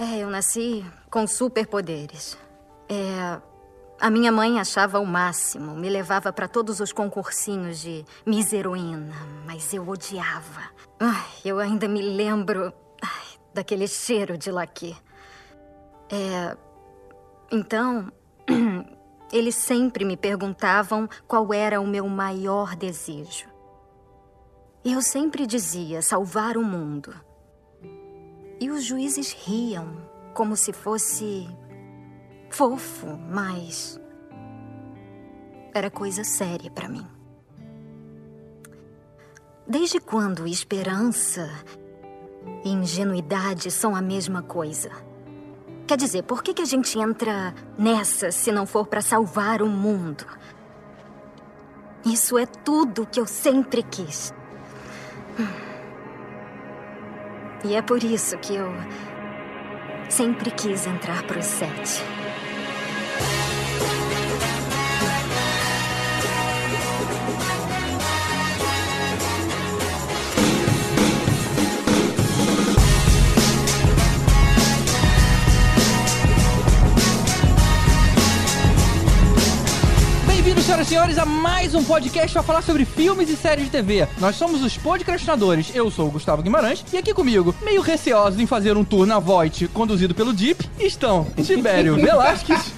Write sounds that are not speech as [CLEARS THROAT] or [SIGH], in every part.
É, eu nasci com superpoderes. É, a minha mãe achava o máximo, me levava para todos os concursinhos de Miss Heroína, mas eu odiava. Ai, eu ainda me lembro ai, daquele cheiro de laque. É, então, [CLEARS THROAT] eles sempre me perguntavam qual era o meu maior desejo. Eu sempre dizia salvar o mundo. E os juízes riam, como se fosse fofo, mas era coisa séria para mim. Desde quando esperança e ingenuidade são a mesma coisa? Quer dizer, por que, que a gente entra nessa se não for para salvar o mundo? Isso é tudo que eu sempre quis. E é por isso que eu sempre quis entrar pro set. Bem-vindos, senhoras e senhores, a mais um podcast para falar sobre filmes e séries de TV. Nós somos os podcastinadores. Eu sou o Gustavo Guimarães e aqui comigo, meio receosos em fazer um tour na Void conduzido pelo Deep, estão Tibério [LAUGHS] Velasquez.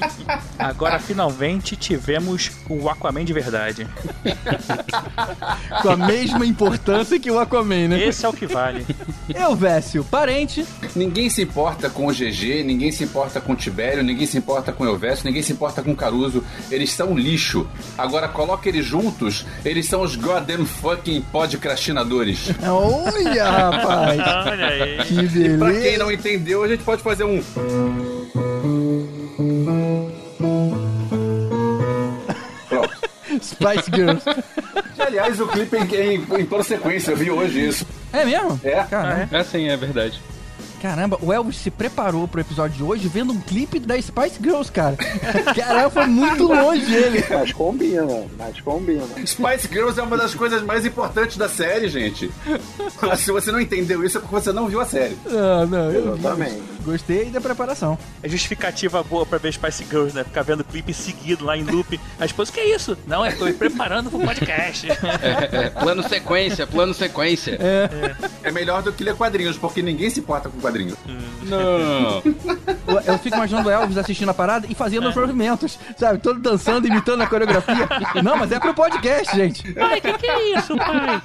Agora finalmente tivemos o Aquaman de verdade. [LAUGHS] com a mesma importância que o Aquaman, né? Esse é o que vale. Eu, Vécio, parente. Ninguém se importa com o GG, ninguém se importa com o Tibério, ninguém se importa com o Elvésio, ninguém se importa com o Caruso. Eles são lixo. Agora coloca eles juntos, eles são os goddamn fucking podcrastinadores. [LAUGHS] Olha, rapaz. [LAUGHS] Olha aí. Que E pra quem beleza. não entendeu, a gente pode fazer um. Pronto. [LAUGHS] Spice Girls. Aliás, o clipe em, em, em toda sequência, eu vi hoje isso. É mesmo? É. Caramba. É sim, é verdade. Caramba, o Elvis se preparou pro episódio de hoje vendo um clipe da Spice Girls, cara. [LAUGHS] Caramba, foi muito longe ele. Mas combina, mas combina. Spice Girls é uma das coisas mais importantes da série, gente. Se você não entendeu isso, é porque você não viu a série. Não, não, eu Exatamente. Gostei da preparação. É justificativa boa pra ver Spice Girls, né? Ficar vendo clipe seguido lá em loop. A esposa, que é isso? Não, é tô me preparando pro podcast. [LAUGHS] É, plano sequência, plano sequência. É melhor do que ler quadrinhos, porque ninguém se importa com quadrinhos. Não. Eu, eu fico imaginando o Elvis assistindo a parada e fazendo os movimentos, sabe? Todo dançando, imitando a coreografia. Não, mas é pro podcast, gente. Pai, que que é isso, pai?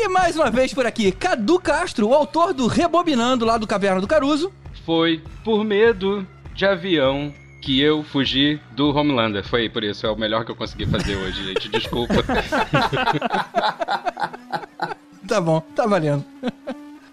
E mais uma vez por aqui, Cadu Castro, o autor do Rebobinando lá do Caverna do Caruso. Foi por medo de avião que eu fugi do Homelander. Foi por isso, é o melhor que eu consegui fazer hoje, gente. Desculpa. [LAUGHS] Tá bom, tá valendo.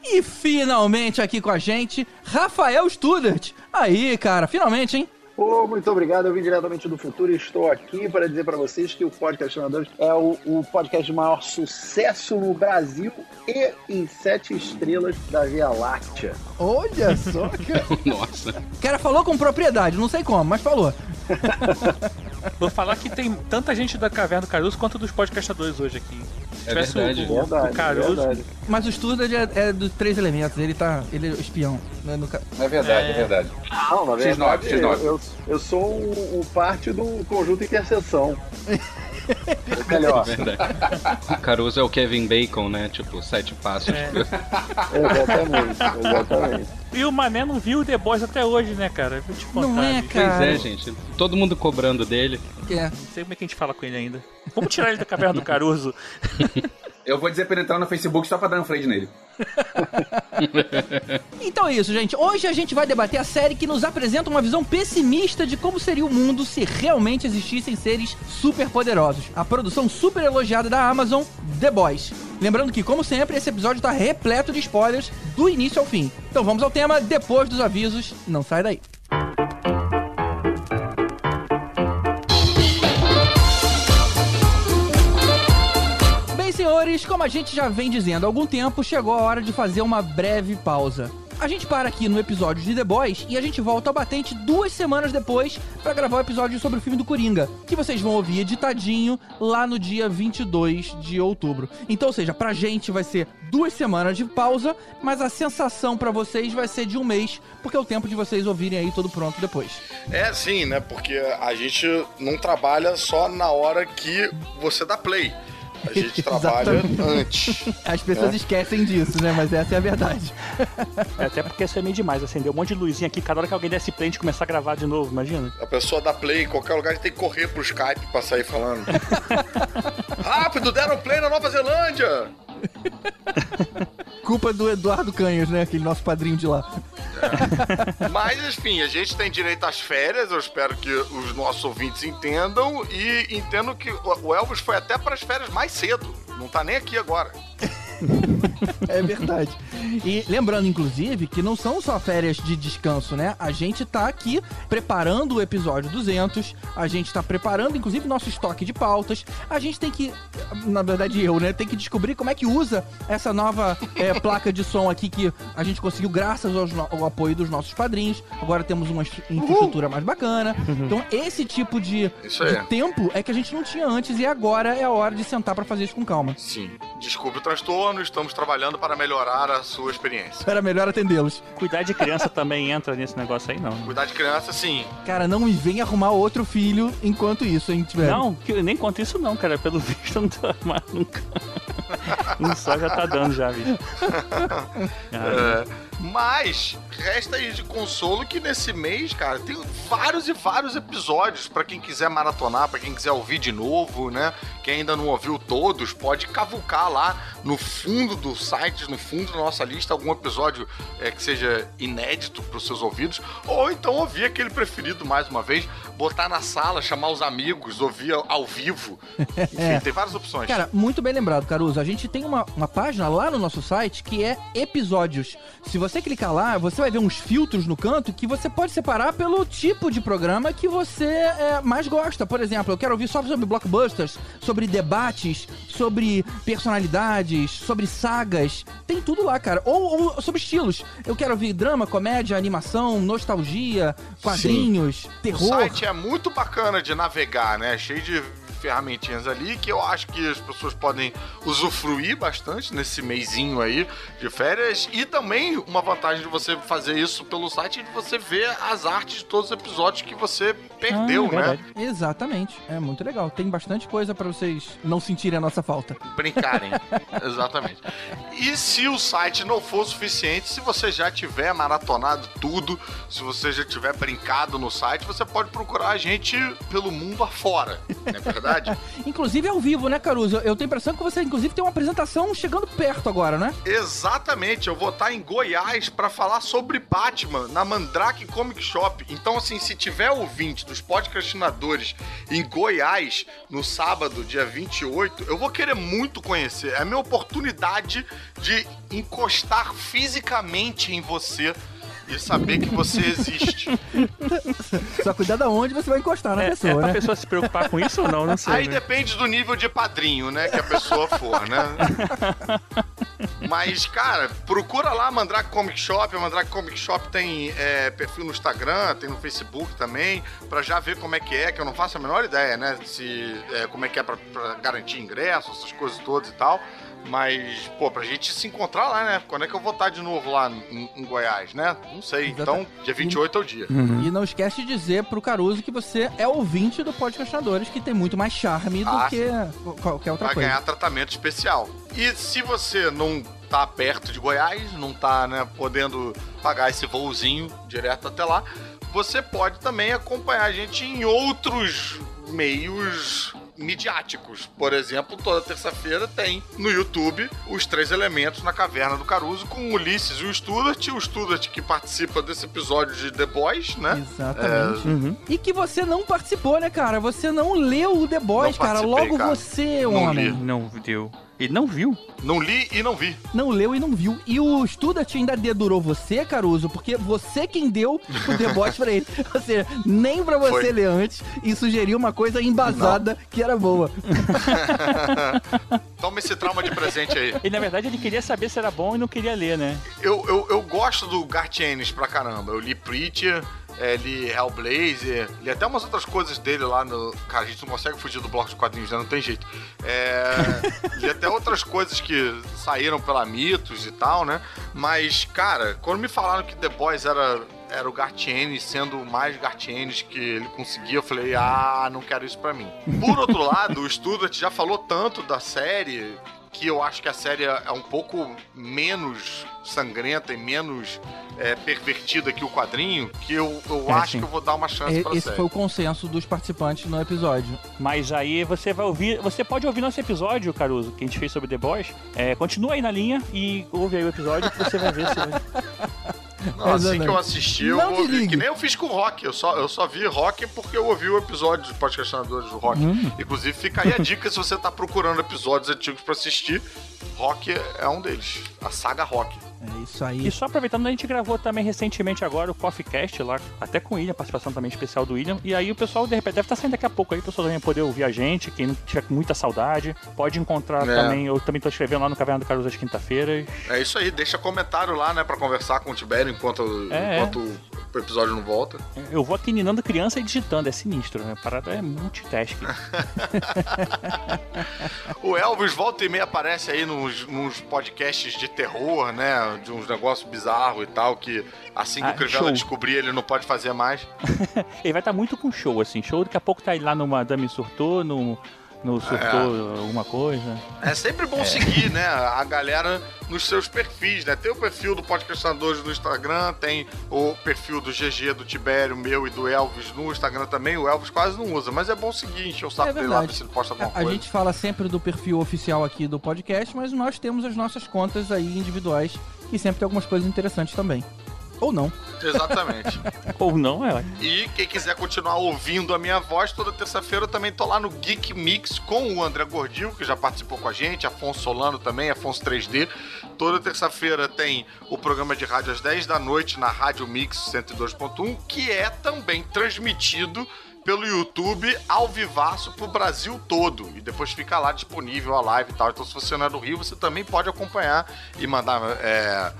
E finalmente aqui com a gente, Rafael Studert. Aí, cara, finalmente, hein? Ô, muito obrigado. Eu vim diretamente do futuro e estou aqui para dizer para vocês que o Podcast Amadores é o, o podcast de maior sucesso no Brasil e em sete estrelas da Via Láctea. Olha só, cara. [LAUGHS] Nossa. O cara falou com propriedade, não sei como, mas falou. [LAUGHS] Vou falar que tem tanta gente da Caverna do Caruso quanto dos podcastadores hoje aqui. Se É tivesse verdade. o, o, Verdade, o Caruso. verdade. Mas o Studert é, é dos três elementos, ele tá. Ele é espião. né, no É verdade, é, É. verdade. Não, na verdade, X9, X9. Eu, eu sou o, o parte do conjunto interseção. [LAUGHS] É melhor. Verdade. O Caruso é o Kevin Bacon, né? Tipo, sete passos. É. [LAUGHS] Exatamente, exatamente. E o Mané não viu o The Boys até hoje, né, cara? Vou te contar. Não é, bicho. cara. Pois é, gente. Todo mundo cobrando dele. É. Não sei como é que a gente fala com ele ainda. Vamos tirar ele da Caverna do Caruso. [LAUGHS] Eu vou dizer pra ele entrar no Facebook só pra dar um frente nele. [LAUGHS] Então é isso, gente. Hoje a gente vai debater a série que nos apresenta uma visão pessimista de como seria o mundo se realmente existissem seres super poderosos. A produção super elogiada da Amazon, The Boys. Lembrando que, como sempre, esse episódio está repleto de spoilers do início ao fim. Então vamos ao tema depois dos avisos. Não sai daí. Bem, senhores, como a gente já vem dizendo há algum tempo, chegou a hora de fazer uma breve pausa. A gente para aqui no episódio de The Boys e a gente volta ao batente duas semanas depois pra gravar o episódio sobre o filme do Coringa, que vocês vão ouvir editadinho lá no dia 22 de outubro. Então, ou seja, pra gente vai ser duas semanas de pausa, mas a sensação pra vocês vai ser de um mês, porque é o tempo de vocês ouvirem aí tudo pronto depois. É sim, né? Porque a gente não trabalha só na hora que você dá play. A gente [LAUGHS] trabalha Exatamente. antes. As pessoas É. esquecem disso, né? Mas essa é a verdade. É, Até porque isso é meio demais, acender um monte de luzinha aqui, cada hora que alguém desse play a gente começar a gravar de novo, imagina. A pessoa dá play em qualquer lugar, a gente tem que correr pro Skype pra sair falando. [LAUGHS] Rápido, deram play na Nova Zelândia! [LAUGHS] Culpa do Eduardo Canhos, né? Aquele nosso padrinho de lá. [LAUGHS] Mas, enfim, a gente tem direito às férias, eu espero que os nossos ouvintes entendam e entendam que o Elvis foi até para as férias mais cedo. Não tá nem aqui agora. É verdade. E lembrando, inclusive, que não são só férias de descanso, né? A gente tá aqui preparando o episódio 200, a gente tá preparando, inclusive, nosso estoque de pautas. A gente tem que, na verdade eu, né? Tem que descobrir como é que usa essa nova é, [LAUGHS] placa de som aqui que a gente conseguiu graças aos ao apoio dos nossos padrinhos. Agora temos uma estru- infraestrutura mais bacana. Então, esse tipo de, de tempo é que a gente não tinha antes e agora é a hora de sentar pra fazer isso com calma. Sim. Desculpe o transtorno, estamos trabalhando para melhorar a sua experiência. Era melhor atendê-los. Cuidar de criança também entra nesse negócio aí, não. Cuidar de criança, sim. Cara, não me vem arrumar outro filho enquanto isso, hein, tiver. Não, nem conto isso não, cara. Pelo [LAUGHS] visto não tá mais nunca. Um [LAUGHS] só já tá dando já, bicho. [LAUGHS] É, mas resta aí de consolo que nesse mês, cara, tem vários e vários episódios pra quem quiser maratonar, pra quem quiser ouvir de novo, né? Quem ainda não ouviu todos, pode cavucar lá no fundo do site, no fundo da nossa lista, algum episódio é, que seja inédito pros seus ouvidos, ou então ouvir aquele preferido mais uma vez, botar na sala, chamar os amigos, ouvir ao- ao vivo. [LAUGHS] Enfim, É. tem várias opções. Cara, muito bem lembrado, Caruso. A gente tem uma, uma página lá no nosso site que é episódios. Se você clicar lá, você vai ver uns filtros no canto que você pode separar pelo tipo de programa que você é, mais gosta. Por exemplo, eu quero ouvir só sobre blockbusters, sobre debates, sobre personalidades, sobre sagas. Tem tudo lá, cara. Ou, ou sobre estilos. Eu quero ouvir drama, comédia, animação, nostalgia, quadrinhos, O terror. site é muito bacana de navegar, né? Cheio de ferramentinhas ali que eu acho que as pessoas podem usufruir bastante nesse meizinho aí de férias. E também uma vantagem de você fazer isso pelo site é de você ver as artes de todos os episódios que você perdeu, Ah, né? verdade. Exatamente. É muito legal. Tem bastante coisa pra vocês não sentirem a nossa falta. Brincarem. [LAUGHS] Exatamente. E se o site não for suficiente, se você já tiver maratonado tudo, se você já tiver brincado no site, você pode procurar a gente pelo mundo afora. Não é verdade? [LAUGHS] Inclusive ao vivo, né, Caruso? Eu tenho a impressão que você, inclusive, tem uma apresentação chegando perto agora, né? Exatamente, eu vou estar em Goiás para falar sobre Batman na Mandrake Comic Shop. Então, assim, se tiver ouvinte dos podcastinadores em Goiás no sábado, dia 28, eu vou querer muito conhecer. É a minha oportunidade de encostar fisicamente em você e saber que você existe. [LAUGHS] Só cuidado aonde você vai encostar na é, é pessoa, pra né? pessoa se preocupar com isso ou não? Não sei. Aí né? depende do nível de padrinho, né, que a pessoa for, né? [LAUGHS] Mas, cara, procura lá a Mandrake Comic Shop. A Mandrake Comic Shop tem é, perfil no Instagram, tem no Facebook também, pra já ver como é que é, que eu não faço a menor ideia, né? Se, é, como é que é pra, pra garantir ingresso, essas coisas todas e tal. Mas, pô, pra gente se encontrar lá, né? Quando é que eu vou estar de novo lá em, em Goiás, né? Não sei. Então, dia 28 é o dia. E não esquece de dizer pro Caruso que você é ouvinte do Podcastinadores, que tem muito mais charme do Ah, que qualquer outra vai coisa. ganhar tratamento especial. E se você não tá perto de Goiás, não tá, né, podendo pagar esse voozinho direto até lá, você pode também acompanhar a gente em outros meios midiáticos. Por exemplo, toda terça-feira tem no YouTube os três elementos na caverna do Caruso com o Ulisses e o Studart, o Studart que participa desse episódio de The Boys, né? Exatamente. Uhum. E que você não participou, né, cara? Você não leu o The Boys, Não cara. Logo cara. você, Não homem. li. Não deu. Ele não viu. Não li e não vi. Não leu e não viu. E o Studart ainda dedurou você, Caruso, porque você quem deu o deboche pra ele. [LAUGHS] Ou seja, nem pra você Foi. ler antes e sugeriu uma coisa embasada que era boa. [LAUGHS] Toma esse trauma de presente aí. E na verdade ele queria saber se era bom e não queria ler, né? Eu, eu, eu gosto do Garth Ennis pra caramba. Eu li Preacher, é, li Hellblazer, li até umas outras coisas dele lá no. Cara, a gente não consegue fugir do bloco de quadrinhos, né? Não tem jeito. É, [LAUGHS] li até outras coisas que saíram pela Mitos e tal, né? Mas, cara, quando me falaram que The Boys era. Era o Garth Ennis sendo o mais Garth Ennis que ele conseguia. Eu falei, ah, não quero isso pra mim. Por outro lado, o Studart já falou tanto da série que eu acho que a série é um pouco menos sangrenta e menos é, pervertida que o quadrinho, que eu, eu É, acho sim. que eu vou dar uma chance E- pra Esse série. foi o consenso dos participantes no episódio. Mas aí você vai ouvir. Você pode ouvir nosso episódio, Caruso, que a gente fez sobre The Boys. É, continua aí na linha e ouve aí o episódio que você vai ver se. [LAUGHS] Não, assim que eu assisti, eu Não ouvi, que nem eu fiz com o Rock. Eu só, eu só vi Rock porque eu ouvi o episódio dos podcastinadores do Rock. Hum. Inclusive, fica aí a dica se você tá procurando episódios antigos pra assistir. Rock é um deles. A saga Rock. É isso aí. E só aproveitando, a gente gravou também recentemente agora o Coffee Cast lá, até com o William, participação também especial do William. E aí o pessoal, de repente, deve estar saindo daqui a pouco aí, o pessoal também vai poder ouvir a gente, quem não tiver muita saudade. Pode encontrar É. também, eu também tô escrevendo lá no Caverna do Caruso às quinta-feiras. É isso aí, deixa comentário lá, né, pra conversar com o Tibério enquanto, É, enquanto o episódio não volta. Eu vou aqui ninando criança e digitando, é sinistro, né? A parada é multitasking. [LAUGHS] O Elvis volta e meia aparece aí nos, nos podcasts de terror, né? De uns negócios bizarros e tal, que assim que Ah, o Crivella show. descobrir, ele não pode fazer mais. [LAUGHS] Ele vai estar muito com show, assim. Show daqui a pouco tá aí lá no Madame Surtou, no, no Surtou alguma coisa. É sempre bom seguir, né? A galera nos seus perfis, né? Tem o perfil do Podcastadores no Instagram, tem o perfil do GG, do Tibério, meu e do Elvis no Instagram também. O Elvis quase não usa, mas é bom seguir, encher o saco É dele lá, ver se ele posta alguma A coisa. gente fala sempre do perfil oficial aqui do podcast, mas nós temos as nossas contas aí individuais, que sempre tem algumas coisas interessantes também. Ou não. Exatamente. [LAUGHS] Ou não, é. E quem quiser continuar ouvindo a minha voz, toda terça-feira eu também tô lá no Geek Mix com o André Gordil, que já participou com a gente, Afonso Solano também, Afonso 3D. Toda terça-feira tem o programa de rádio às 10 da noite na Rádio Mix 102.1, que é também transmitido pelo YouTube ao vivaço pro Brasil todo. E depois fica lá disponível a live e tal. Então, se você não é do Rio, você também pode acompanhar e mandar é,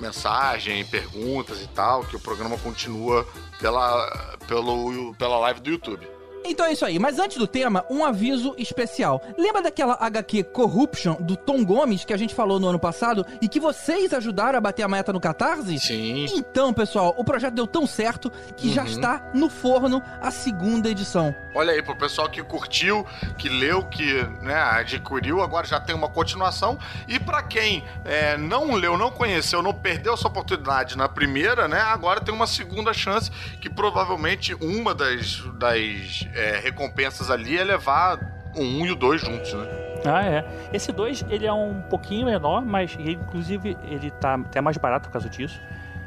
mensagem, perguntas e tal, que o programa continua pela, pelo, pela live do YouTube. Então é isso aí, mas antes do tema, um aviso especial. Lembra daquela HQ Corruption do Tom Gomes que a gente falou no ano passado e que vocês ajudaram a bater a meta no Catarse? Sim. Então, pessoal, o projeto deu tão certo que já Uhum. está no forno a segunda edição. Olha aí, pro pessoal que curtiu, que leu, que né, adquiriu, agora já tem uma continuação. E pra quem é, não leu, não conheceu, não perdeu essa oportunidade na primeira, né? Agora tem uma segunda chance, que provavelmente uma das, das é, recompensas ali é levar o um e o dois juntos, né? Ah, é. Esse 2, ele é um pouquinho menor, mas inclusive ele tá até mais barato por causa disso.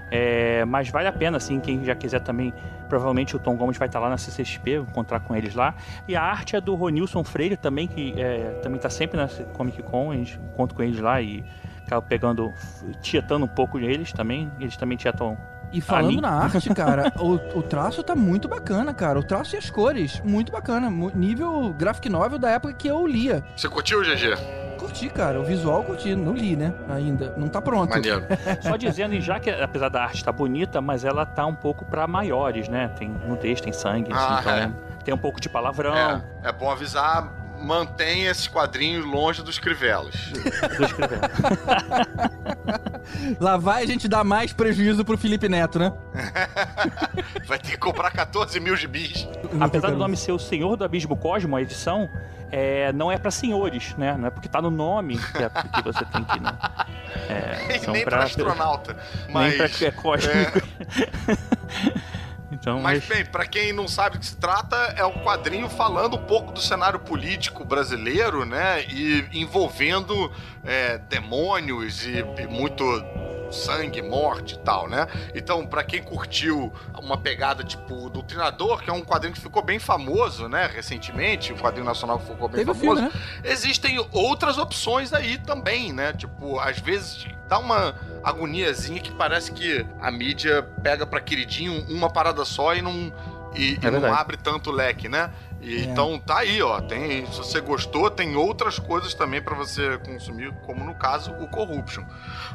É, mas vale a pena, assim, quem já quiser também. Provavelmente o Tom Gomes vai estar lá na CCXP, encontrar com eles lá. E a arte é do Ronilson Freire também, que é, também tá sempre na Comic Con, a gente encontra com eles lá e acaba pegando, tietando um pouco eles também. Eles também tietam E falando na arte, cara, o, o traço tá muito bacana, cara. O traço e as cores, muito bacana. Nível graphic novel da época que eu lia. Você curtiu, GG? Curti, cara. O visual eu curti. Não li, né? Ainda. Não tá pronto. Maneiro. [LAUGHS] Só dizendo, e já que apesar da arte estar bonita, mas ela tá um pouco pra maiores, né? Tem nudez, tem sangue, Ah, assim, então tem um pouco de palavrão. É, é bom avisar, mantenha esse quadrinho longe dos crivelos. Tô escrevendo. [LAUGHS] Lá vai a gente dar mais prejuízo pro Felipe Neto, né? [LAUGHS] Vai ter que comprar 14 mil gibis. Apesar do nome ser o Senhor do Abismo Cosmo, a edição, é, não é pra senhores, né? Não é porque tá no nome que, é, que você tem que. Né? [LAUGHS] É, Nem pra astronauta. Nem Mas, pra é cósmico. Então, mas mas, bem, pra quem não sabe do que se trata, é um quadrinho falando um pouco do cenário político brasileiro, né? E envolvendo é, demônios e, e muito sangue, morte e tal, né? Então, pra quem curtiu uma pegada tipo Doutrinador, que é um quadrinho que ficou bem famoso, né, recentemente, um quadrinho nacional que ficou bem Teve famoso, filme, né? existem outras opções aí também, né? Tipo, às vezes dá uma agoniazinha que parece que a mídia pega pra queridinho uma parada só e não, e, e não abre tanto leque, né? E É. Então tá aí, ó. Tem, se você gostou, tem outras coisas também pra você consumir, como no caso o Corruption.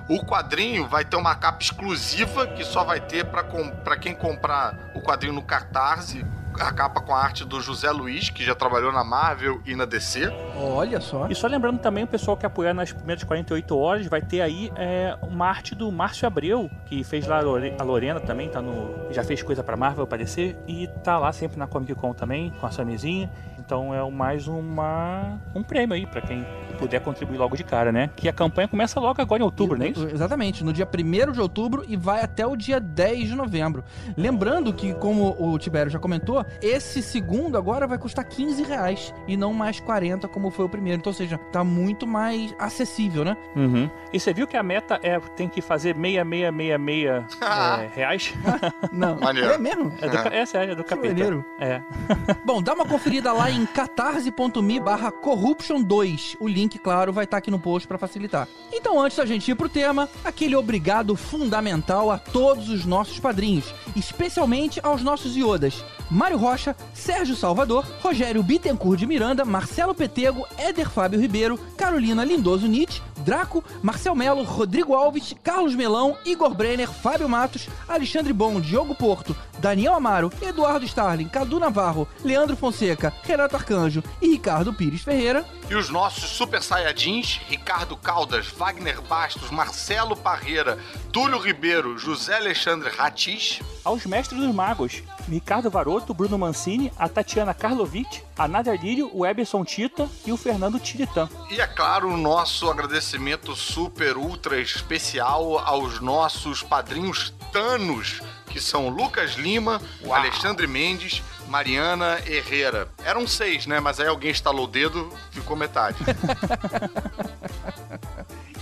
O quadrinho vai ter uma capa exclusiva que só vai ter pra com- pra quem comprar o quadrinho no Catarse. A capa com a arte do José Luiz, que já trabalhou na Marvel e na DC. Olha só. E só lembrando também, o pessoal que apoiar nas primeiras 48 horas vai ter aí é, uma arte do Márcio Abreu, que fez lá a Lore- a Lorena também, tá no. Já fez coisa pra Marvel aparecer e tá lá sempre na Comic Con também, com a sua mesinha. Então é mais uma um prêmio aí pra quem puder contribuir logo de cara, né? Que a campanha começa logo agora em outubro, não é isso? Exatamente, no dia 1 de outubro e vai até o dia 10 de novembro. Lembrando que, como o Tibério já comentou, esse segundo agora vai custar 15 reais e não mais 40 como foi o primeiro. Então, ou seja, tá muito mais acessível, né? Uhum. E você viu que a meta é tem que fazer 6666 [LAUGHS] é, reais? [LAUGHS] Não. Maneiro. É mesmo? É, do, ca- é sério, é do capeta. maneiro. É. [LAUGHS] Bom, dá uma conferida lá em catarse.me barra corruption2. O link, claro, vai estar aqui no post pra facilitar. Então, antes da gente ir pro tema, aquele obrigado fundamental a todos os nossos padrinhos, especialmente aos nossos iodas. Mário Rocha, Sérgio Salvador, Rogério Bittencourt de Miranda, Marcelo Petego, Éder Fábio Ribeiro, Carolina Lindoso Nietzsche, Draco, Marcel Melo, Rodrigo Alves, Carlos Melão, Igor Brenner, Fábio Matos, Alexandre Bom, Diogo Porto, Daniel Amaro, Eduardo Starling, Cadu Navarro, Leandro Fonseca, Renato Arcanjo e Ricardo Pires Ferreira. E os nossos super saiyajins, Ricardo Caldas, Wagner Bastos, Marcelo Parreira, Túlio Ribeiro, José Alexandre Ratiz. Aos mestres dos magos, Ricardo Varoto, Bruno Mancini, a Tatiana Karlovic, a Nadia Lírio, o Eberson Tita e o Fernando Tiritã. E é claro, o nosso agradecimento super ultra especial aos nossos padrinhos Tanos, que são Lucas Lima, Alexandre Mendes, Mariana Herrera. Eram seis, né? Mas aí alguém estalou o dedo, ficou metade. [LAUGHS]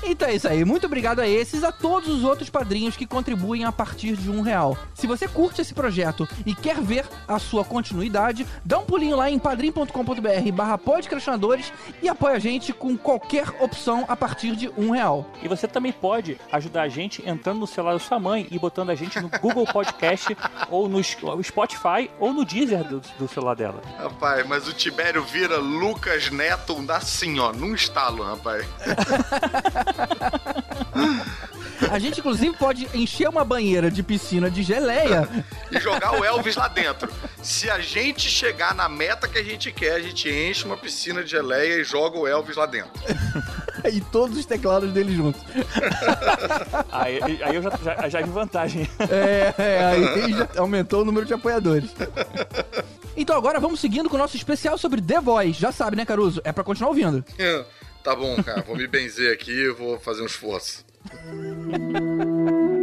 Então é isso aí. Muito obrigado a esses, a todos os outros padrinhos que contribuem a partir de um real. Se você curte esse projeto e quer ver a sua continuidade, dá um pulinho lá em padrim.com.br barra podcastinadores e apoia a gente com qualquer opção a partir de um real. E você também pode ajudar a gente entrando no celular da sua mãe e botando a gente no Google Podcast [LAUGHS] ou no Spotify ou no Deezer do, do celular dela. rapaz, mas o Tibério vira Lucas Neto assim, ó, num estalo, rapaz. [LAUGHS] [LAUGHS] A gente, inclusive, pode encher uma banheira de piscina de geleia E jogar o Elvis lá dentro. Se a gente chegar na meta que a gente quer, a gente enche uma piscina de geleia e joga o Elvis lá dentro. [LAUGHS] e todos os teclados dele juntos. [LAUGHS] Aí, aí eu já, já, já vi vantagem. É, é, aí já aumentou o número de apoiadores. Então agora vamos seguindo com o nosso especial sobre The Voice. Já sabe, né, Caruso? É pra continuar ouvindo. Tá bom, cara, vou me benzer aqui vou fazer um esforço. [LAUGHS]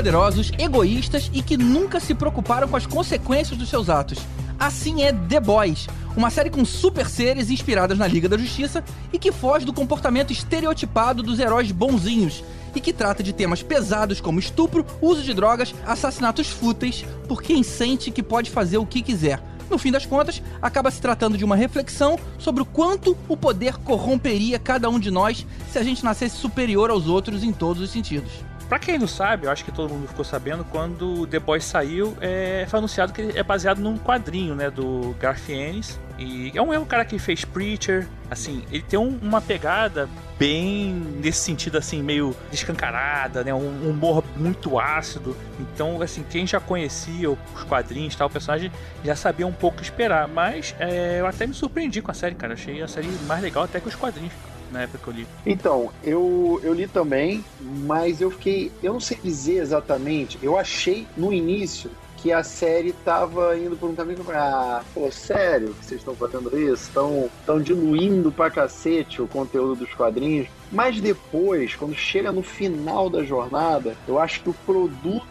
Superpoderosos, egoístas e que nunca se preocuparam com as consequências dos seus atos. Assim é The Boys, uma série com super seres inspiradas na Liga da Justiça e que foge do comportamento estereotipado dos heróis bonzinhos e que trata de temas pesados como estupro, uso de drogas, assassinatos fúteis por quem sente que pode fazer o que quiser. No fim das contas, acaba se tratando de uma reflexão sobre o quanto o poder corromperia cada um de nós se a gente nascesse superior aos outros em todos os sentidos. Pra quem não sabe, eu acho que todo mundo ficou sabendo, quando The Boys saiu, é, foi anunciado que é baseado num quadrinho, né, do Ennis. E é um, é um cara que fez Preacher, assim, ele tem um- uma pegada bem nesse sentido, assim, meio descancarada, né, um humor muito ácido. Então, assim, quem já conhecia os quadrinhos tal, o personagem já sabia um pouco esperar. Mas é, eu até me surpreendi com a série, cara. Achei a série mais legal até que os quadrinhos. Na época que eu li. Então, eu, eu li também, mas eu fiquei. Eu não sei dizer exatamente. Eu achei no início que a série tava indo por um caminho ah, pô, sério que vocês estão fazendo isso? Estão tão diluindo pra cacete o conteúdo dos quadrinhos. Mas depois, quando chega no final da jornada, eu acho que o produto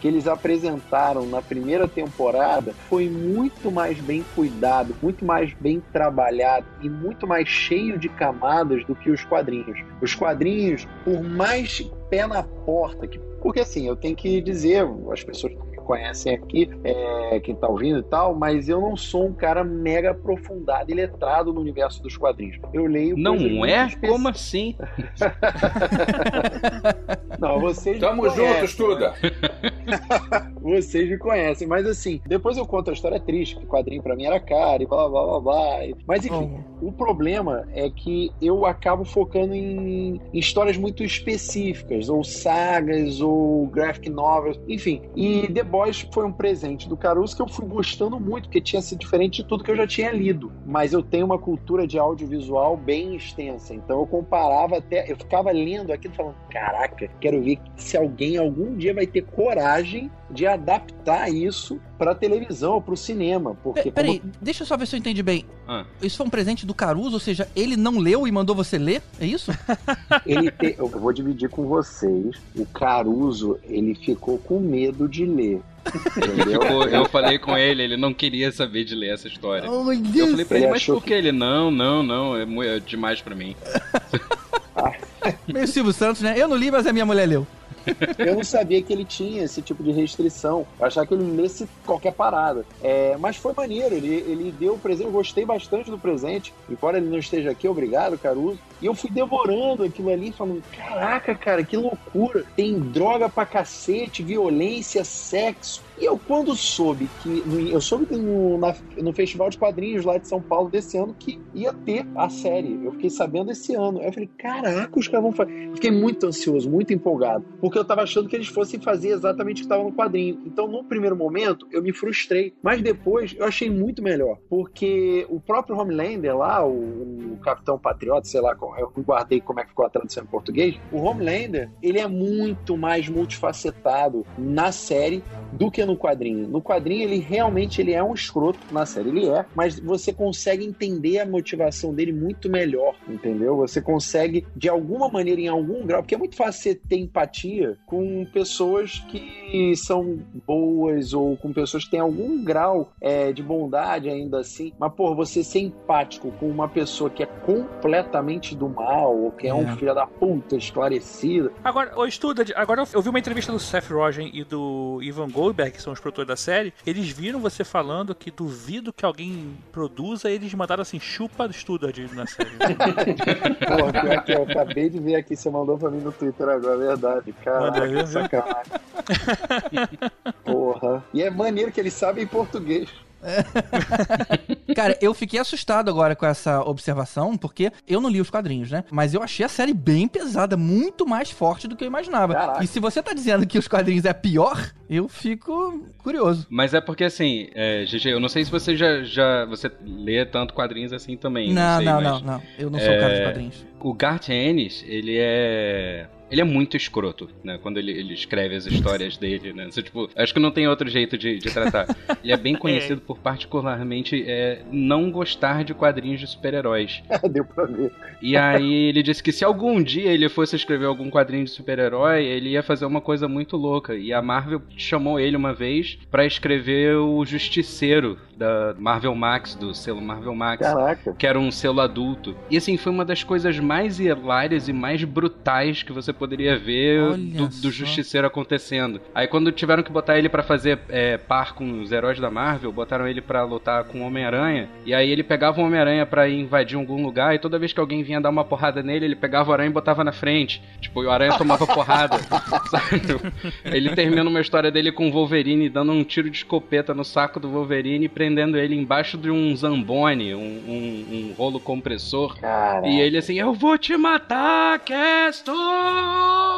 que eles apresentaram na primeira temporada foi muito mais bem cuidado, muito mais bem trabalhado e muito mais cheio de camadas do que os quadrinhos. Os quadrinhos, por mais pé na porta, que, porque assim, eu tenho que dizer, as pessoas conhecem aqui, é, quem tá ouvindo e tal, mas eu não sou um cara mega aprofundado e letrado no universo dos quadrinhos. Eu leio. Não é? especi- Como assim? [LAUGHS] Não, vocês. Tamo me junto, conhecem. estuda. [LAUGHS] Vocês me conhecem, mas assim, depois eu conto a história triste, que o quadrinho pra mim era caro e blá blá blá blá. Mas enfim, o problema é que eu acabo focando em, em histórias muito específicas, ou sagas, ou graphic novels, enfim. E The Boys foi um presente do Caruso que eu fui gostando muito, porque tinha sido diferente de tudo que eu já tinha lido. Mas eu tenho uma cultura de audiovisual bem extensa, então eu comparava até, eu ficava lendo aquilo falando, caraca, quero ver se alguém algum dia vai ter coragem de adaptar isso pra televisão ou pro cinema, porque Pe- Peraí, deixa eu só ver se eu entendi bem. Ah. Isso foi um presente do Caruso, ou seja, ele não leu e mandou você ler? É isso? [LAUGHS] ele te- eu vou dividir com vocês. O Caruso, ele ficou com medo de ler. Ficou- eu falei com ele, ele não queria saber de ler essa história. Oh, Eu Deus. falei pra Ele ele, mas por que ele? Não, não, não, é, é demais pra mim. [LAUGHS] Meio Silvio Santos, né? Eu não li, mas a minha mulher leu. Eu não sabia que ele tinha esse tipo de restrição. Eu achava que ele lesse qualquer parada. É, mas foi maneiro, ele, ele deu o presente. Eu gostei bastante do presente. Embora ele não esteja aqui, obrigado, Caruso. E eu fui devorando aquilo ali, falando: caraca, cara, que loucura. Tem droga pra cacete, violência, sexo. E eu, quando soube que. Eu soube que no, na- no Festival de Quadrinhos lá de São Paulo desse ano que ia ter a série. Eu fiquei sabendo esse ano. Aí eu falei: caraca, os caras vão fazer. Fiquei muito ansioso, muito empolgado. Porque eu tava achando que eles fossem fazer exatamente o que estava no quadrinho. Então, no primeiro momento, eu me frustrei. Mas depois, eu achei muito melhor. Porque o próprio Homelander lá, o, o Capitão Patriota, sei lá, eu guardei como é que ficou a tradução em português. O Homelander, ele é muito mais multifacetado na série do que no quadrinho. No quadrinho, ele realmente ele é um escroto. Na série, ele é. Mas você consegue entender a motivação dele muito melhor, entendeu? Você consegue, de alguma maneira, em algum grau, porque é muito fácil você ter empatia com pessoas que são boas ou com pessoas que têm algum grau é, de bondade ainda assim. Mas, pô, você ser empático com uma pessoa que é completamente do mal ou que é, um É. filho da puta esclarecido. Agora, ô Estuda, agora eu vi uma entrevista do Seth Rogen e do Ivan Goldberg, que são os produtores da série. Eles viram você falando que duvido que alguém produza, eles mandaram assim, chupa Estuda na série. [LAUGHS] Porra, pior que eu acabei de ver aqui, você mandou pra mim no Twitter agora, é verdade. Caraca, sacanagem. [LAUGHS] Porra. E é maneiro que eles sabem português. [LAUGHS] Cara, eu fiquei assustado agora com essa observação, porque eu não li os quadrinhos, né? Mas eu achei a série bem pesada, muito mais forte do que eu imaginava. Caraca. E se você tá dizendo que os quadrinhos é pior, eu fico curioso. Mas é porque assim, é, GG, eu não sei se você já, já você lê tanto quadrinhos assim também. Não, sei, não, mas não, não. Eu não sou o cara dos É, quadrinhos. O Garth Ennis, ele é. Ele é muito escroto, né? Quando ele, ele escreve as histórias [LAUGHS] dele, né? Você, tipo, acho que não tem outro jeito de, de tratar. Ele é bem [LAUGHS] [LAUGHS] conhecido por particularmente é, não gostar de quadrinhos de super-heróis. Deu pra ver. E aí ele disse que se algum dia ele fosse escrever algum quadrinho de super-herói, ele ia fazer uma coisa muito louca. E a Marvel chamou ele uma vez pra escrever o Justiceiro da Marvel Max, do selo Marvel Max Caraca. que era um selo adulto. E assim, foi uma das coisas mais hilárias e mais brutais que você poderia ver do, do. Justiceiro acontecendo. Aí quando tiveram que botar ele pra fazer é, par com os heróis da Marvel, botaram ele pra lutar com o Homem-Aranha, e aí ele pegava o Homem-Aranha pra ir invadir algum lugar, e toda vez que alguém vinha dar uma porrada nele, ele pegava o Aranha e botava na frente. Tipo, e o Aranha tomava [LAUGHS] porrada. sabe? Ele termina uma história dele com o Wolverine dando um tiro de escopeta no saco do Wolverine e prendendo ele embaixo de um zambone, um, um- um rolo compressor. Caraca. E ele assim, eu vou te matar, Castor!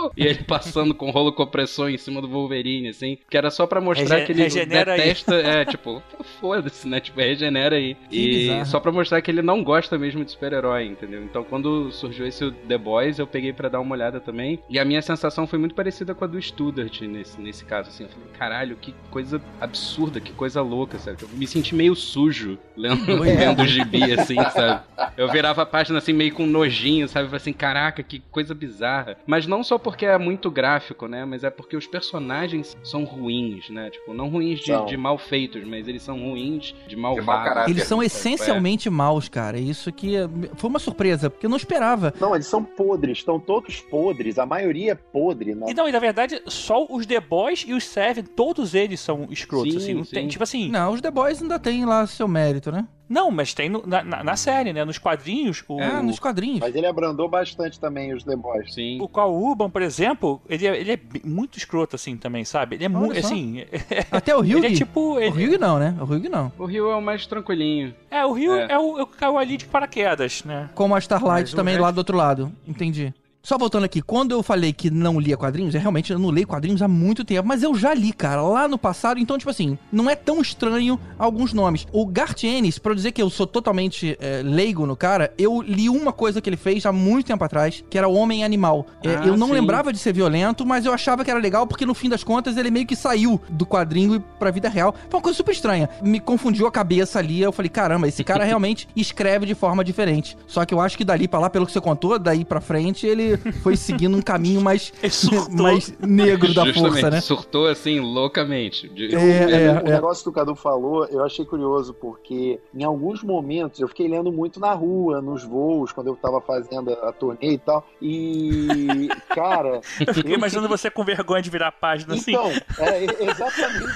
Não! E ele passando com rolo compressor em cima do Wolverine, assim, que era só pra mostrar que ele regenera aí. detesta, é, tipo, [LAUGHS] foda-se, né? Tipo, regenera aí. E bizarro. só pra mostrar que ele não gosta mesmo de super-herói, entendeu? Então, quando surgiu esse The Boys, eu peguei pra dar uma olhada também, e a minha sensação foi muito parecida com a do Studart nesse, nesse caso, assim. Eu falei, caralho, que coisa absurda, que coisa louca, sabe? Eu me senti meio sujo lendo, [LAUGHS] lendo o gibi, assim, sabe? Eu virava a página assim, meio com nojinho, sabe? Falei assim, caraca, que coisa bizarra. Mas não só porque é muito gráfico, né? Mas é porque os personagens são ruins, né? Tipo, não ruins de, São. de mal feitos, mas eles são ruins de malvados. caráter. Eles são É, essencialmente maus, cara. Isso que foi uma surpresa, porque eu não esperava. Não, eles são podres, estão todos podres, a maioria é podre. Né? E não, e na verdade, só os The Boys e os Seven, todos eles são escrotos, Sim, assim. Não tem, sim. tipo assim. Não, os The Boys ainda tem lá seu mérito, né? Não, mas tem no- na, na- na série, né? Nos quadrinhos, o, É, nos quadrinhos. Mas ele abrandou bastante também os The Boys. Sim. o Carl Urban, por exemplo, ele é, ele é muito escroto, assim, também, sabe? Ele é muito, assim... [LAUGHS] Até o Hugh. ele é tipo... O ele- Hugh não, né? O Hugh não. O Rio é o mais tranquilinho. é, o Rio É. é, o, é o que caiu ali de paraquedas, né? Como a Starlight Mas o também resto- lá do outro lado. Entendi. Só voltando aqui, quando eu falei que não lia quadrinhos, é realmente eu não leio quadrinhos há muito tempo, mas eu já li, cara, lá no passado, então, tipo assim, não é tão estranho alguns nomes. O Garth Ennis, pra eu dizer que eu sou totalmente é, leigo no cara, eu li uma coisa que ele fez há muito tempo atrás, que era o Homem Animal. É, Ah, eu não sim. lembrava de ser violento, mas eu achava que era legal, porque no fim das contas ele meio que saiu do quadrinho e pra vida real. Foi uma coisa super estranha. Me confundiu a cabeça ali, eu falei, caramba, esse cara [LAUGHS] realmente escreve de forma diferente. Só que eu acho que dali pra lá, pelo que você contou, daí pra frente, ele foi seguindo um caminho mais, [LAUGHS] mais negro da Justamente, força, né? surtou assim loucamente. É, o é. negócio que o Cadu falou, eu achei curioso, porque em alguns momentos eu fiquei lendo muito na rua, nos voos, quando eu tava fazendo a turnê e tal. E, [LAUGHS] cara. Eu fiquei eu imaginando você com vergonha de virar a página, assim. Então, é, exatamente.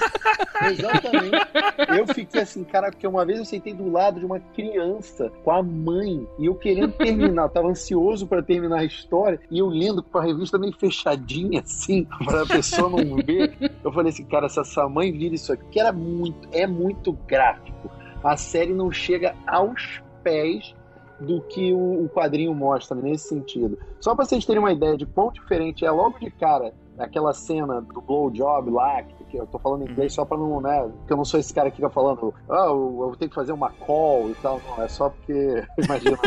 Exatamente. Eu fiquei assim, cara, porque uma vez eu sentei do lado de uma criança com a mãe e eu querendo terminar, eu tava ansioso pra terminar a história e eu lendo com a revista meio fechadinha assim, pra a pessoa não ver. Eu falei assim, cara, se essa mãe vira isso aqui, era muito, é muito gráfico. A série não chega aos pés do que o, quadrinho mostra nesse sentido. Só pra vocês terem uma ideia de quão diferente é logo de cara aquela cena do blowjob lá, que, que eu tô falando em inglês só pra não, né, porque eu não sou esse cara que fica falando, ah, eu, eu tenho que fazer uma call e tal, não, é só porque, [LAUGHS] imagina,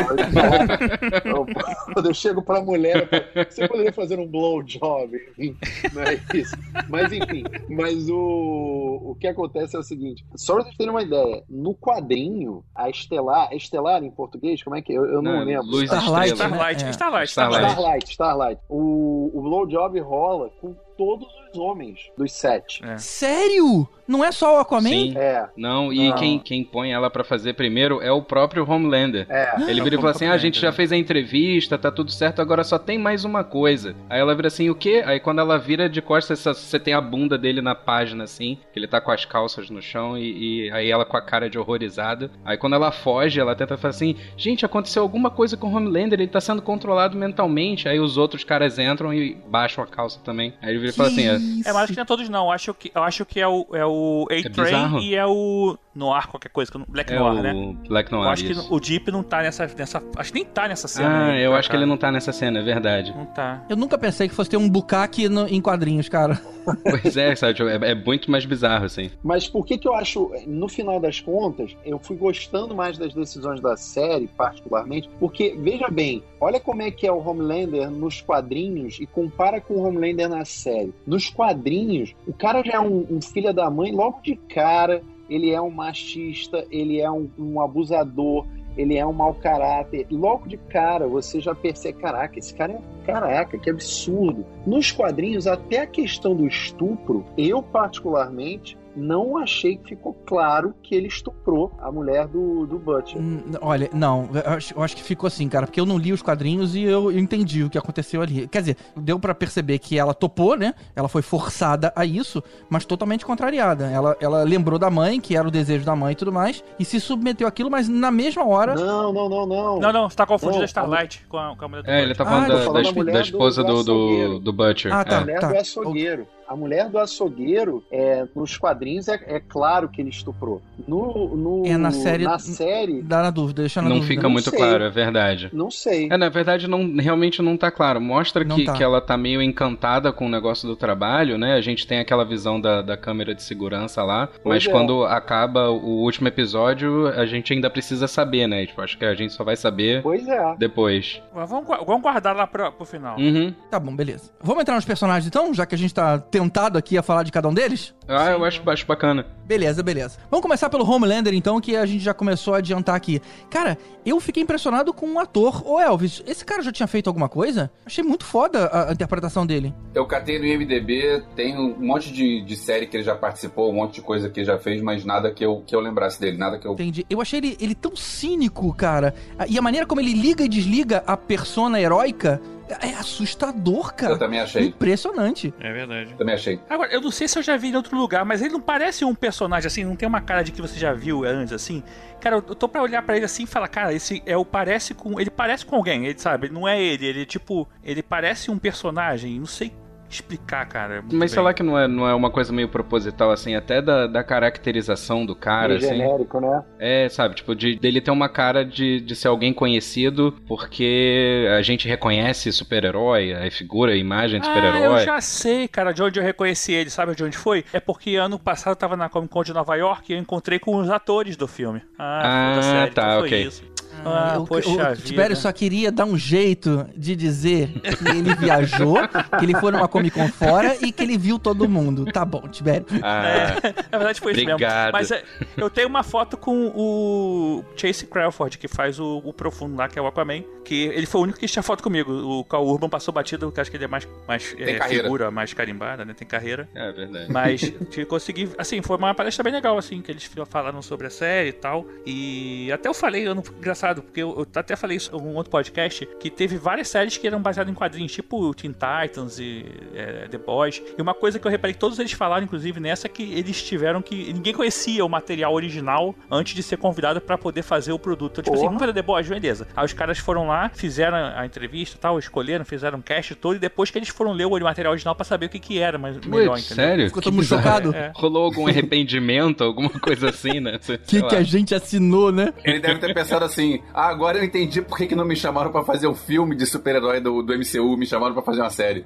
eu, [LAUGHS] eu, quando [LAUGHS] eu chego pra mulher, eu falo, você poderia fazer um blowjob, enfim, não é isso. Mas enfim, mas o, o que acontece é o seguinte, só pra vocês terem uma ideia, no quadrinho, a Estelar, Estelar em português, como é que, eu, eu não, Não, lembro. Luz Starlight, Estrela. Starlight, É. Starlight, Starlight. Starlight. Starlight, Starlight. O, o blowjob rola com todos os homens dos sete. É. Sério? Não é só o Aquaman? Sim. É, Não, e Não. Quem, quem põe ela pra fazer primeiro é o próprio Homelander. é. Ele vira e fala assim: ah, a gente já fez a entrevista, tá tudo certo, agora só tem mais uma coisa. Aí ela vira assim: o quê? Aí quando ela vira de costas, você tem a bunda dele na página, assim, que ele tá com as calças no chão e, e aí ela com a cara de horrorizada. Aí quando ela foge, ela tenta falar assim: gente, aconteceu alguma coisa com o Homelander, ele tá sendo controlado mentalmente. Aí os outros caras entram e baixam a calça também. Aí ele vira e fala assim: é, É, mas acho que não é todos não. Eu acho que, eu acho que é o, é o A-Train bizarro. e é o Noir, qualquer coisa. que eu Black é Noir, o né? Black Eu Noir. acho que isso. o Deep não tá nessa, nessa. Acho que nem tá nessa cena. Ah, aí, eu acho cá. que ele não tá nessa cena, é verdade. Não tá. Eu nunca pensei que fosse ter um bucaque no- em quadrinhos, cara. [LAUGHS] Pois é, sabe? tipo, É, é muito mais bizarro, assim. Mas por que que eu acho, no final das contas, eu fui gostando mais das decisões da série, particularmente, porque, veja bem, olha como é que é o Homelander nos quadrinhos e compara com o Homelander na série. Nos quadrinhos, o cara já é um, um filho da mãe logo de cara, ele é um machista, ele é um, um abusador, ele é um mau caráter. Logo de cara, você já percebe, caraca, esse cara é caraca, que absurdo. Nos quadrinhos, até a questão do estupro, eu particularmente não achei que ficou claro que ele estuprou a mulher do, do Butcher. Hum, Olha, não, eu acho, eu acho que ficou assim, cara, porque eu não li os quadrinhos e eu, eu entendi o que aconteceu ali. Quer dizer, deu pra perceber que ela topou, né? Ela foi forçada a isso, mas totalmente contrariada. Ela, ela lembrou da mãe, que era o desejo da mãe e tudo mais, e se submeteu àquilo, mas na mesma hora. Não, não, não, não. Não, não, você tá confundindo Não, a Starlight com a, com a mulher do É, ele tá Butcher. falando, Ah, da, falando da, da da do- esposa do do, do, do Butcher. Ah, tá. É. mulher do açougueiro. A mulher do açougueiro, é, nos quadrinhos, é, é claro que ele estuprou. No, no, É, na série- Na série, Dá na dúvida, deixa na Não dúvida. fica não muito sei. claro, é verdade. não sei. É, na verdade, não, realmente não tá claro. Mostra Não que, tá. que ela tá meio encantada com o negócio do trabalho, né? A gente tem aquela visão da, da câmera de segurança lá, mas é. quando acaba o último episódio, a gente ainda precisa saber, né? Tipo, acho que a gente só vai saber Pois é. depois. Mas Vamos, vamos guardar lá pro, pro final. Uhum. Tá bom, beleza. Vamos entrar nos personagens então, já que a gente tá tentado aqui a falar de cada um deles? Ah, eu acho, acho bacana. Beleza, beleza. Vamos começar pelo Homelander, então, que a gente já começou a adiantar aqui. Cara, eu fiquei impressionado com o ator. Ô, Elvis, esse cara já tinha feito alguma coisa? Achei muito foda a, a interpretação dele. Eu catei no IMDB, tem um monte de, de série que ele já participou, um monte de coisa que ele já fez, mas nada que eu, que eu lembrasse dele, nada que eu. Entendi. Eu achei ele, ele tão cínico, cara. E a maneira como ele liga e desliga a persona heróica é assustador, cara. Eu também achei. Impressionante. É verdade. Também achei. Agora, eu não sei se eu já vi em outro lugar, mas ele não parece um personagem assim, não tem uma cara de que você já viu antes, assim. Cara, eu tô pra olhar pra ele assim e falar, cara, esse é o parece com. Ele parece com alguém, ele sabe? Ele não é ele, ele tipo. Ele parece um personagem, não sei explicar, cara. muito Mas bem. sei lá que não é, não é uma coisa meio proposital, assim, até da, da caracterização do cara, Meio assim. genérico, né? É, sabe, tipo, de, dele ter uma cara de, de ser alguém conhecido porque a gente reconhece super-herói, a figura, a imagem de Ah, super-herói. eu já sei, cara, de onde eu reconheci ele. Sabe de onde foi? É porque ano passado eu tava na Comic Con de Nova York e eu encontrei com os atores do filme. Ah, Ah, da série, tá, então foi ok. isso. Ah, eu, poxa eu, vida. Tibério só queria dar um jeito de dizer que ele viajou, que ele foi numa Comic Con fora e que ele viu todo mundo. Tá bom, Tibério. Ah, Na verdade foi isso mesmo. Obrigado. Mas é, eu tenho uma foto com o Chase Crawford, que faz o, o Profundo lá, que é o Aquaman. Que ele foi o único que tinha foto comigo. O Cal Urban passou batido, porque acho que ele é mais, mais é, figura, mais carimbada, né? Tem carreira. é verdade. Mas consegui. Assim, foi uma palestra bem legal, assim, que eles falaram sobre a série e tal. E até eu falei, ano engraçado, porque eu, eu até falei isso em um outro podcast, que teve várias séries que eram baseadas em quadrinhos, tipo Teen Titans e é, The Boys. E uma coisa que eu reparei que todos eles falaram, inclusive, nessa, é que eles tiveram que. Ninguém conhecia o material original antes de ser convidado pra poder fazer o produto. Então, tipo assim, Porra. vamos fazer The Boys, beleza. Aí os caras foram lá, fizeram a entrevista e tal, escolheram, fizeram um cast todo, e depois que eles foram ler o material original pra saber o que, que era, mas melhor, Putz, entendeu? sério? Ficou todo mundo chocado? É. Rolou algum arrependimento, alguma coisa assim, né? [LAUGHS] O que, que a gente assinou, né? Ele deve ter pensado assim: ah, agora eu entendi por que, que não me chamaram pra fazer um filme de super-herói do, do MCU, me chamaram pra fazer uma série.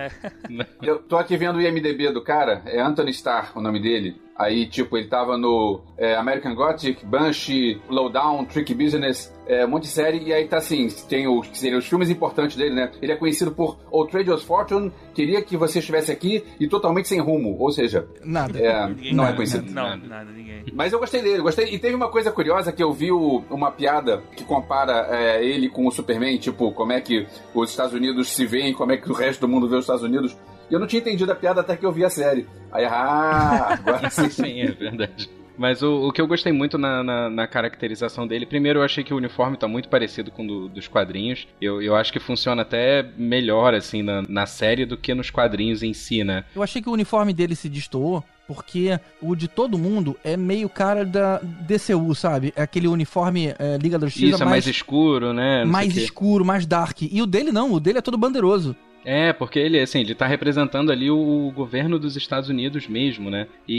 [LAUGHS] Eu tô aqui vendo o IMDB do cara, é Anthony Starr o nome dele. Aí, tipo, ele tava no é, American Gothic, Banshee, Lowdown, Trick Business, é, um monte de série. E aí tá assim, tem os, que seriam os filmes importantes dele, né? Ele é conhecido por Outrageous Fortune, Queria Que Você Estivesse Aqui e Totalmente Sem Rumo. Ou seja, Nada. é, Ninguém- não é nada, conhecido. Não, nada, ninguém. Mas eu gostei dele, gostei. E teve uma coisa curiosa que eu vi o- uma piada que compara é, ele com o Superman, tipo, como é que os Estados Unidos se veem, como é que o resto do mundo vê os Estados Unidos. E eu não tinha entendido a piada até que eu vi a série. Aí, ah, agora [LAUGHS] sim. Sim, é verdade. Mas o, o que eu gostei muito na, na, na caracterização dele, primeiro eu achei que o uniforme tá muito parecido com o do, dos quadrinhos. Eu, eu acho que funciona até melhor, assim, na, na série do que nos quadrinhos em si, né? Eu achei que o uniforme dele se destoou, porque o de todo mundo é meio cara da DCU, sabe? É aquele uniforme é, Liga da Justiça Isso, é mais escuro, né? Não mais escuro, mais dark. E o dele não, o dele é todo bandeiroso. É, porque ele, assim, ele tá representando ali o governo dos Estados Unidos mesmo, né? E,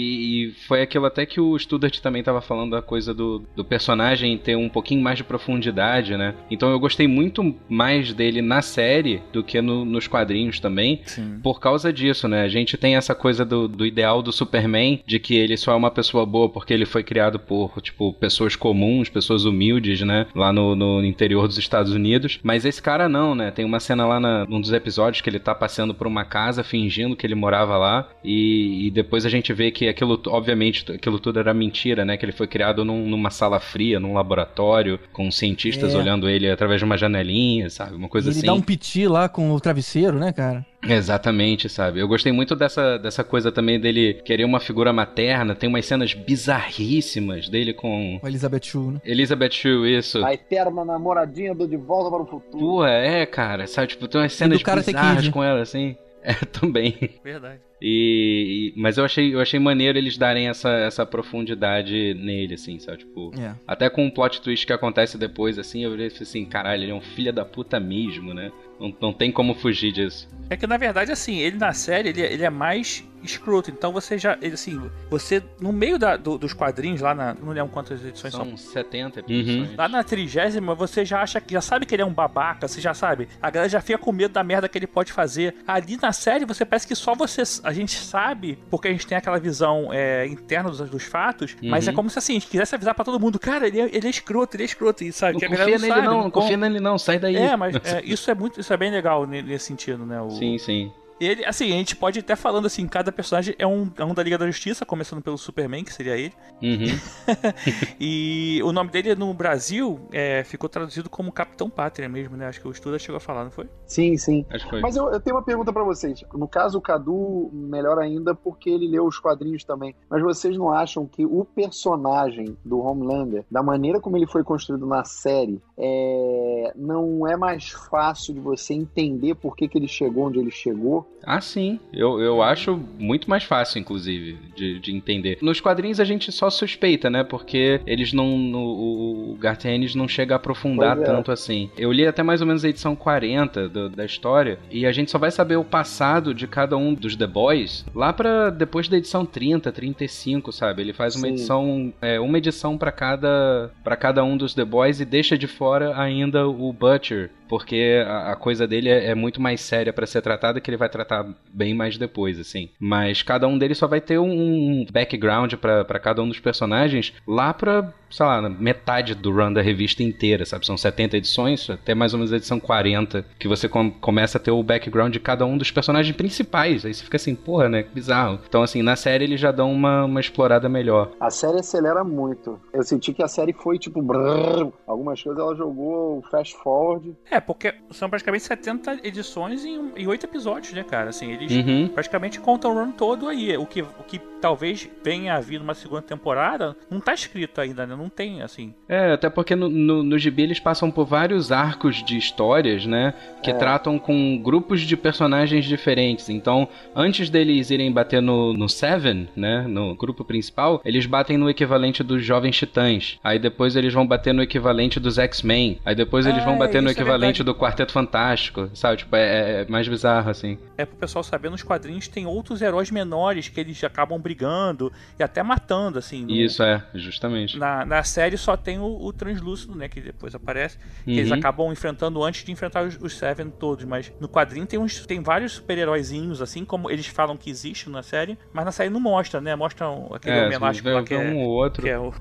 e foi aquilo até que o Studart também tava falando da coisa do, do personagem ter um pouquinho mais de profundidade, né? Então eu gostei muito mais dele na série do que no- nos quadrinhos também, Sim. por causa disso, né? A gente tem essa coisa do, do ideal do Superman, de que ele só é uma pessoa boa porque ele foi criado por, tipo, pessoas comuns, pessoas humildes, né? Lá no, no interior dos Estados Unidos. Mas esse cara não, né? Tem uma cena lá na, num dos episódios que ele tá passeando por uma casa fingindo que ele morava lá. E, e depois a gente vê que aquilo, obviamente, aquilo tudo era mentira, né? Que ele foi criado num- numa sala fria, num laboratório, com cientistas É. olhando ele através de uma janelinha, sabe? Uma E coisa ele assim. dá um piti lá com o travesseiro, né, cara? Exatamente, sabe? Eu gostei muito dessa, dessa coisa também dele querer uma figura materna. Tem umas cenas bizarríssimas dele com Elizabeth Shue, né? Elizabeth Shue, isso. A eterna namoradinha do De Volta para o Futuro. Pô, é, cara, sabe? Tipo, tem umas cenas bizarras com ela, assim. É, [LAUGHS] também. Verdade. E, e- mas eu achei, eu achei maneiro eles darem essa, essa profundidade nele, assim, sabe? Tipo, É. até com o plot twist que acontece depois, assim, eu falei assim, caralho, ele é um filho da puta mesmo, né? Não, não tem como fugir disso. É que na verdade, assim, ele na série ele, ele é mais escroto. Então você já. Ele, assim, você, no meio da- do- dos quadrinhos, lá na. Não lembro quantas edições são. São 70 edições. Lá na trigésima, você já acha que já sabe que ele é um babaca, você já sabe. A galera já fica com medo da merda que ele pode fazer. Ali na série, você parece que só você. A gente sabe, porque a gente tem aquela visão é, interna dos, dos fatos, mas Uhum. é como se assim, a gente quisesse avisar pra todo mundo, cara, ele é, ele é escroto, ele é escroto, e sabe? Não que a confia nele sabe, não, não confia nele não, sai daí. É, mas é, [LAUGHS] isso é muito. Isso é bem legal ne- nesse sentido, né? O, Sim, sim. Ele, assim, a gente pode até falando assim, cada personagem é um, é um da Liga da Justiça, começando pelo Superman, que seria ele. Uhum. [LAUGHS] e o nome dele no Brasil é, ficou traduzido como Capitão Pátria mesmo, né? Acho que o Estuda chegou a falar, não foi? Sim, sim. Acho que foi. Mas eu, eu tenho uma pergunta pra vocês. No caso, o Cadu, melhor ainda, porque ele leu os quadrinhos também. Mas vocês não acham que o personagem do Homelander, da maneira como ele foi construído na série, é, não é mais fácil de você entender por que, que ele chegou onde ele chegou? Ah, sim. Eu, eu acho muito mais fácil, inclusive, de, de entender. Nos quadrinhos a gente só suspeita, né? Porque eles não. No, o- Garth Ennis não chega a aprofundar é. tanto assim. Eu li até mais ou menos a edição 40 do- da história. E a gente só vai saber o passado de cada um dos The Boys lá pra depois da edição 30, 35, sabe? Ele faz uma Sim. edição. É, uma edição pra cada, pra cada um dos The Boys e deixa de fora ainda o Butcher. Porque a, coisa dele é, é muito mais séria pra ser tratada que ele vai tratar bem mais depois, assim. Mas cada um deles só vai ter um, background pra cada um dos personagens lá pra, sei lá, metade do run da revista inteira, sabe? São 70 edições, até mais ou menos a edição 40, que você com- começa a ter o background de cada um dos personagens principais. Aí você fica assim, porra, né? Que bizarro. Então, assim, na série eles já dão uma, uma explorada melhor. A série acelera muito. Eu senti que a série foi tipo. brrr. Algumas coisas ela jogou fast forward. É, porque são praticamente 70 edições em, em 8 episódios, né, cara? Assim, eles Uhum. praticamente contam o run todo aí. O que, o que talvez venha a vir numa segunda temporada, não tá escrito ainda, né? Não tem, assim. É, até porque no, no, no gibi eles passam por vários arcos de histórias, né? Que É. tratam com grupos de personagens diferentes. Então, antes deles irem bater no, no Seven, né? No grupo principal, eles batem no equivalente dos Jovens Titãs. Aí depois eles vão bater no equivalente dos X-Men. Aí depois eles Ah, vão bater no é equivalente verdade. do Quarteto Fantástico. Sabe? Tipo, é, é mais bizarro, assim. É pro pessoal saber, nos quadrinhos tem outros heróis menores que eles acabam brigando e até matando, assim. no- Isso é, justamente. Na, na série só tem o, o Translúcido, né? Que depois aparece. Que eles Uhum. acabam enfrentando antes de enfrentar os, os Seven todos. Mas no quadrinho tem, uns, tem vários super-heróizinhos, assim, como eles falam que existe na série. Mas na série não mostra, né? Mostra um- aquele É, vê- lá que é, um ou outro. que é o,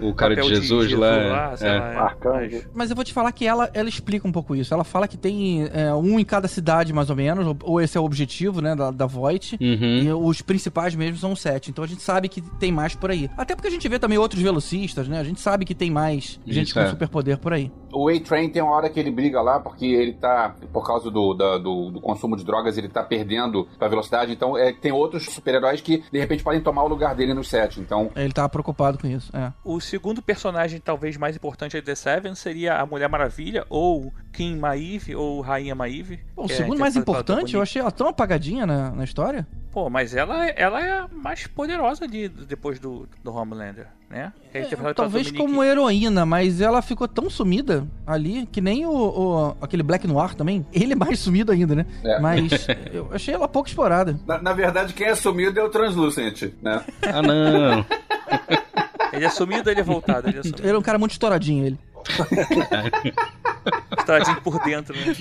o, O cara de papel Jesus lá, sei é. lá, é. Arcanjo. Mas- Mas eu vou te falar que ela, ela explica um pouco isso. Ela fala que tem é, um em cada cidade, mais ou menos, ou, ou esse é o objetivo, né, da, da Voight. Uhum. E os principais mesmo são sete. Então a gente sabe que tem mais por aí. Até porque a gente vê também outros velocistas, né? A gente sabe que tem mais gente Isso, com é. superpoder por aí. O A-Train tem uma hora que ele briga lá, porque ele tá, por causa do, da- do, do consumo de drogas, ele tá perdendo a velocidade. Então, é, tem outros super-heróis que, de repente, podem tomar o lugar dele no set. Então, Ele tava preocupado com isso. É. O segundo personagem, talvez mais importante aí de The Seven, seria a Mulher Maravilha, ou King Maeve, ou Rainha Maeve. Pô, o é segundo mais interpretada pela importante, eu achei ela tão apagadinha na, na história. Pô, mas ela, ela é a mais poderosa de, depois do, do Homelander, né? Que é Talvez como heroína, mas ela ficou tão sumida ali que nem o, o- aquele Black Noir também. Ele é mais sumido ainda, né? É. Mas eu achei ela pouco explorada. na, na verdade, quem é sumido é o Translucent, né? Ah, não. [LAUGHS] Ele é sumido, ele é voltado. Ele é sumido. Ele é um cara muito estouradinho, ele. [LAUGHS] Estouradinho por dentro, né?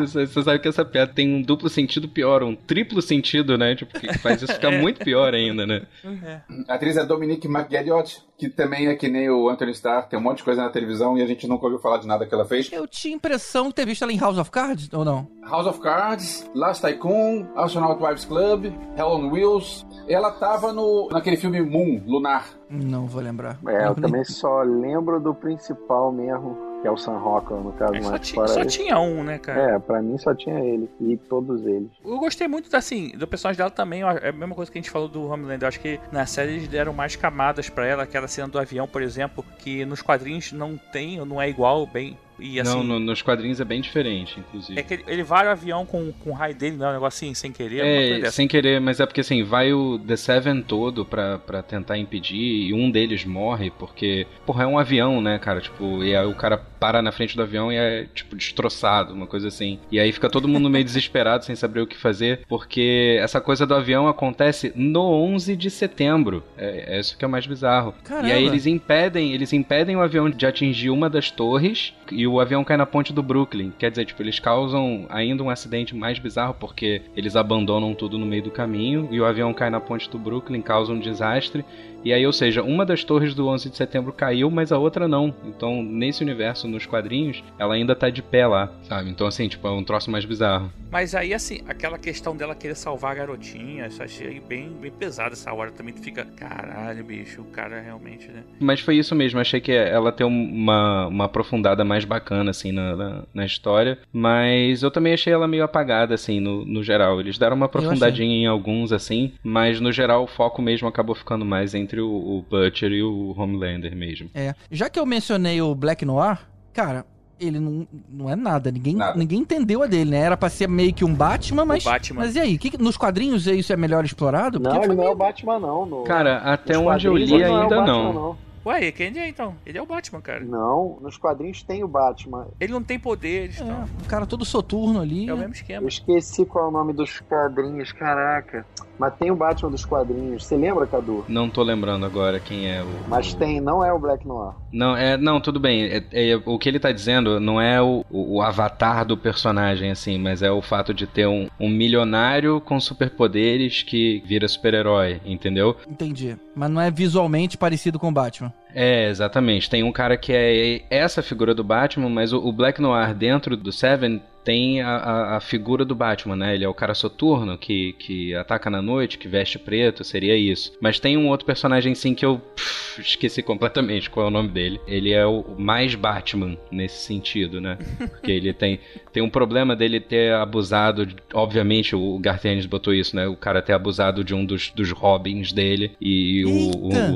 Você, você sabe que essa piada tem um duplo sentido pior, um triplo sentido, né? Tipo, que faz isso ficar [LAUGHS] muito pior ainda, né? É. A atriz é Dominique McGalliot, que também é que nem o Anthony Starr, tem um monte de coisa na televisão e a gente nunca ouviu falar de nada que ela fez. Eu tinha impressão de ter visto ela em House of Cards, ou não? House of Cards, Last Tycoon, Astronaut Wives Club, Hell on Wheels. Ela tava no, naquele filme Moon, Lunar. Não vou lembrar. É, eu também só lembro do principal mesmo, que é o Sam Rockwell, no caso, É, só, mas só isso- tinha um, né, cara? É, pra mim só tinha ele. E todos eles. Eu gostei muito, assim, do personagem dela também. É a mesma coisa que a gente falou do Homelander. Eu acho que na série eles deram mais camadas pra ela. Aquela cena do avião, por exemplo, que nos quadrinhos não tem, ou não é igual, bem E, assim, não, no- nos quadrinhos é bem diferente, inclusive. É que ele, ele vai o avião com, com o raio dele, não é um negócio assim, sem querer. É, sem querer, mas é porque assim, vai o The Seven todo pra, pra tentar impedir e um deles morre porque, porra, é um avião, né, cara? Tipo, e aí o cara para na frente do avião e é, tipo, destroçado, uma coisa assim. E aí fica todo mundo meio [LAUGHS] desesperado, sem saber o que fazer, porque essa coisa do avião acontece no 11 de setembro. É, é isso que é o mais bizarro. Caramba. E aí eles impedem, eles impedem o avião de atingir uma das torres e o avião cai na ponte do Brooklyn. Quer dizer, tipo, eles causam ainda um acidente mais bizarro porque eles abandonam tudo no meio do caminho e o avião cai na ponte do Brooklyn, causa um desastre. E aí, ou seja, uma das torres do 11 de setembro caiu, mas a outra não. Então, nesse universo, nos quadrinhos, ela ainda tá de pé lá, sabe? Então, assim, tipo, é um troço mais bizarro. Mas aí, assim, aquela questão dela querer salvar a garotinha, isso achei bem, bem pesado essa hora. Também tu fica, caralho, bicho, o cara realmente, né? Mas foi isso mesmo, achei que ela tem uma, uma aprofundada mais bacana, assim, na, na, na história. Mas eu também achei ela meio apagada, assim, no, no geral. Eles deram uma aprofundadinha em alguns, assim, mas no geral o foco mesmo acabou ficando mais entre o, o Butcher e o Homelander mesmo. É. Já que eu mencionei o Black Noir, cara, ele não, não é nada. Ninguém, Nada. ninguém entendeu a dele, né? Era pra ser meio que um Batman, mas. Batman. Mas e aí? Que nos quadrinhos isso é melhor explorado? Não, foi ele não é meio- o Batman, não. No- Cara, até nos onde eu li ele é o ainda Batman, não. Ué, quem é então? Ele é o Batman, cara. Não, nos quadrinhos tem o Batman. Ele não tem poderes, É, não. um cara todo soturno ali. É o mesmo esquema. Eu esqueci qual é o nome dos quadrinhos, caraca. Mas tem o Batman dos quadrinhos. Você lembra, Cadu? Não tô lembrando agora quem é o. Mas o- tem, não é o Black Noir. Não, é, não, tudo bem. É- é- o que ele tá dizendo não é o, o- o avatar do personagem, assim, mas é o fato de ter um, um milionário com superpoderes que vira super-herói, entendeu? Entendi. Mas não é visualmente parecido com o Batman. É, exatamente. Tem um cara que é essa figura do Batman, mas o, o Black Noir dentro do Seven tem a, a- a figura do Batman, né? Ele é o cara soturno que, que ataca na noite, que veste preto, seria isso. Mas tem um outro personagem sim que eu pff, esqueci completamente qual é o nome dele. Ele é o mais Batman nesse sentido, né? Porque ele tem, tem um problema dele ter abusado, de- obviamente o Garth Ennis botou isso, né? O cara ter abusado de um dos, dos Robins dele e o,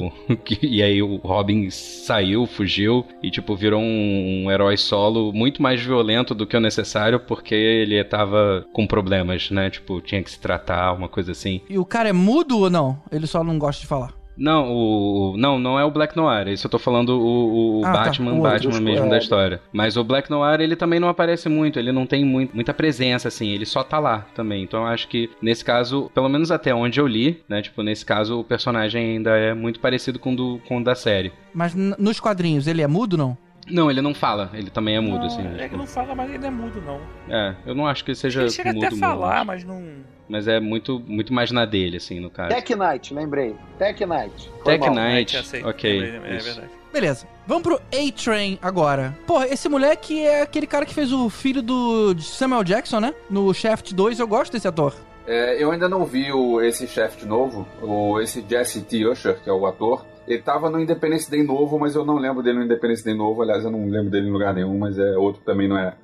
o, [LAUGHS] e aí o Robin saiu, fugiu e tipo virou um, um herói solo muito mais violento do que o necessário porque ele tava com problemas, né? Tipo, tinha que se tratar, uma coisa assim. E o cara é mudo ou não? Ele só não gosta de falar. Não, o não, não é o Black Noir. Isso eu tô falando o, o Ah, tá. Batman, O outro, Batman dos- mesmo é. da história. Mas o Black Noir, ele também não aparece muito, ele não tem muito, muita presença assim, ele só tá lá também. Então eu acho que nesse caso, pelo menos até onde eu li, né, tipo, nesse caso o personagem ainda é muito parecido com o do com o da série. Mas nos quadrinhos ele é mudo não? Não, ele não fala, ele também é mudo, não, assim. é que tipo, não fala, mas ele é mudo, não. é, eu não acho que ele seja Ele chega mudo, até a falar, mudo, mas não. mas é muito, muito mais na dele, assim, no caso. Tech Knight, lembrei. Tech Knight. Foi Tech mal. Knight, sei. ok. É, isso. verdade. Beleza. Vamos pro A-Train agora. Porra, esse moleque é aquele cara que fez o filho do Samuel Jackson, né? No Shaft 2, eu gosto desse ator. É, eu ainda não vi o, esse chefe novo, o, esse Jesse T. Usher, que é o ator. Ele tava no Independence Day novo, mas eu não lembro dele no Independence Day novo. Aliás, eu não lembro dele em lugar nenhum, mas é outro que também não é.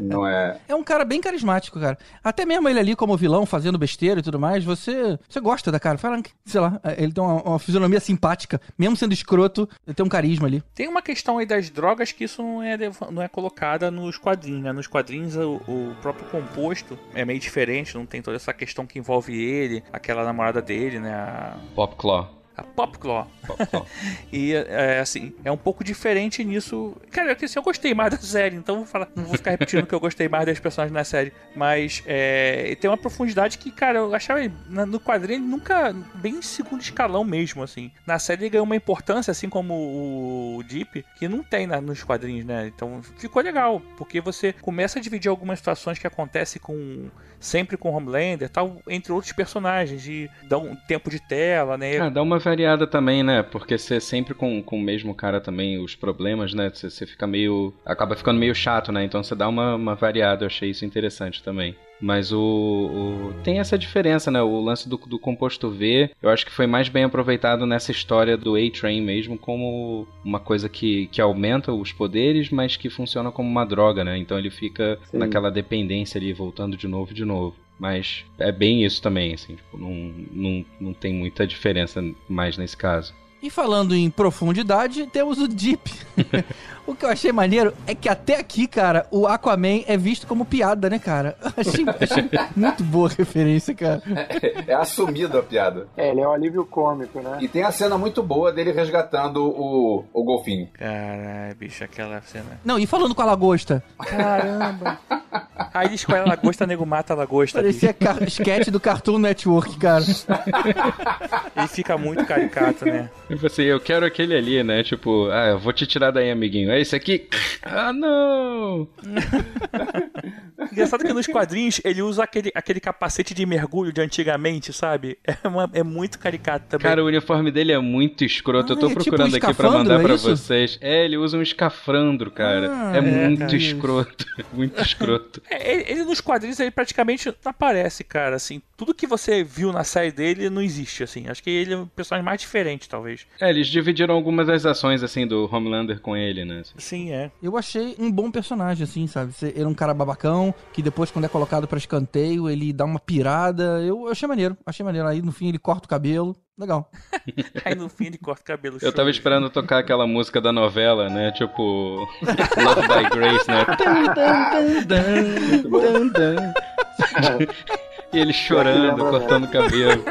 Não é. [LAUGHS] É um cara bem carismático, cara. Até mesmo ele ali como vilão, fazendo besteira e tudo mais, você você gosta da cara. Fala, sei lá, ele tem uma, uma fisionomia simpática. Mesmo sendo escroto, ele tem um carisma ali. Tem uma questão aí das drogas que isso não é, não é colocada nos quadrinhos, né? Nos quadrinhos o, o próprio composto é meio diferente, não tem toda essa questão que envolve ele, aquela namorada dele, né? A, Pop Claw. A Popclaw. Pop Claw. [LAUGHS] E é assim, é um pouco diferente nisso. Cara, é que assim, eu gostei mais da série, então vou falar, não vou ficar repetindo que eu gostei mais das personagens na série. Mas é, e tem uma profundidade que, cara, eu achava no quadrinho ele nunca. bem em segundo escalão mesmo, assim. Na série ele ganhou uma importância, assim como o Deep, que não tem na- nos quadrinhos, né? Então ficou legal, porque você começa a dividir algumas situações que acontecem com. sempre com Homelander tal, entre outros personagens, de dar um tempo de tela, né? Ah, dá uma variada também, né? Porque você sempre com, com o mesmo cara também, os problemas, né? Você, você fica meio. acaba ficando meio chato, né? Então você dá uma, uma variada, eu achei isso interessante também. Mas o, o- Tem essa diferença, né? O lance do, do composto V, eu acho que foi mais bem aproveitado nessa história do A-Train mesmo, como uma coisa que, que aumenta os poderes, mas que funciona como uma droga, né? Então ele fica Sim. naquela dependência ali, voltando de novo e de novo. Mas é bem isso também, assim, tipo, não, não, não tem muita diferença mais nesse caso. E falando em profundidade, temos o Deep. [LAUGHS] o que eu achei maneiro é que até aqui, cara, o Aquaman é visto como piada, né, cara? Achei, achei [LAUGHS] muito boa a referência, cara. É, é assumido a piada. É, ele é um alívio cômico, né? E tem a cena muito boa dele resgatando o, o golfinho. Caralho, bicho, aquela cena. Não, e falando com a lagosta? Caramba. [LAUGHS] Aí ele escolhe a lagosta, nego mata a lagosta. Parecia sketch do Cartoon Network, cara. Ele fica muito caricato, né? Tipo assim, eu quero aquele ali, né? Tipo, ah, eu vou te tirar daí, amiguinho. É esse aqui? Ah, não! [LAUGHS] Engraçado que nos [LAUGHS] quadrinhos ele usa aquele, aquele capacete de mergulho de antigamente, sabe? É, uma- é muito caricato também. Cara, o uniforme dele é muito escroto. eu Ah, tô é tipo procurando um aqui pra mandar é pra isso? vocês. É, ele usa um escafandro, cara. Ah, é, é, muito cara, isso. escroto. [LAUGHS] muito escroto. É, ele, ele nos quadrinhos ele praticamente não aparece, cara. Assim, tudo que você viu na série dele não existe, assim. Acho que ele é um personagem mais diferente, talvez. É, eles dividiram algumas das ações, assim, do Homelander com ele, né? Sim, é. Eu achei um bom personagem, assim, sabe? Ele é um cara babacão, que depois, quando é colocado pra escanteio, ele dá uma pirada. Eu achei maneiro, achei maneiro. Aí, no fim, ele corta o cabelo. Legal. [LAUGHS] Aí no fim ele corta o cabelo. Eu tava esperando tocar aquela música da novela, né? Tipo, Love by Grace, né? [LAUGHS] e ele chorando, cortando o cabelo.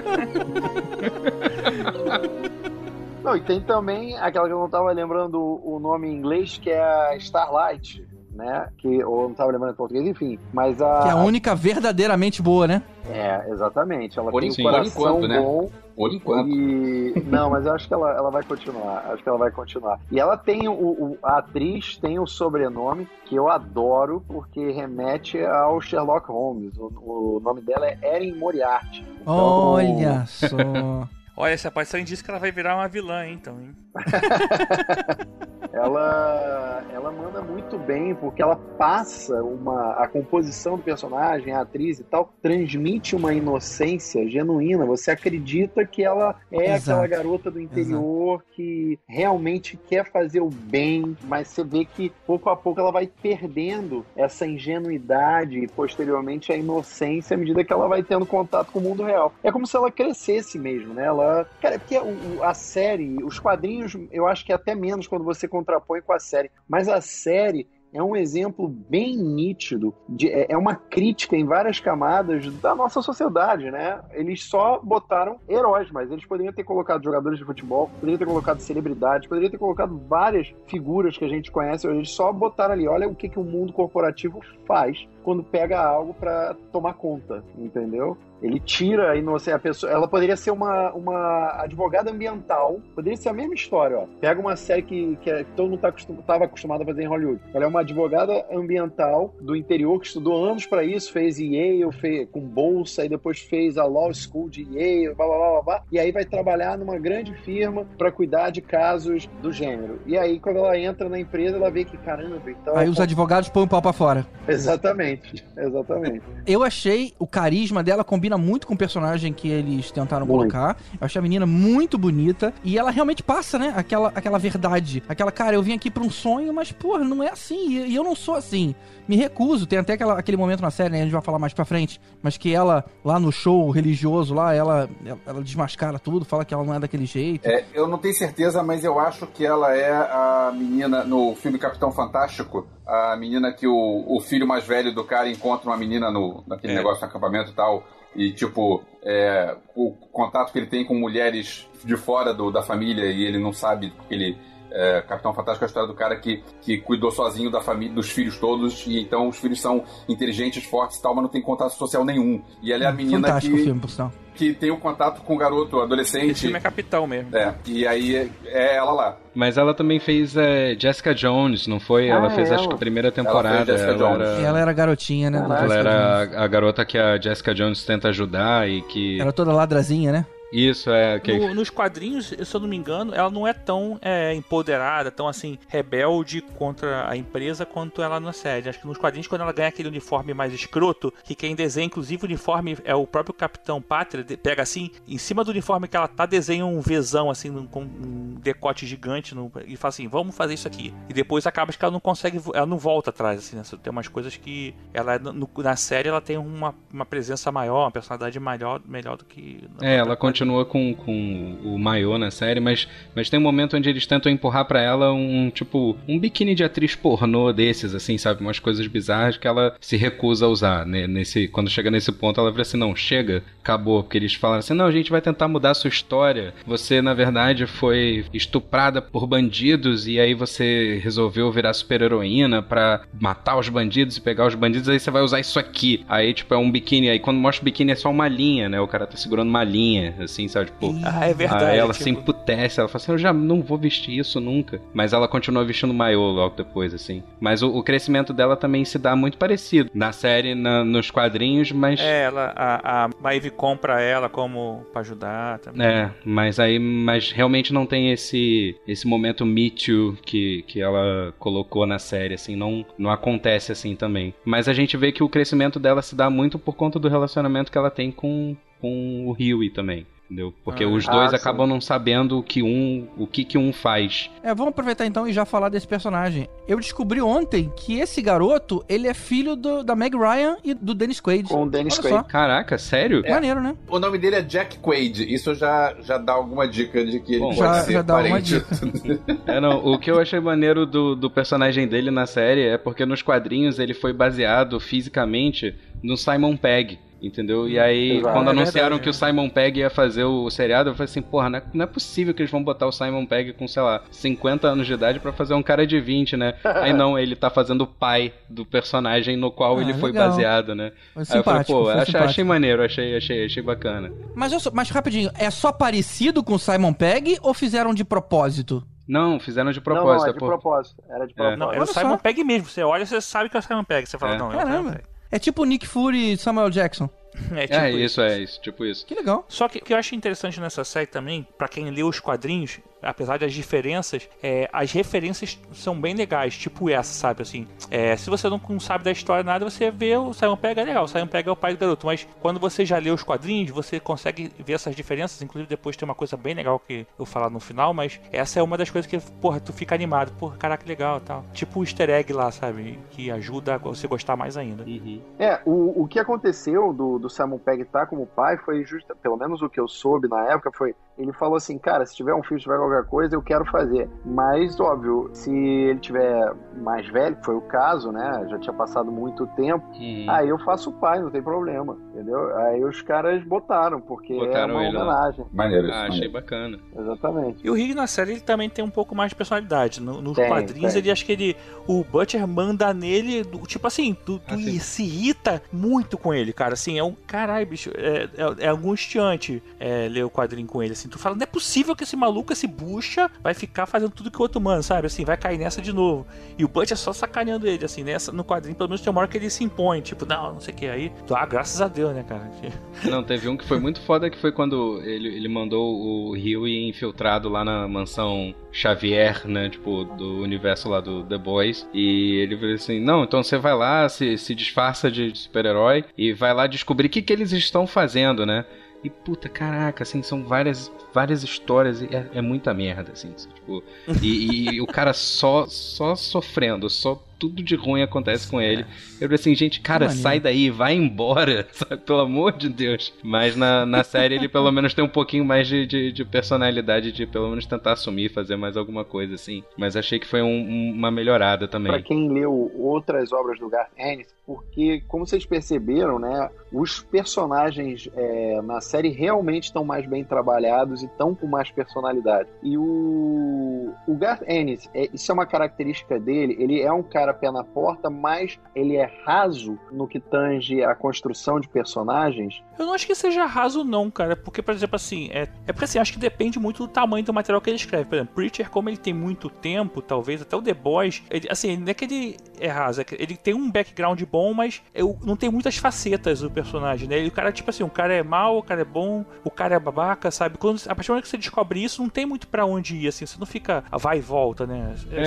Não, e tem também aquela que eu não tava lembrando o nome em inglês, que é a Starlight, né? Que, ou não tava lembrando em português, enfim. Mas a. Que é a única verdadeiramente boa, né? É, exatamente. Ela Por tem enquanto, um coração por enquanto, né? bom. Por enquanto. E... Não, mas eu acho que ela, ela vai continuar. Acho que ela vai continuar. E ela tem o, o- a atriz tem o sobrenome que eu adoro porque remete ao Sherlock Holmes. O, o nome dela é Erin Moriarty. Então, Olha só. [LAUGHS] Olha, essa aparição indica que ela vai virar uma vilã, hein, então, hein? [LAUGHS] ela ela manda muito bem porque ela passa uma a composição do personagem, a atriz e tal, transmite uma inocência genuína. Você acredita que ela é Exato. aquela garota do interior que realmente quer fazer o bem, mas você vê que pouco a pouco ela vai perdendo essa ingenuidade e posteriormente a inocência à medida que ela vai tendo contato com o mundo real. É como se ela crescesse mesmo, né? Ela, cara, é porque a série, os quadrinhos, eu acho que é até menos quando você contrapõe com a série, mas a série é um exemplo bem nítido, de- é é uma crítica em várias camadas da nossa sociedade, né? Eles só botaram heróis, mas eles poderiam ter colocado jogadores de futebol, poderiam ter colocado celebridades, poderiam ter colocado várias figuras que a gente conhece, eles só botaram ali, olha o que, que o mundo corporativo faz quando pega algo para tomar conta, entendeu? Ele tira a inocência, a pessoa, ela poderia ser uma, uma advogada ambiental, poderia ser a mesma história, ó. Pega uma série que, que, é- que todo mundo tá acostum, tava acostumado a fazer em Hollywood. Ela é uma advogada ambiental do interior que estudou anos para isso, fez Yale, fez com bolsa e depois fez a Law School de Yale, blá blá blá blá, blá e aí vai trabalhar numa grande firma para cuidar de casos do gênero. E aí quando ela entra na empresa, ela vê que caramba, então Aí os advogados põem o pau pra fora. Exatamente, [LAUGHS] exatamente. Eu achei o carisma dela combina muito com o personagem que eles tentaram Muito. colocar. Eu achei a menina muito bonita e ela realmente passa, né? Aquela, aquela verdade. Aquela, cara, eu vim aqui pra um sonho, mas, porra, não é assim. E, e eu não sou assim. Me recuso. Tem até aquela, aquele momento na série, né? A gente vai falar mais pra frente. Mas que ela, lá no show religioso, lá, ela, ela, ela desmascara tudo, fala que ela não é daquele jeito. É, eu não tenho certeza, mas eu acho que ela é a menina no filme Capitão Fantástico. A menina que o, o filho mais velho do cara encontra uma menina no, naquele É. negócio no acampamento e tal. E, tipo, é, o contato que ele tem com mulheres de fora do, da família e ele não sabe porque ele. É, Capitão Fantástico é a história do cara que, que cuidou sozinho da família, dos filhos todos, e então os filhos são inteligentes, fortes e tal, mas não tem contato social nenhum. E ela é a menina Fantástico que, filme, por sinal. que tem o contato com o garoto Esse adolescente. filme é capital mesmo. É, e aí é, é ela lá. Mas ela também fez é, Jessica Jones, não foi? ela Ah, fez, ela. acho que a primeira temporada. Jessica Ela, Jones. era, Ela era garotinha, né? ela Jessica era Jones. a, a garota que a Jessica Jones tenta ajudar e que. Era toda ladrazinha, né? Isso, é. Que... No- nos quadrinhos, se eu não me engano, ela não é tão é, empoderada, tão assim, rebelde contra a empresa quanto ela na série. Acho que nos quadrinhos, quando ela ganha aquele uniforme mais escroto, que quem desenha, inclusive, o uniforme é o próprio Capitão Pátria, pega assim, em cima do uniforme que ela tá, desenha um Vzão, assim, com um decote gigante, no- e fala assim, vamos fazer isso aqui. E depois acaba que ela não consegue, ela não volta atrás, assim, né? Tem umas coisas que ela, no- na série, ela tem uma, uma presença maior, uma personalidade maior, melhor do que... É, ela continua continua com, com o maiô na série, mas, mas tem um momento onde eles tentam empurrar para ela um, tipo, um biquíni de atriz pornô desses, assim, sabe? Umas coisas bizarras que ela se recusa a usar, né? Nesse, quando chega nesse ponto, ela vira assim, não, chega, acabou. Porque eles falam assim, não, a gente vai tentar mudar a sua história. Você, na verdade, foi estuprada por bandidos e aí você resolveu virar super-heroína pra matar os bandidos e pegar os bandidos, aí você vai usar isso aqui. Aí, tipo, é um biquíni. Aí quando mostra o biquíni é só uma linha, né? O cara tá segurando uma linha, assim, sabe? Tipo, Ah, é verdade. Aí ela tipo, se emputece, ela fala assim, eu já não vou vestir isso nunca. Mas ela continua vestindo maiô logo depois, assim. Mas o, o crescimento dela também se dá muito parecido. Na série, na- nos quadrinhos, mas... É, ela, a, a Maeve compra ela como pra ajudar também. É, mas aí, mas realmente não tem esse esse momento Me Too que, que ela colocou na série, assim, não, não acontece assim também. Mas a gente vê que o crescimento dela se dá muito por conta do relacionamento que ela tem com, com o Huey também. Entendeu? Porque Ah, os ah, dois sim. acabam não sabendo o que um, o que que um faz. É, vamos aproveitar então e já falar desse personagem. Eu descobri ontem que esse garoto, ele é filho do- da Meg Ryan e do Dennis Quaid. Com o Dennis Olha Quaid. só, Caraca, sério? maneiro, né? O nome dele é Jack Quaid. Isso já, já dá alguma dica de que ele Bom, pode já- ser já dá alguma parente. [LAUGHS] É, não, o que eu achei maneiro do, do personagem dele na série é porque nos quadrinhos ele foi baseado fisicamente no Simon Pegg. Entendeu? E aí, Exato. quando É anunciaram verdade, que o Simon Pegg ia fazer o seriado, eu falei assim, porra, não é, não é possível que eles vão botar o Simon Pegg com, sei lá, 50 anos de idade pra fazer um cara de 20, né? aí [LAUGHS] não, ele tá fazendo o pai do personagem no qual Ah, ele foi legal. baseado, né? Foi aí eu falei, pô, achei, achei maneiro, achei, achei, achei bacana. Mas, eu só- mas rapidinho, é só parecido com o Simon Pegg ou fizeram de propósito? Não, fizeram de Não, não, propósito. é de propósito. Era de É. propósito. Não, é o Simon só. Pegg mesmo. Você olha, você sabe que é o Simon Pegg. Você fala, É. não, é o Simon Caramba. É tipo Nick Fury e Samuel Jackson. [LAUGHS] É, tipo É, isso, é isso, tipo isso. Que legal. Só que o que eu acho interessante nessa série também, pra quem lê os quadrinhos, apesar das diferenças, é, as referências são bem legais, tipo essa, sabe? Assim, é, se você não, sabe da história nada, você vê o Simon Pegg é legal, o Simon Pegg é o pai do garoto, mas quando você já lê os quadrinhos, você consegue ver essas diferenças, inclusive depois tem uma coisa bem legal que eu vou falar no final, mas essa é uma das coisas que, porra, tu fica animado, porra, caraca, que legal e tal. Tipo o easter egg lá, sabe? Que ajuda a você gostar mais ainda. Uhum. É, o, o que aconteceu do, do Simon Pegg estar como pai foi justo, pelo menos o que eu soube na época foi, ele falou assim, cara, se tiver um filho, se tiver qualquer coisa, eu quero fazer. Mas, óbvio, se ele tiver mais velho, que foi o caso, né, já tinha passado muito tempo, Uhum. aí eu faço o pai, não tem problema, entendeu? Aí os caras botaram, porque Botaram é uma homenagem. Maneiro. Ah, achei bacana. Exatamente. E o Rick na série ele também tem um pouco mais de personalidade. No- nos Tem, quadrinhos tem. ele acho que ele. O Butcher manda nele. do- tipo assim, tu, tu Ah, sim. se irrita muito com ele, cara. Assim, é um. Caralho, bicho. É, é, é angustiante é, ler o quadrinho com ele. Assim, tu fala, não é possível que esse maluco, esse bucha, vai ficar fazendo tudo que o outro manda, sabe? Assim, vai cair nessa de novo. E o Butcher só sacaneando ele, assim, nessa, no quadrinho, pelo menos tem uma hora que ele se impõe, tipo, não, não sei o que. Aí, tu, ah, graças a Deus, né, cara? [LAUGHS] Não, teve um que foi muito foda que foi quando ele, ele mandou o Huey infiltrado lá na mansão Xavier, né? Tipo, do universo lá do The Boys. E ele falou assim: Não, então você vai lá, se, se disfarça de super-herói e vai lá descobrir o que, que eles estão fazendo, né? E puta, caraca, assim, são várias, várias histórias e é, é muita merda, assim. Tipo, e, e o cara só, só sofrendo, só tudo de ruim acontece com ele. Eu falei assim, gente, cara, maneiro. sai daí, vai embora, [LAUGHS] sabe? Pelo amor de Deus. Mas na, na série ele pelo menos tem um pouquinho mais de, de, de personalidade, de pelo menos tentar assumir, fazer mais alguma coisa assim. Mas achei que foi um- um- uma melhorada Pra também. quem leu outras obras do Garth Ennis, porque, como vocês perceberam, né, os personagens é, na série realmente estão mais bem trabalhados e estão com mais personalidade. E o, o Garth Ennis, é, isso é uma característica dele, ele é um cara pé na porta, mas ele é raso no que tange a construção de personagens. Eu não acho que seja raso, não, cara. Porque, por exemplo, assim, é, é porque assim, acho que depende muito do tamanho do material que ele escreve. Por exemplo, Preacher, como ele tem muito tempo, talvez até o The Boys, ele, assim, não é que ele é raso, é que ele tem um background bom, mas eu, não tem muitas facetas do personagem, né? E o cara, tipo assim, o cara é mau, o cara é bom, o cara é babaca, sabe? Quando, a partir do momento que você descobre isso, não tem muito pra onde ir, assim, você não fica a vai e volta, né? É,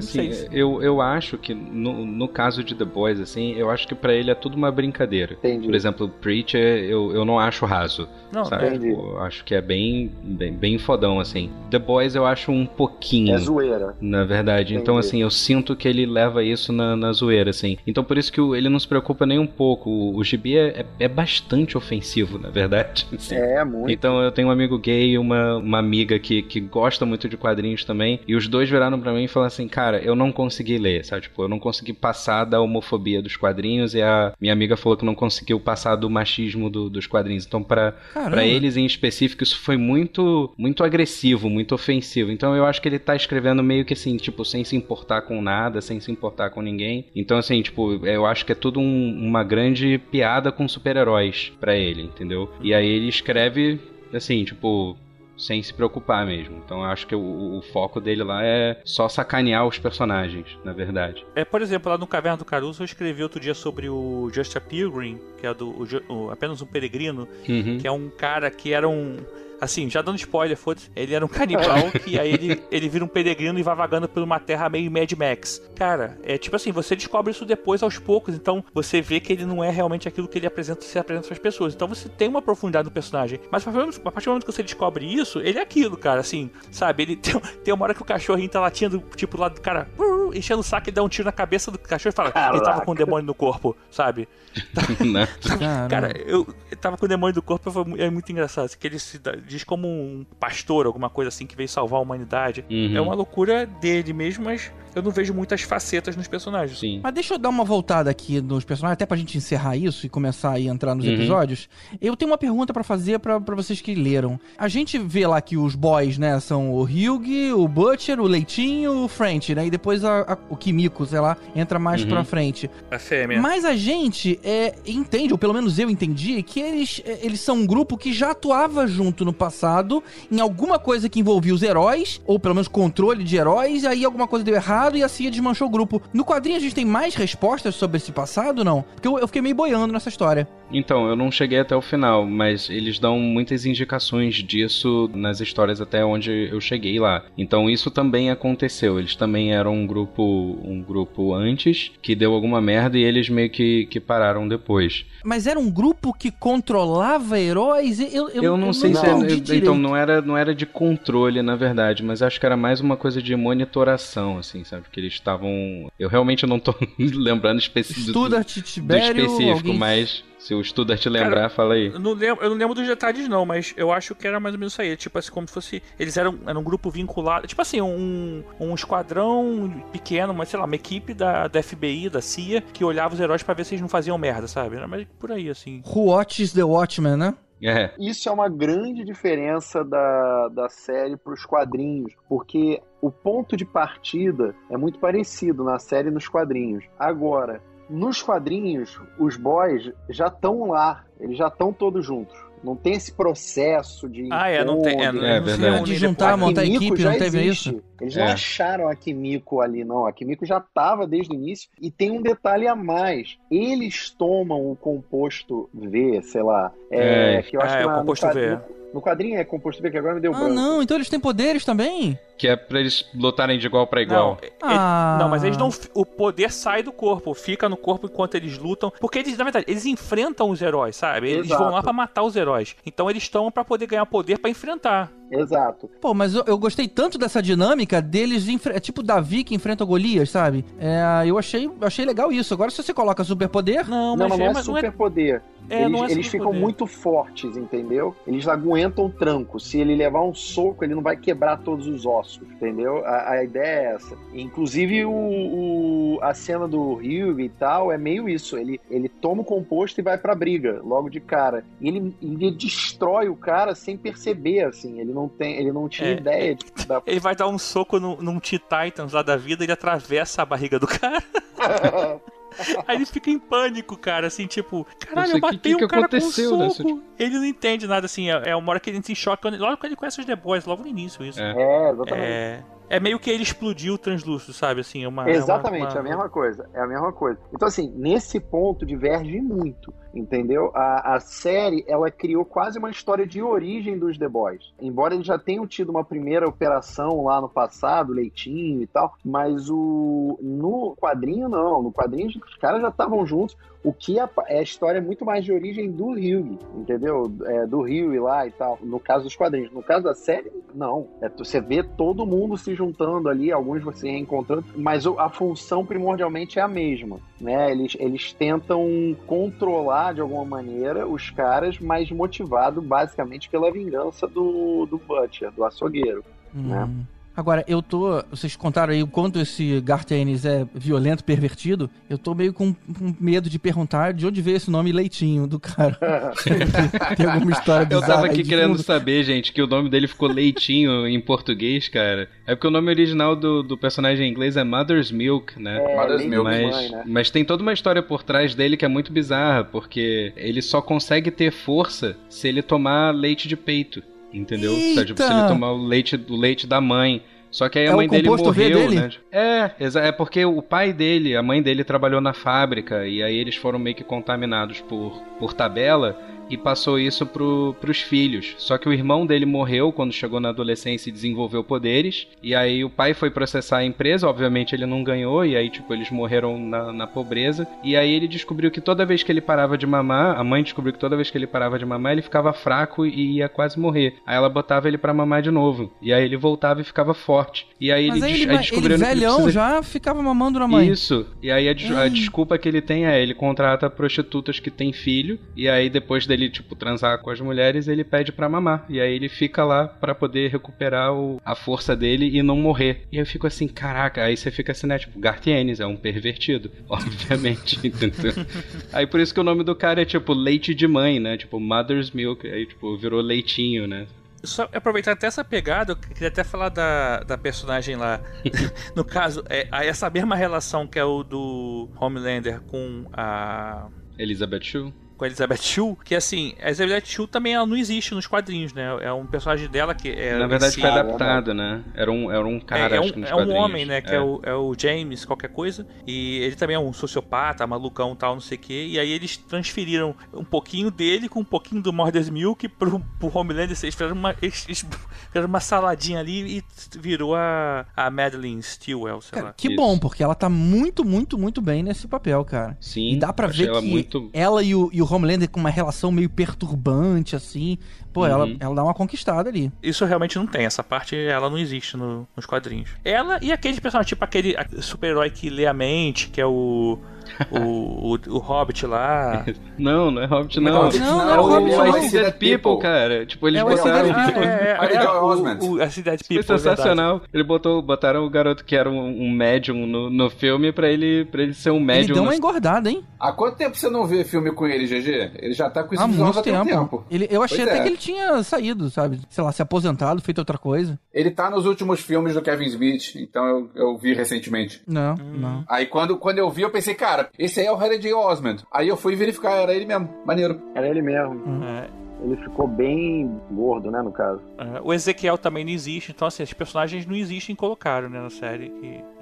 sei assim, se- eu, eu acho que no, no caso de The Boys, assim, eu acho que pra ele é tudo uma brincadeira. Entendi. Por exemplo, Preacher eu, eu não acho raso. Não, sabe? entendi. Eu acho que é bem, bem, bem fodão, assim. The Boys eu acho um pouquinho. É zoeira. Na verdade. Então, Entendi. assim, eu sinto que ele leva isso na, na zoeira, assim. Então, por isso que ele não se preocupa nem um pouco. O, o gibi é, é- é bastante ofensivo, na verdade. [LAUGHS] assim. É, muito. Então eu tenho um amigo gay e uma, uma amiga que, que gosta muito de quadrinhos também. E os dois viraram pra mim e falaram assim, cara, eu não consegui ler, sabe? Tipo, eu não consegui passar da homofobia dos quadrinhos e a minha amiga falou que não conseguiu passar do machismo do- dos quadrinhos. Então, pra, Pra eles em específico, isso foi muito muito agressivo, muito ofensivo. Então eu acho que ele tá escrevendo meio que assim, tipo, sem se importar com nada, sem se importar com ninguém. Então, assim, tipo, eu acho que é tudo um- uma grande piada com super-heróis pra ele, entendeu? E aí ele escreve, assim, tipo. Sem se preocupar mesmo. Então eu acho que o, o foco dele lá é só sacanear os personagens, na verdade. É, por exemplo, lá no Caverna do Caruso eu escrevi outro dia sobre o Just a Pilgrim, que é do o o apenas um peregrino, Uhum. que é um cara que era um. Assim, já dando spoiler, foda-se. Ele era um canibal que [LAUGHS] aí ele, ele vira um peregrino e vai vagando por uma terra meio Mad Max. Cara, é tipo assim, você descobre isso depois aos poucos, então você vê que ele não é realmente aquilo que ele apresenta, se apresenta para as pessoas. Então você tem uma profundidade no personagem. Mas a partir do momento- que você descobre isso, ele é aquilo, cara, assim, sabe? Ele [LAUGHS] tem, tem uma hora que o cachorrinho tá latindo, tipo, lá do cara, uh, enchendo o saco e dá um tiro na cabeça do cachorro e fala, ele tava com um demônio no corpo, sabe? [LAUGHS] Né? Cara, eu, eu tava com o demônio do corpo, é muito engraçado. assim, que ele se dá- diz como um pastor, alguma coisa assim, que veio salvar a humanidade. Uhum. É uma loucura dele mesmo, mas eu não vejo muitas facetas nos personagens. Sim. Mas deixa eu dar uma voltada aqui nos personagens, até pra gente encerrar isso e começar a entrar nos Uhum. episódios. Eu tenho uma pergunta pra fazer pra pra vocês que leram. A gente vê lá que os boys, né, são o Hugh, o Butcher, o Leitinho, o French, né? E depois a- a- o Kimiko, sei lá, entra mais Uhum. pra frente. A fêmea. Mas a gente é, entende, ou pelo menos eu entendi, que eles, é, eles são um grupo que já atuava junto no passado em alguma coisa que envolvia os heróis, ou pelo menos controle de heróis, aí alguma coisa deu errado e a CIA desmanchou o grupo. No quadrinho a gente tem mais respostas sobre esse passado, não? Porque eu, eu fiquei meio boiando nessa história. Então, eu não cheguei até o final, mas eles dão muitas indicações disso nas histórias até onde eu cheguei lá. Então isso também aconteceu. Eles também eram um grupo, um grupo antes que deu alguma merda e eles meio que, que pararam depois. Mas era um grupo que controlava heróis? Eu, eu, Eu não sei se é, entendi eu- direito. então não era não era de controle na verdade, mas acho que era mais uma coisa de monitoração assim, sabe? Que eles estavam, eu realmente não tô [LAUGHS] lembrando específico do, do Tibério, específico, alguém... mas se o Studart lembrar, fala aí. Eu não, lembro, eu não lembro dos detalhes, não, mas eu acho que era mais ou menos isso aí. Tipo assim, como se fosse. Eles eram, eram um grupo vinculado. Tipo assim, um, um esquadrão pequeno, mas sei lá, uma equipe da, da FBI, da CIA, que olhava os heróis pra ver se eles não faziam merda, sabe? Era mais por aí, assim. Who Watches the Watchmen, né? É. Isso é uma grande diferença da, da série para os quadrinhos, porque o ponto de partida é muito parecido na série e nos quadrinhos. Agora, nos quadrinhos, os boys já estão lá, eles já estão todos juntos. Não tem esse processo de. Ah, é, não tem. É, não, É verdade. De juntar, montar Kimiko equipe, já não teve existe. isso? Eles É. não acharam a Kimiko ali, não. A Kimiko já estava desde o início. E tem um detalhe a mais. Eles tomam o composto V, sei lá. É, É. que eu acho Ah, que é o na- no composto quadrinho- V. No, no quadrinho é composto V, que agora me deu Ah, branco. não, então eles têm poderes também? Que é pra eles lutarem de igual pra Não, igual. ele- Ah. não, mas eles não. O poder sai do corpo, fica no corpo enquanto eles lutam. Porque eles, na verdade, eles enfrentam os heróis, sabe? Eles Exato. vão lá pra matar os heróis. Então eles estão pra poder ganhar poder pra enfrentar. Exato. Pô, mas eu, eu gostei tanto dessa dinâmica deles, enfre- é tipo Davi que enfrenta o Golias, sabe? É, eu achei, achei legal isso. Agora, se você coloca superpoder, Não, Não, mas, mas não é mas não é superpoder. É, eles não é eles ficam superpoder. muito fortes, entendeu? Eles aguentam o tranco. Se ele levar um soco, ele não vai quebrar todos os ossos, entendeu? A, a ideia é essa. Inclusive, o, o- a cena do Hugh e tal é meio isso. Ele, ele toma o composto e vai pra briga, logo de cara. E ele, ele destrói o cara sem perceber, assim. Ele não, tem, ele não tinha É, ideia de, da... [LAUGHS] Ele vai dar um soco num, num T-Titans lá da vida, ele atravessa a barriga do cara. [LAUGHS] [LAUGHS] Aí ele fica em pânico, cara, assim, tipo, caralho, eu que que um cara com um nessa, soco. Ele não entende nada, assim, é, é uma hora que ele entra em choque, quando- logo que ele conhece os The Boys, logo no início isso. É. É, exatamente. É, É meio que ele explodiu o translúcido, sabe? Assim, é uma. Exatamente, é uma, é a mesma coisa. É a mesma coisa. Então, assim, nesse ponto diverge muito. Entendeu? A, a série, ela criou quase uma história de origem dos The Boys. Embora eles já tenham tido uma primeira operação lá no passado, Leitinho e tal, mas o no quadrinho não. No quadrinho os caras já estavam juntos. O que é, é a história muito mais de origem do Hugh, entendeu? É, do e lá e tal. No caso dos quadrinhos. No caso da série, não. É, você vê todo mundo se juntando ali, alguns você reencontrando, mas a função primordialmente é a mesma. Né? Eles, eles tentam controlar de alguma maneira os caras, mas motivado basicamente pela vingança do, do Butcher, do açougueiro. Hum. Né? Agora, eu tô. Vocês contaram aí o quanto esse Gartenis é violento, pervertido. Eu tô meio com, com medo de perguntar de onde veio esse nome Leitinho do cara. [LAUGHS] Tem alguma história Eu bizarra tava aí aqui de querendo fundo? saber, gente, que o nome dele ficou Leitinho [LAUGHS] em português, cara. É porque o nome original do, do personagem em inglês é Mother's Milk, né? É, Mother's Milk. Mas, Mãe, né? mas tem toda uma história por trás dele que é muito bizarra, porque ele só consegue ter força se ele tomar leite de peito, entendeu? Então, tipo, se Eita! ele tomar o leite, o leite da mãe. Só que aí É a o mãe dele morreu, dele? né? É, é porque o pai dele, a mãe dele trabalhou na fábrica e aí eles foram meio que contaminados por, por tabela e passou isso pro, pros filhos. Só que o irmão dele morreu quando chegou na adolescência e desenvolveu poderes. E aí o pai foi processar a empresa, obviamente ele não ganhou, e aí, tipo, eles morreram na, na pobreza. E aí ele descobriu que toda vez que ele parava de mamar, a mãe descobriu que toda vez que ele parava de mamar, ele ficava fraco e ia quase morrer. Aí ela botava ele pra mamar de novo. E aí ele voltava e ficava forte. E aí Mas ele, aí ele, aí ele velhão precisa- já ficava mamando na mãe. isso. E aí a, des- a desculpa que ele tem é ele contrata prostitutas que têm filho e aí depois dele tipo transar com as mulheres, ele pede pra mamar. E aí ele fica lá pra poder recuperar o- a força dele e não morrer. E eu fico assim, caraca, aí você fica assim, né, tipo, Gartienes é um pervertido, [LAUGHS] obviamente? [LAUGHS] Aí por isso que o nome do cara é tipo leite de mãe, né? Tipo Mother's Milk, aí tipo virou leitinho, né? Só aproveitar até essa pegada, eu queria até falar da, da personagem lá. [LAUGHS] no caso, é essa mesma relação que é o do Homelander com a. Elizabeth Shue. Com a Elizabeth Shue, que assim, a Elizabeth Shue também ela não existe nos quadrinhos, né? É um personagem dela que é. Na verdade esse- foi adaptado, né? Era um, era um cara, é, é acho que um, nos é um homem, né? Que é. o, é o James, qualquer coisa. E ele também é um sociopata, malucão tal, não sei o quê. E aí eles transferiram um pouquinho dele com um pouquinho do Morders Milk pro, pro Homelander. Eles fizeram uma, eles, eles fizeram uma saladinha ali e virou a, a Madeline Stillwell, sei Cara, lá. que Isso. bom, porque ela tá muito, muito, muito bem nesse papel, cara. Sim, E dá pra ver ela que muito ela e o, e o Homelander com uma relação meio perturbante, assim. Pô, Uhum. ela, ela dá uma conquistada ali. Isso realmente não tem, essa parte ela não existe no- nos quadrinhos. Ela e aquele personagem, tipo aquele super-herói que lê a mente, que é o. o, o, o Hobbit lá. Não, não é Hobbit, Não, não. não, não é é o Hobbit, não. See Dead People, cara. Tipo, eles É o botaram. [LAUGHS] É, é, é, o- o- a cidade Foi People, sensacional. Ele botou, botaram o garoto que era um, um médium no, no filme pra ele, pra ele ser um Ele médium. deu no- uma engordada, hein? Há quanto tempo você não vê filme com ele, GG? Ele já tá com esse Há muito tempo. tempo. Ele, eu achei Pois até é. que ele tinha saído, sabe? Sei lá, se aposentado, feito outra coisa. Ele tá nos últimos filmes do Kevin Smith, então eu, eu vi recentemente. Não, Hum. não. Aí quando, quando eu vi, eu pensei, cara, esse aí é o Harry J. Osmond. Aí eu fui verificar, era ele mesmo. Maneiro. Era ele mesmo. É, Ele ficou bem gordo, né, no caso. é, o Ezequiel também não existe, então assim, os personagens não existem e colocaram né, na série.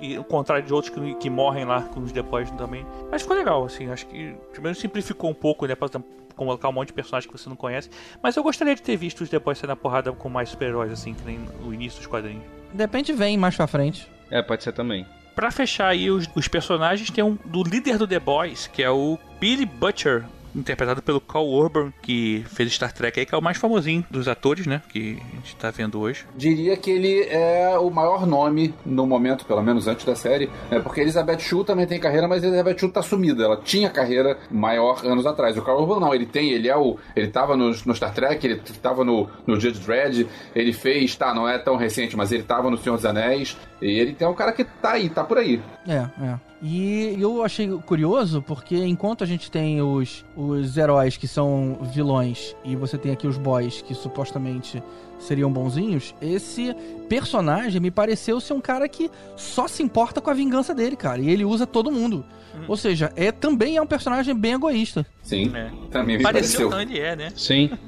E, e ao contrário de outros que, que morrem lá com os depois também. Mas ficou legal, assim, acho que primeiro simplificou um pouco, né? Pra colocar um monte de personagens que você não conhece. Mas eu gostaria de ter visto os depois sendo na porrada com mais super-heróis, assim, que nem no início dos quadrinhos. De repente vem mais pra frente. É, pode ser também. Pra fechar aí os, os personagens, tem um do líder do The Boys, que é o Billy Butcher, interpretado pelo Carl Urban, que fez Star Trek aí, que é o mais famosinho dos atores, né? Que a gente tá vendo hoje. Diria que ele é o maior nome no momento, pelo menos antes da série. É porque Elizabeth Shue também tem carreira, mas Elizabeth Shue tá sumida. Ela tinha carreira maior anos atrás. O Carl Urban não, ele tem, ele é o. Ele tava no, no Star Trek, ele tava no, no Judge Dredd, ele fez, tá, não é tão recente, mas ele tava no Senhor dos Anéis. E ele é um cara que tá aí, tá por aí. É, é. E eu achei curioso porque enquanto a gente tem os, os heróis que são vilões e você tem aqui os boys que supostamente seriam bonzinhos, esse personagem me pareceu ser um cara que só se importa com a vingança dele, cara. E ele usa todo mundo. Ou seja, é também é um personagem bem egoísta. Sim, É. também me Pareceu, pareceu. não, ele é, né? Sim. [LAUGHS]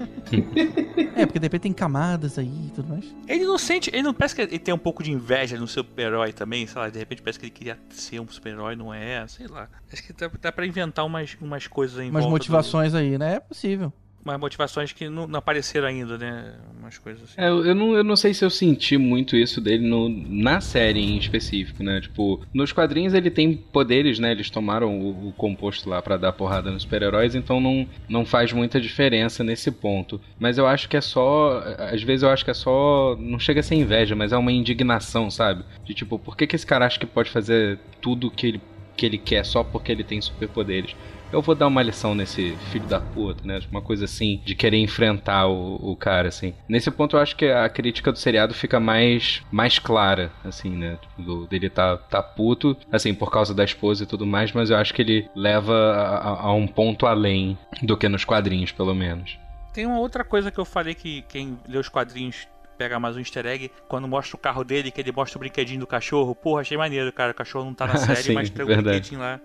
É, porque de repente tem camadas aí e tudo mais. Ele não sente, ele não parece que ele tem um pouco de inveja no super-herói também, sei lá, de repente parece que ele queria ser um super-herói, não é, sei lá. Acho que dá, dá pra inventar umas, umas coisas aí Umas volta do- motivações aí, né? É possível. Umas motivações que não, não apareceram ainda, né? Umas coisas assim. É, eu, não, eu não sei se eu senti muito isso dele no, na série em específico, né? Tipo, nos quadrinhos ele tem poderes, né? Eles tomaram o, o composto lá pra dar porrada nos super-heróis, então não, não faz muita diferença nesse ponto. Mas eu acho que é só. Às vezes eu acho que é só. Não chega a ser inveja, mas é uma indignação, sabe? De tipo, por que, que esse cara acha que pode fazer tudo que ele, que ele quer só porque ele tem superpoderes? Eu vou dar uma lição nesse filho da puta, né? Uma coisa assim, de querer enfrentar o, o cara, assim. Nesse ponto eu acho que a crítica do seriado fica mais, mais clara, assim, né? Do, dele tá, tá puto, assim, por causa da esposa e tudo mais, mas eu acho que ele leva a, a- um ponto além do que nos quadrinhos, pelo menos. Tem uma outra coisa que eu falei que quem lê os quadrinhos pega mais um easter egg, quando mostra o carro dele, que ele mostra o brinquedinho do cachorro. Porra, achei maneiro, cara. O cachorro não tá na [LAUGHS] série, Sim, mas tem o verdade. brinquedinho lá.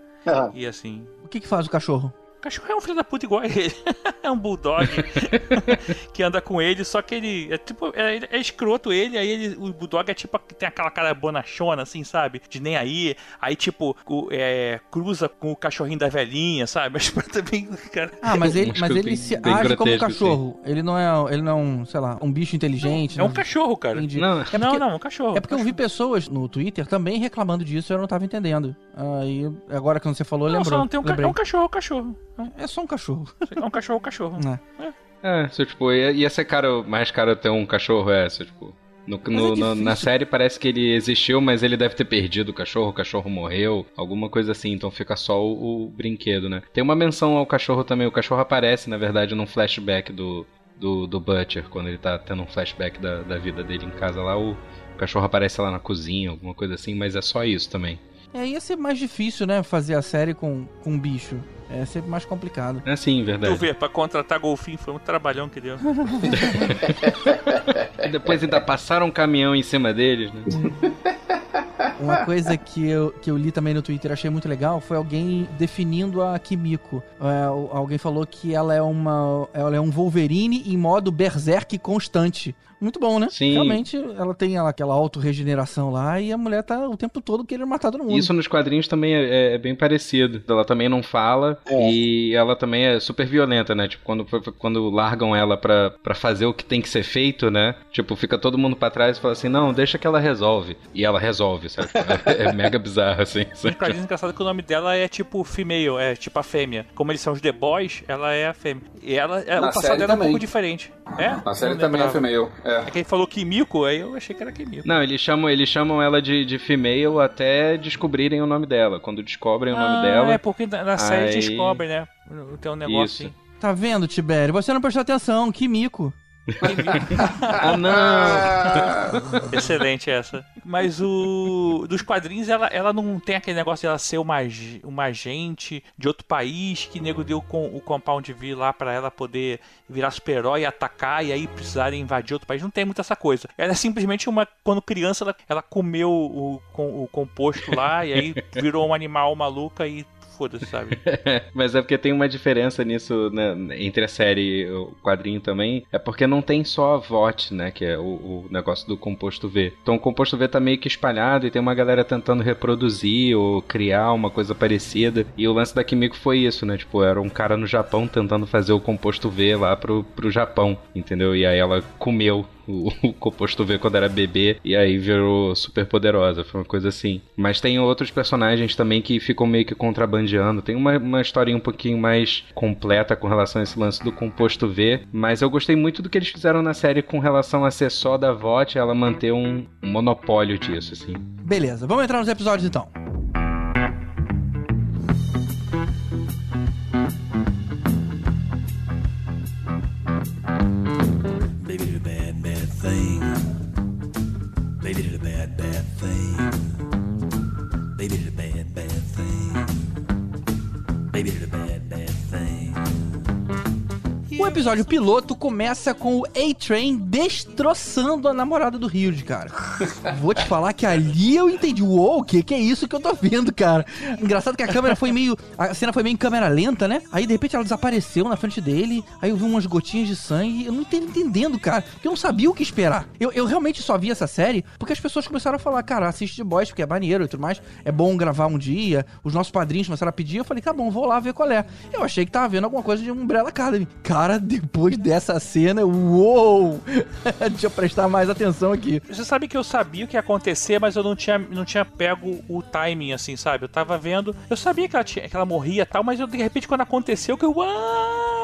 E assim. Que que faz o cachorro? O cachorro é um filho da puta igual a ele. [LAUGHS] é um bulldog [LAUGHS] que anda com ele, só que ele é tipo. É, é escroto ele, aí ele, o bulldog é tipo. Tem aquela cara bonachona, assim, sabe? De nem aí. Aí, tipo, o- é, cruza com o cachorrinho da velhinha, sabe? [LAUGHS] Mas também, cara. Ah, mas ele, mas ele bem- se bem age como um cachorro. Ele não é, ele não é um, sei lá, um bicho inteligente. É um né? cachorro, cara. Entendi. Não, É porque, Não, não, um cachorro. É porque eu vi pessoas no Twitter também reclamando disso e eu não tava entendendo. Aí, agora que você falou, Não, lembrou. só não tem um, ca- é um cachorro, cachorro. É só um cachorro. É um cachorro, cachorro. né? [LAUGHS] É, se, tipo, ia, ia ser caro, mais caro ter um cachorro, é, se, tipo... No, no- é no- na série parece que ele existiu, mas ele deve ter perdido o cachorro, o cachorro morreu, alguma coisa assim, então fica só o, o brinquedo, né? Tem uma menção ao cachorro também, o cachorro aparece, na verdade, num flashback do, do, do Butcher, quando ele tá tendo um flashback da, da vida dele em casa lá, o, o cachorro aparece lá na cozinha, alguma coisa assim, mas é só isso também. É, ia ser mais difícil, né, fazer a série com, com um bicho. É sempre mais complicado. É sim, Tu verdade. vê, pra contratar golfinho foi um trabalhão que deu. E depois ainda passaram um caminhão em cima deles, né? [LAUGHS] Uma coisa que eu, que eu li também no Twitter achei muito legal foi alguém definindo a Kimiko. É, alguém falou que ela é uma ela é um Wolverine em modo berserk constante. Muito bom, né? Sim. Realmente, ela tem ela, aquela auto-regeneração lá e a mulher tá o tempo todo querendo matar todo mundo. Isso nos quadrinhos também é, é bem parecido. Ela também não fala É. e ela também é super violenta, né? Tipo, quando, quando largam ela pra, pra fazer o que tem que ser feito, né? Tipo, fica todo mundo pra trás e fala assim: não, deixa que ela resolve. E ela resolve, sabe? É, [LAUGHS] é mega bizarro, assim. Um sabe? quadrinho engraçado que o nome dela é tipo female, é tipo a fêmea. Como eles são os The Boys, ela é a fêmea. E ela, é, o Na passado série dela é um também. pouco diferente. É? A série Não também é female. É. É que ele falou Kimiko, aí eu achei que era Kimiko. Não, eles chamam, eles chamam ela de, de female até descobrirem o nome dela. Quando descobrem o nome ah, dela. é porque na, na série Aí- descobre, né? Tem um negócio Isso. assim. Tá vendo, Tibério? Você não prestou atenção, que mico. [LAUGHS] Ah, não! Excelente essa. Mas o. Dos quadrinhos, ela, ela não tem aquele negócio de ela ser uma, uma agente de outro país que nego deu com o Compound V lá pra ela poder virar super-herói, atacar e aí precisarem invadir outro país. Não tem muito essa coisa. Ela é simplesmente uma. Quando criança, ela, ela comeu o, com- o composto lá e aí virou um animal maluca e foda-se, sabe? [LAUGHS] Mas é porque tem uma diferença nisso né, entre a série e o quadrinho também. É porque não tem só a VOT, né? Que é o, o negócio do composto V. Então o composto V tá meio que espalhado e tem uma galera tentando reproduzir ou criar uma coisa parecida. E o lance da Kimiko foi isso, né? Tipo, era um cara no Japão tentando fazer o composto V lá pro, pro Japão, entendeu? E aí ela comeu o, [LAUGHS] o composto V quando era bebê e aí virou super poderosa. Foi uma coisa assim. Mas tem outros personagens também que ficam meio que contrabandeando. Tem uma, uma historinha um pouquinho mais completa com relação a esse lance do composto V. Mas eu gostei muito do que eles fizeram na série com relação a ser só da VOT, ela manter um, monopólio disso, assim. Beleza, vamos entrar nos episódios então. Episódio piloto começa com o A-Train destroçando a namorada do Hilde, cara. Vou te falar que ali eu entendi. Uou, o que, que é isso que eu tô vendo, cara? Engraçado que a câmera foi meio. A cena foi meio em câmera lenta, né? Aí de repente ela desapareceu na frente dele. Aí eu vi umas gotinhas de sangue. Eu não tava entendendo, cara. Eu não sabia o que esperar. Eu, eu realmente só vi essa série porque as pessoas começaram a falar, cara, assiste The Boys, porque é maneiro e tudo mais. É bom gravar um dia. Os nossos padrinhos começaram a pedir. Eu falei, tá bom, vou lá ver qual é. Eu achei que tava vendo alguma coisa de Umbrella Academy. Cara, depois dessa cena, uou! [LAUGHS] Deixa eu prestar mais atenção aqui. Você sabe que eu sabia o que ia acontecer, mas eu não tinha, não tinha pego o timing, assim, sabe? Eu tava vendo. Eu sabia que ela, tinha, que ela morria e tal, mas eu, de repente, quando aconteceu, que eu. "Ah!"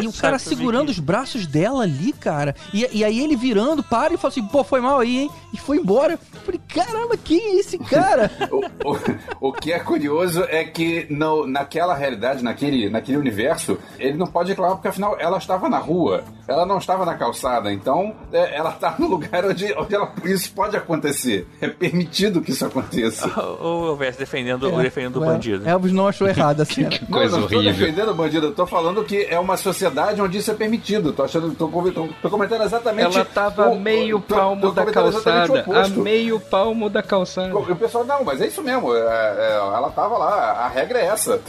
E o cara segurando que- os braços dela ali, cara. E, e aí ele virando, para e fala assim, pô, foi mal aí, hein? E foi embora. Eu falei, caramba, quem é esse cara? [LAUGHS] O, o- o que é curioso é que no, naquela realidade, naquele, naquele universo, ele não pode reclamar porque afinal ela estava na rua, ela não estava na calçada, então é, ela está no lugar onde, onde ela- isso pode acontecer. É permitido que isso aconteça. [LAUGHS] Ou eu viesse defendendo, defendendo o bandido. Elvis não achou errado a cena. Não, Coisa não horrível. Defendendo bandido, eu tô falando que é uma sociedade onde isso é permitido. Tô achando, tô, tô, tô comentando exatamente. Ela tava a o- meio tô- palmo tô da exatamente o calçada. A meio palmo da calçada. O pessoal, não, mas é isso mesmo. é- é, ela tava lá, a regra é essa.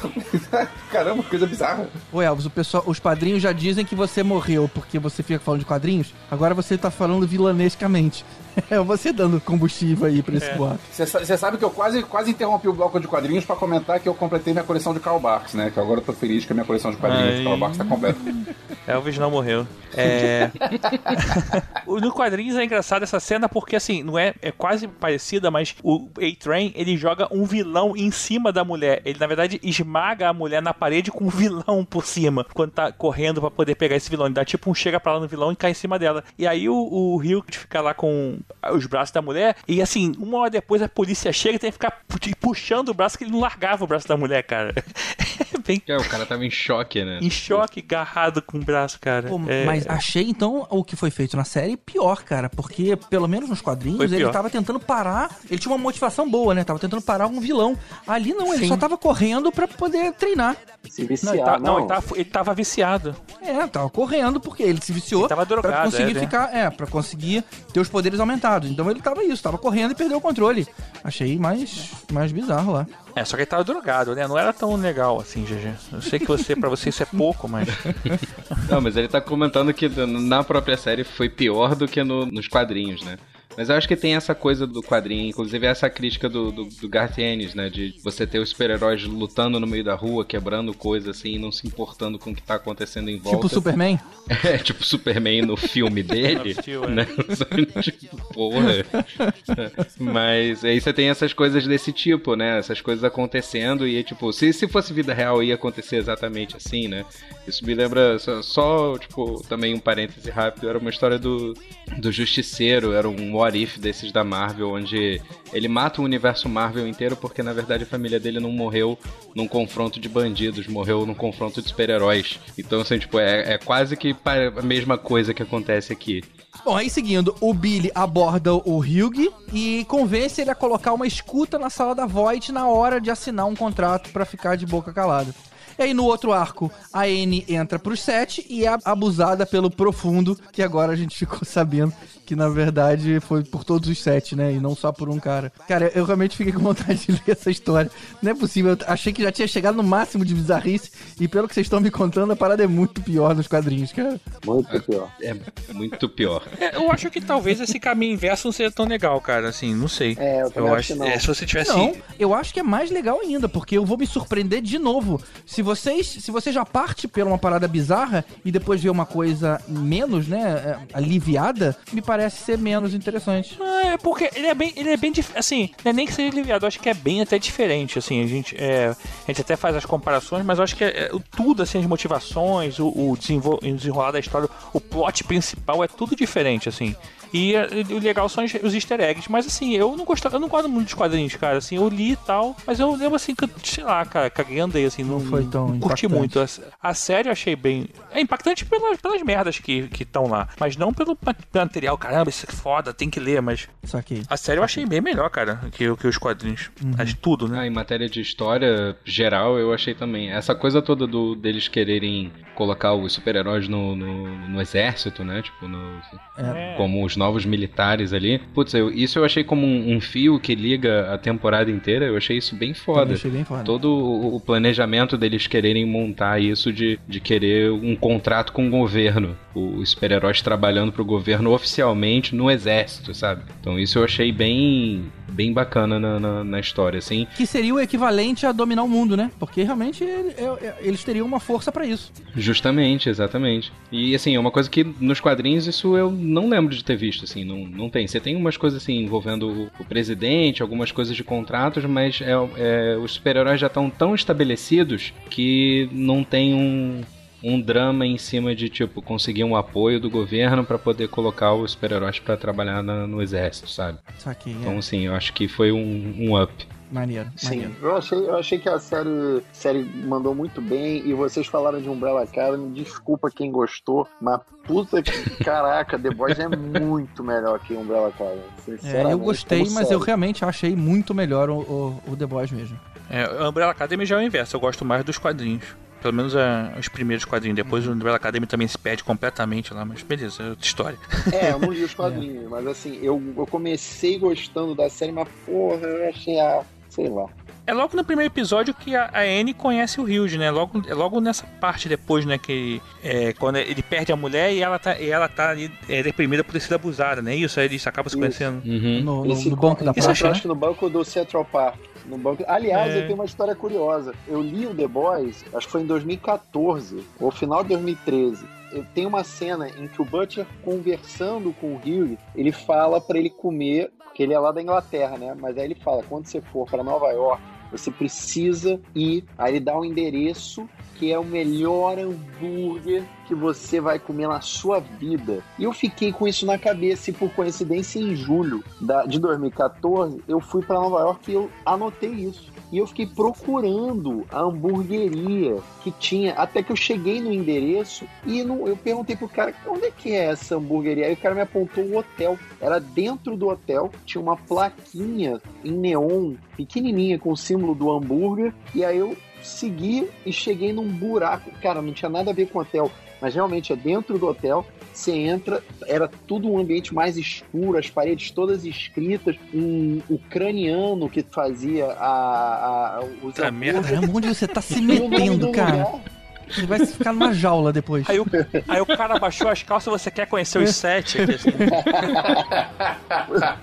[LAUGHS] Caramba, coisa bizarra. Ô Elvis, o pessoal, os padrinhos já dizem que você morreu porque você fica falando de quadrinhos. Agora você tá falando vilanescamente. É você dando combustível aí pra esse É. boato. Você sa- você sabe que eu quase, quase interrompi o bloco de quadrinhos pra comentar que eu completei minha coleção de Karl Barks, né? Que agora eu tô feliz que a minha coleção de quadrinhos de Ai. Karl Barks tá completa. [LAUGHS] Elvis não morreu. É. [LAUGHS] No quadrinhos é engraçado essa cena porque assim, não é, é quase parecida, mas o A-Train ele joga um vilão em cima da mulher. Ele na verdade esmaga a mulher na parede com um vilão por cima quando tá correndo pra poder pegar esse vilão. Ele dá tipo um chega pra lá no vilão e cai em cima dela. E aí o, o Rio fica lá com os braços da mulher e assim, uma hora depois a polícia chega e tem que ficar pu- puxando o braço que ele não largava o braço da mulher, cara. [LAUGHS] É bem É, o cara tava em choque, né? em choque, agarrado com o braço, cara. Pô, É- Mas achei então o que foi feito na série pior, cara. Porque, pelo menos nos quadrinhos, ele tava tentando parar. Ele tinha uma motivação boa, né? Tava tentando parar um vilão. Ali não, ele Sim. só tava correndo pra poder treinar. Se Não, viciar, ele, tá- não. não, ele, tava, ele tava viciado. É, tava correndo porque ele se viciou Ele tava pra drogado, conseguir é, né? ficar, é, para conseguir ter os poderes aumentados. Então ele tava isso, tava correndo e perdeu o controle. Achei mais mais bizarro lá. É, só que ele tava drogado, né? Não era tão legal assim, Eu sei que você, pra você isso é pouco, mas. Não, mas ele tá comentando que na própria série foi pior do que no- nos quadrinhos, né? Mas eu acho que tem essa coisa do quadrinho, inclusive essa crítica do, do, do Garth Ennis, né? De você ter os super-heróis lutando no meio da rua, quebrando coisa assim, e não se importando com o que tá acontecendo em volta. Tipo o Superman. [LAUGHS] É, tipo Superman no filme dele, [LAUGHS] Steel, é. né? [LAUGHS] tipo, porra. Mas aí você tem essas coisas desse tipo, né? Essas coisas acontecendo e, tipo, se, se fosse vida real ia acontecer exatamente assim, né? Isso me lembra só, só, tipo, também um parêntese rápido, era uma história do, do Justiceiro, era um what if desses da Marvel, onde ele mata o universo Marvel inteiro porque, na verdade, a família dele não morreu num confronto de bandidos, morreu num confronto de super-heróis. Então, assim, tipo, é, é quase que a mesma coisa que acontece aqui. Bom, aí seguindo, o Billy aborda o Hugh e convence ele a colocar uma escuta na sala da Void na hora de assinar um contrato pra ficar de boca calada. E aí no outro arco, a Anne entra pros sete e é abusada pelo profundo, que agora a gente ficou sabendo que na verdade foi por todos os sete, né? E não só por um cara. Cara, eu realmente fiquei com vontade de ler essa história. Não é possível, eu achei que já tinha chegado no máximo de bizarrice e pelo que vocês estão me contando, a parada é muito pior nos quadrinhos, cara. Muito pior. É muito pior. É, eu acho que talvez esse caminho inverso não seja tão legal, cara. Assim, não sei. É, eu também acho que não. é, se você tivesse. Não, eu acho que é mais legal ainda, porque eu vou me surpreender de novo. Se vocês, se você já parte pela uma parada bizarra e depois vê uma coisa menos, né, é, aliviada, me parece ser menos interessante. Ah, é porque ele é bem, ele é bem assim, não é nem que seja aliviado, eu acho que é bem até diferente, assim, a gente, é, a gente até faz as comparações, mas eu acho que é, é tudo, assim, as motivações, o, o desenrolar da história, o plot principal é tudo diferente, assim. E é, o legal são os, os easter eggs, mas assim, eu não gosto, eu não gosto muito dos quadrinhos, cara, assim, eu li e tal, mas eu lembro assim, que, eu, sei lá, cara, caguei e andei, assim, não, Não foi tão não curti muito. A, a série eu achei bem, é impactante pelas, pelas merdas que estão lá, mas não pelo ma- material, cara, caramba, isso é foda, tem que ler, mas Só que. a série eu achei bem melhor, cara, que, que os quadrinhos. Acho tudo, né? Ah, em matéria de história geral, eu achei também. Essa coisa toda do, deles quererem colocar os super-heróis no, no, no exército, né? Tipo, no, É. como os novos militares ali. Putz, eu- isso eu achei como um, um fio que liga a temporada inteira. Eu achei isso bem foda. achei bem foda. Todo o, o planejamento deles quererem montar isso de, de querer um contrato com o governo. Os super-heróis trabalhando pro governo oficialmente no exército, sabe? Então isso eu achei bem, bem bacana na, na, na história, assim. Que seria o equivalente a dominar o mundo, né? Porque realmente é- é- eles teriam uma força pra isso. Justamente, exatamente. E assim, é uma coisa que nos quadrinhos isso eu não lembro de ter visto, assim, não, não tem. Você tem umas coisas assim envolvendo o, o presidente, algumas coisas de contratos, mas é, é, os super-heróis já estão tão estabelecidos que não tem um, um drama em cima de, tipo, conseguir um apoio do governo pra poder colocar os super-heróis pra trabalhar na- no exército, sabe? Saquei. Então, É. assim, eu acho que foi um, um up. Maneiro, Sim, maneiro. eu achei, eu achei que a série, série mandou muito bem e vocês falaram de Umbrella Academy, desculpa quem gostou, mas puta que [LAUGHS] caraca, The Boys é muito melhor que Umbrella Academy. É, eu gostei, mas eu realmente achei muito melhor o, o, o The Boys mesmo. É, Umbrella Academy já é o inverso, eu gosto mais dos quadrinhos. Pelo menos é, os primeiros quadrinhos. Depois o Umbrella Academy também se perde completamente lá, mas beleza, é outra história. É, eu não li [LAUGHS] os quadrinhos, mas assim, eu, eu comecei gostando da série, mas porra, eu achei a. sei lá. É logo no primeiro episódio que a, a Anne conhece o Hilde, né? Logo, é logo nessa parte depois, né? Que é, quando ele perde a mulher e ela tá, e ela tá ali é, deprimida por ter sido abusada, né? Isso, aí eles acabam se Isso. conhecendo. Uhum. No, no- no banco da Isso praça, eu né? acho que no banco do Central Park. No banco... Aliás, É. eu tenho uma história curiosa. Eu li o The Boys, acho que foi em 2014, ou final de 2013. Eu tenho uma cena em que o Butcher, conversando com o Hugh, ele fala pra ele comer, porque ele é lá da Inglaterra, né? Mas aí ele fala: quando você for pra Nova York, você precisa ir. Aí ele dá um endereço que é o melhor hambúrguer que você vai comer na sua vida. E eu fiquei com isso na cabeça e por coincidência em julho de 2014 eu fui para Nova York e eu anotei isso. E eu fiquei procurando a hamburgueria que tinha, até que eu cheguei no endereço e não- eu perguntei pro cara, onde é que é essa hamburgueria? Aí o cara me apontou o hotel. Era dentro do hotel, tinha uma plaquinha em neon, pequenininha, com o símbolo do hambúrguer. E aí eu segui e cheguei num buraco. Cara, não tinha nada a ver com hotel, mas realmente é dentro do hotel. Você entra, era tudo um ambiente mais escuro, as paredes todas escritas, um ucraniano que fazia a, a, os Puta merda. Caramba, onde você tá se [LAUGHS] metendo, do cara? lugar- Você vai ficar numa jaula depois. Aí o, aí o cara baixou as calças, você quer conhecer os sete aqui, assim.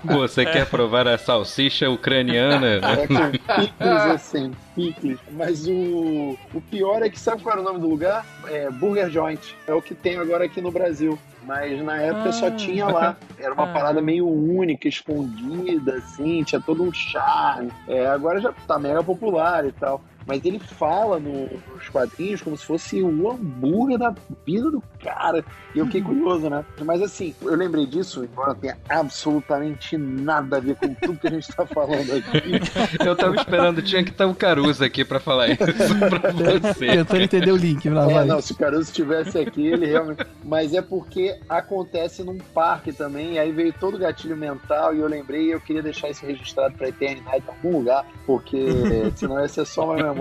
Você quer provar a salsicha ucraniana? É com picles assim, picles. Mas o, o pior é que sabe qual era o nome do lugar? É Burger Joint. É o que tem agora aqui no Brasil. Mas na época só Ah. tinha lá. Era uma Ah. parada meio única, escondida, assim, tinha todo um charme. É, agora já tá mega popular e tal. Mas ele fala no- nos quadrinhos como se fosse o hambúrguer da vida do cara. E eu fiquei curioso, né? Mas assim, eu lembrei disso, embora não tenha absolutamente nada a ver com tudo que a gente tá falando aqui. [LAUGHS] Eu tava esperando, tinha que estar o Caruso aqui pra falar isso [LAUGHS] pra você. Tentando entender o link, lá É, vai. não, se o Caruso estivesse aqui, ele realmente. Mas é porque acontece num parque também, e aí veio todo o gatilho mental, e eu lembrei, e eu queria deixar isso registrado pra eternidade em algum lugar, porque [LAUGHS] senão ia ser só uma memória.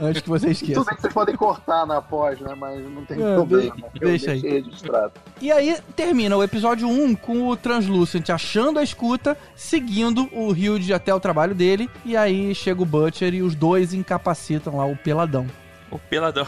Antes que você esqueça. Tudo bem que vocês podem cortar na pós, né? Mas não tem É, problema. deixa aí. registrado. E aí termina o episódio 1 com o Translucent achando a escuta, seguindo o Hilde até o trabalho dele, e aí chega o Butcher e os dois incapacitam lá o peladão. O peladão.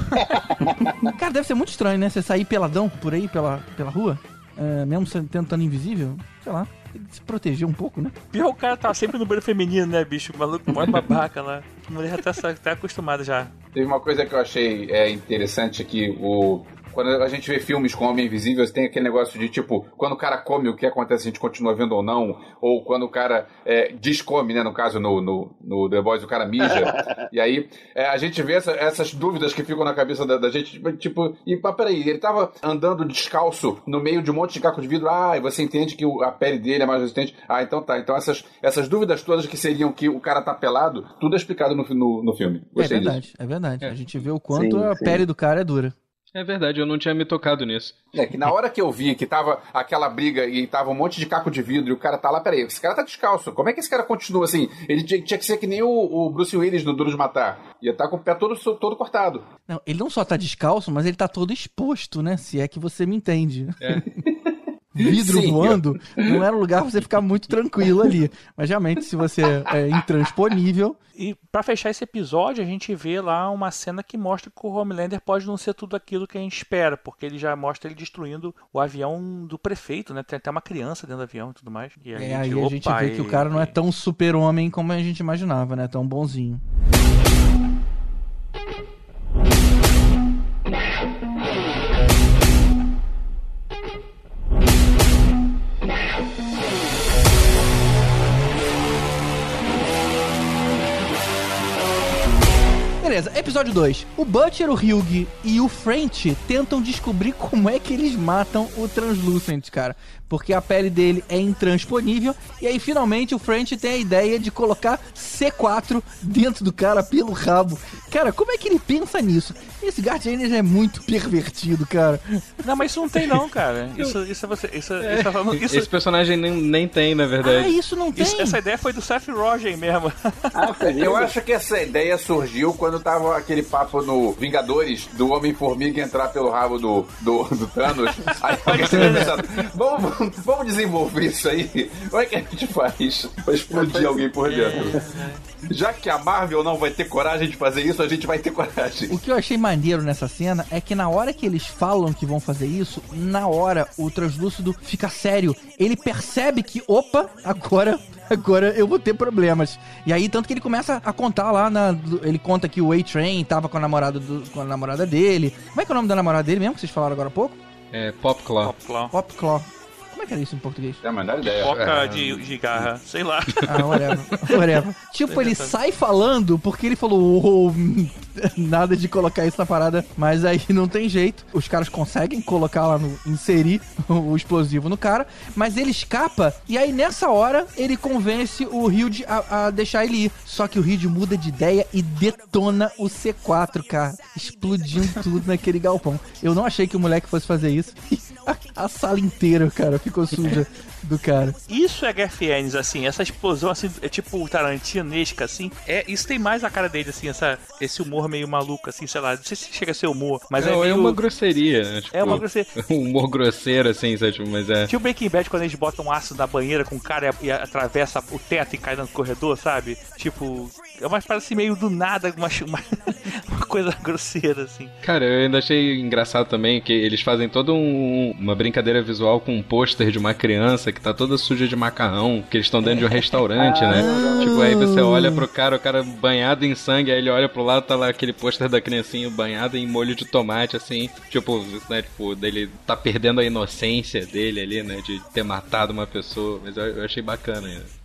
[LAUGHS] Cara, deve ser muito estranho, né? Você sair peladão por aí, pela, pela rua, é, mesmo sendo tentando invisível, sei lá, tem que se proteger um pouco, né? Pior o cara tá sempre no banheiro feminino, né, bicho? O maluco mó babaca lá. Mulher já tá, tá acostumada já. Teve uma coisa que eu achei é, interessante que o quando a gente vê filmes com Homem Invisível, tem aquele negócio de tipo, quando o cara come, o que acontece, a gente continua vendo ou não, ou quando o cara é, descome, né? No caso, no, no, no The Boys, o cara mija. [LAUGHS] e aí é, a gente vê essa- essas dúvidas que ficam na cabeça da, da gente, tipo, e pá, peraí, ele tava andando descalço no meio de um monte de caco de vidro, ah, e você entende que a pele dele é mais resistente. Ah, então tá. Então essas, essas dúvidas todas que seriam que o cara tá pelado, tudo é explicado no, no, no filme. É Gostei disso. verdade, é verdade. A gente vê o quanto Sim, a sim. pele do cara é dura. É verdade, eu não tinha me tocado nisso. É, que na hora que eu vi que tava aquela briga e tava um monte de caco de vidro e o cara tá lá, peraí, esse cara tá descalço. Como é que esse cara continua assim? Ele tinha, tinha que ser que nem o, o Bruce Willis no Duro de Matar. Ia estar com o pé todo, todo cortado. Não, ele não só tá descalço, mas ele tá todo exposto, né? Se é que você me entende. É. [LAUGHS] Vidro Sim. voando não era um lugar pra você ficar muito tranquilo ali. Mas realmente, se você é intransponível, E pra fechar esse episódio, a gente vê lá uma cena que mostra que o Homelander pode não ser tudo aquilo que a gente espera, porque ele já mostra ele destruindo o avião do prefeito, né? Tem até uma criança dentro do avião e tudo mais. E é, aí a gente vê que o cara não é tão super-homem como a gente imaginava, né? Tão bonzinho. Beleza, episódio 2. O Butcher, o Hyug e o French tentam descobrir como é que eles matam o Translucent, cara. Porque a pele dele é intransponível. E aí, finalmente, o French tem a ideia de colocar C4 dentro do cara pelo rabo. Cara, como é que ele pensa nisso? Esse Guardianes é muito pervertido, cara. Não, mas isso não tem não, cara. [LAUGHS] Isso, isso é você. Isso, isso, tá isso- Esse personagem nem, nem tem, na Ah, verdade. isso não tem? isso- essa ideia foi do Seth Rogen mesmo. Ah, [LAUGHS] Eu acho que essa ideia surgiu quando tava aquele papo no Vingadores do Homem-Formiga entrar pelo rabo do, do, do Thanos. [LAUGHS] Aí alguém tinha pensado, vamos, vamos desenvolver isso aí? Como é que a gente faz pra explodir alguém por dentro? Já que a Marvel não vai ter coragem de fazer isso, a gente vai ter coragem. O que eu achei maneiro nessa cena é que na hora que eles falam que vão fazer isso, na hora o translúcido fica sério. Ele percebe que, opa, agora. Agora eu vou ter problemas. E aí, tanto que ele começa a contar lá na. Ele conta que o A-Train tava com a namorada do- com a namorada dele. Como é que é o nome da namorada dele mesmo que vocês falaram agora há pouco? É Popclaw. Pop Claw. Como é que era isso em português? É a menor ideia. Foca de, de garra, sei lá. Ah, whatever. whatever. Tipo, ele sai falando porque ele falou "Oh, nada de colocar isso na parada, mas aí não tem jeito. Os caras conseguem colocar lá no inserir o explosivo no cara, mas ele escapa e aí nessa hora ele convence o Hilde a, a deixar ele ir. Só que o Hilde muda de ideia e detona o C4, cara, explodindo tudo naquele galpão. Eu não achei que o moleque fosse fazer isso. A, sala inteira, cara, ficou suja do cara. Isso é GFNs, assim, essa explosão, assim, é tipo tarantinesca, assim. É, isso tem mais a cara dele, assim, essa, esse humor meio maluco, assim, sei lá. Não sei se chega a ser humor, mas é, Não, é meio... uma grosseria, né? Tipo, É uma grosseria. [LAUGHS] Um humor grosseiro, assim, sabe? Tipo, mas é. Tipo Breaking Bad quando eles botam um ácido na banheira com o cara e, e atravessa o teto e cai no corredor, sabe? Tipo, é uma parada assim meio do nada, uma, [LAUGHS] uma, uma coisa grosseira, assim. Cara, eu ainda achei engraçado também que eles fazem toda um- uma brincadeira visual com um pôster de uma criança que tá toda suja de macarrão, que eles estão dentro de um restaurante, né? Tipo, aí você olha pro cara, o cara banhado em sangue, aí ele olha pro lado, tá lá aquele pôster da criancinha banhada em molho de tomate, assim, tipo, né, tipo, dele tá perdendo a inocência dele ali, né, de ter matado uma pessoa, mas eu, eu achei bacana isso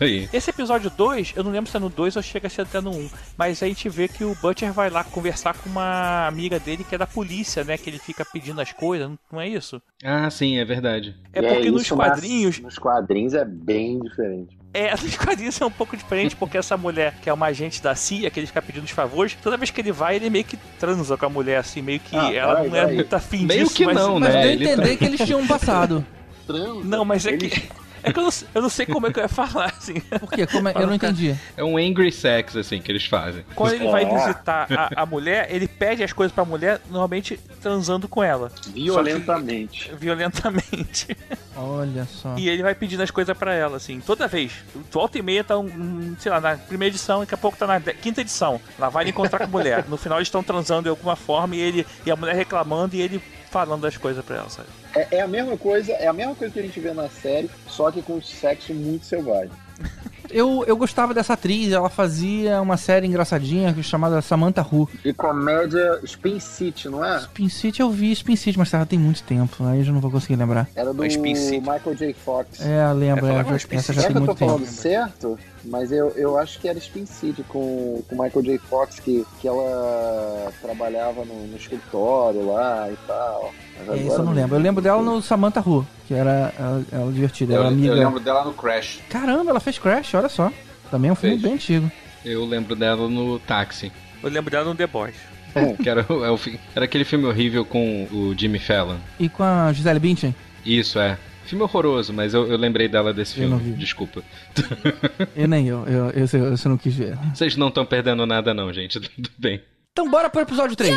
aí. Esse episódio 2, eu não lembro se é no 2 ou chega a ser até no 1, mas a gente vê que o Butcher vai lá conversar com uma amiga dele que é da polícia, né? Que ele fica pedindo as coisas, não- é isso? Ah, sim, é verdade. É E porque nos isso, mas quadrinhos. Nos quadrinhos é bem diferente. É, [LAUGHS] nos quadrinhos é um pouco diferente, porque essa mulher, que é uma agente da CIA, que ele fica pedindo os favores, toda vez que ele vai, ele meio que transa com a mulher, assim, meio que Ah, ela vai, não é vai. muito afim Meio disso, que mas. não, Mas né? deu a Ele entender tá- que eles tinham um passado. Transa. Não, mas é que. É que eu não, eu não sei como é que eu ia falar, assim. Por quê? Como é? Eu não entendi. É um angry sex, assim, que eles fazem. Quando ele vai visitar a, a mulher, ele pede as coisas pra mulher, normalmente transando com ela. Violentamente. Violentamente. Olha só. E ele vai pedindo as coisas pra ela, assim, toda vez. Volta e meia tá, um, um, sei lá, na primeira edição, daqui a pouco tá na de- quinta edição. Lá vai ele encontrar com a mulher. No final eles estão transando de alguma forma e ele e a mulher reclamando e ele falando das coisas pra ela, sabe? É, é a mesma coisa, é a mesma coisa que a gente vê na série, só que com sexo muito selvagem. [LAUGHS] Eu, eu gostava dessa atriz, ela fazia uma série engraçadinha chamada Samantha Who. E comédia Spin City, não é? Spin City eu vi Spin City, mas tava tem muito tempo, aí eu já não vou conseguir lembrar. Era do City. Michael J. Fox. É, eu lembro, É, é, essa já Será tem que eu tô muito falando tempo. certo? Mas eu, eu acho que era Spin City com o Michael J. Fox, que, que ela trabalhava no, no escritório lá e tal. É, isso eu não lembro. Eu lembro dela no Samantha Who, que era ela, ela divertida, Eu, era eu amiga. lembro dela no Crash. Caramba, ela fez Crash, olha só. Também é um filme Fez. bem antigo. Eu lembro dela no táxi. Eu lembro dela no The Boys. que era, o- é era aquele filme horrível com o Jimmy Fallon. E com a Gisele Bündchen? Isso, é. Filme horroroso, mas eu, eu lembrei dela desse Eu não filme. vi. Desculpa. Eu nem eu, eu, eu, eu, eu não quis ver. Vocês não estão perdendo nada, não, gente. [LAUGHS] Tudo bem. Então bora pro episódio 3.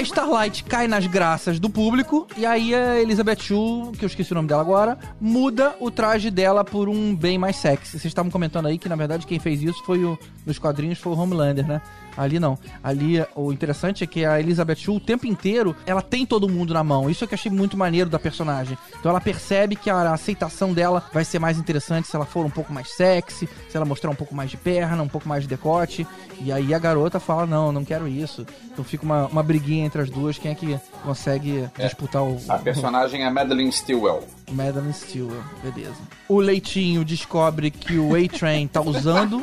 A Starlight cai nas graças do público e aí a Elizabeth Shue, que eu esqueci o nome dela agora, muda o traje dela por um bem mais sexy. Vocês estavam comentando aí que na verdade quem fez isso foi o nos quadrinhos foi o Homelander, né? Ali não. Ali o interessante é que a Elizabeth Shue o tempo inteiro ela tem todo mundo na mão. Isso é que eu achei muito maneiro da personagem. Então ela percebe que a aceitação dela vai ser mais interessante se ela for um pouco mais sexy, se ela mostrar um pouco mais de perna, um pouco mais de decote. E aí a garota fala: Não, não quero isso. Então fica uma, uma briguinha entre as duas, quem é que consegue disputar o, A personagem é Madeline Stilwell. Madeline Stewart. Beleza. O Leitinho descobre que o A-Train tá usando.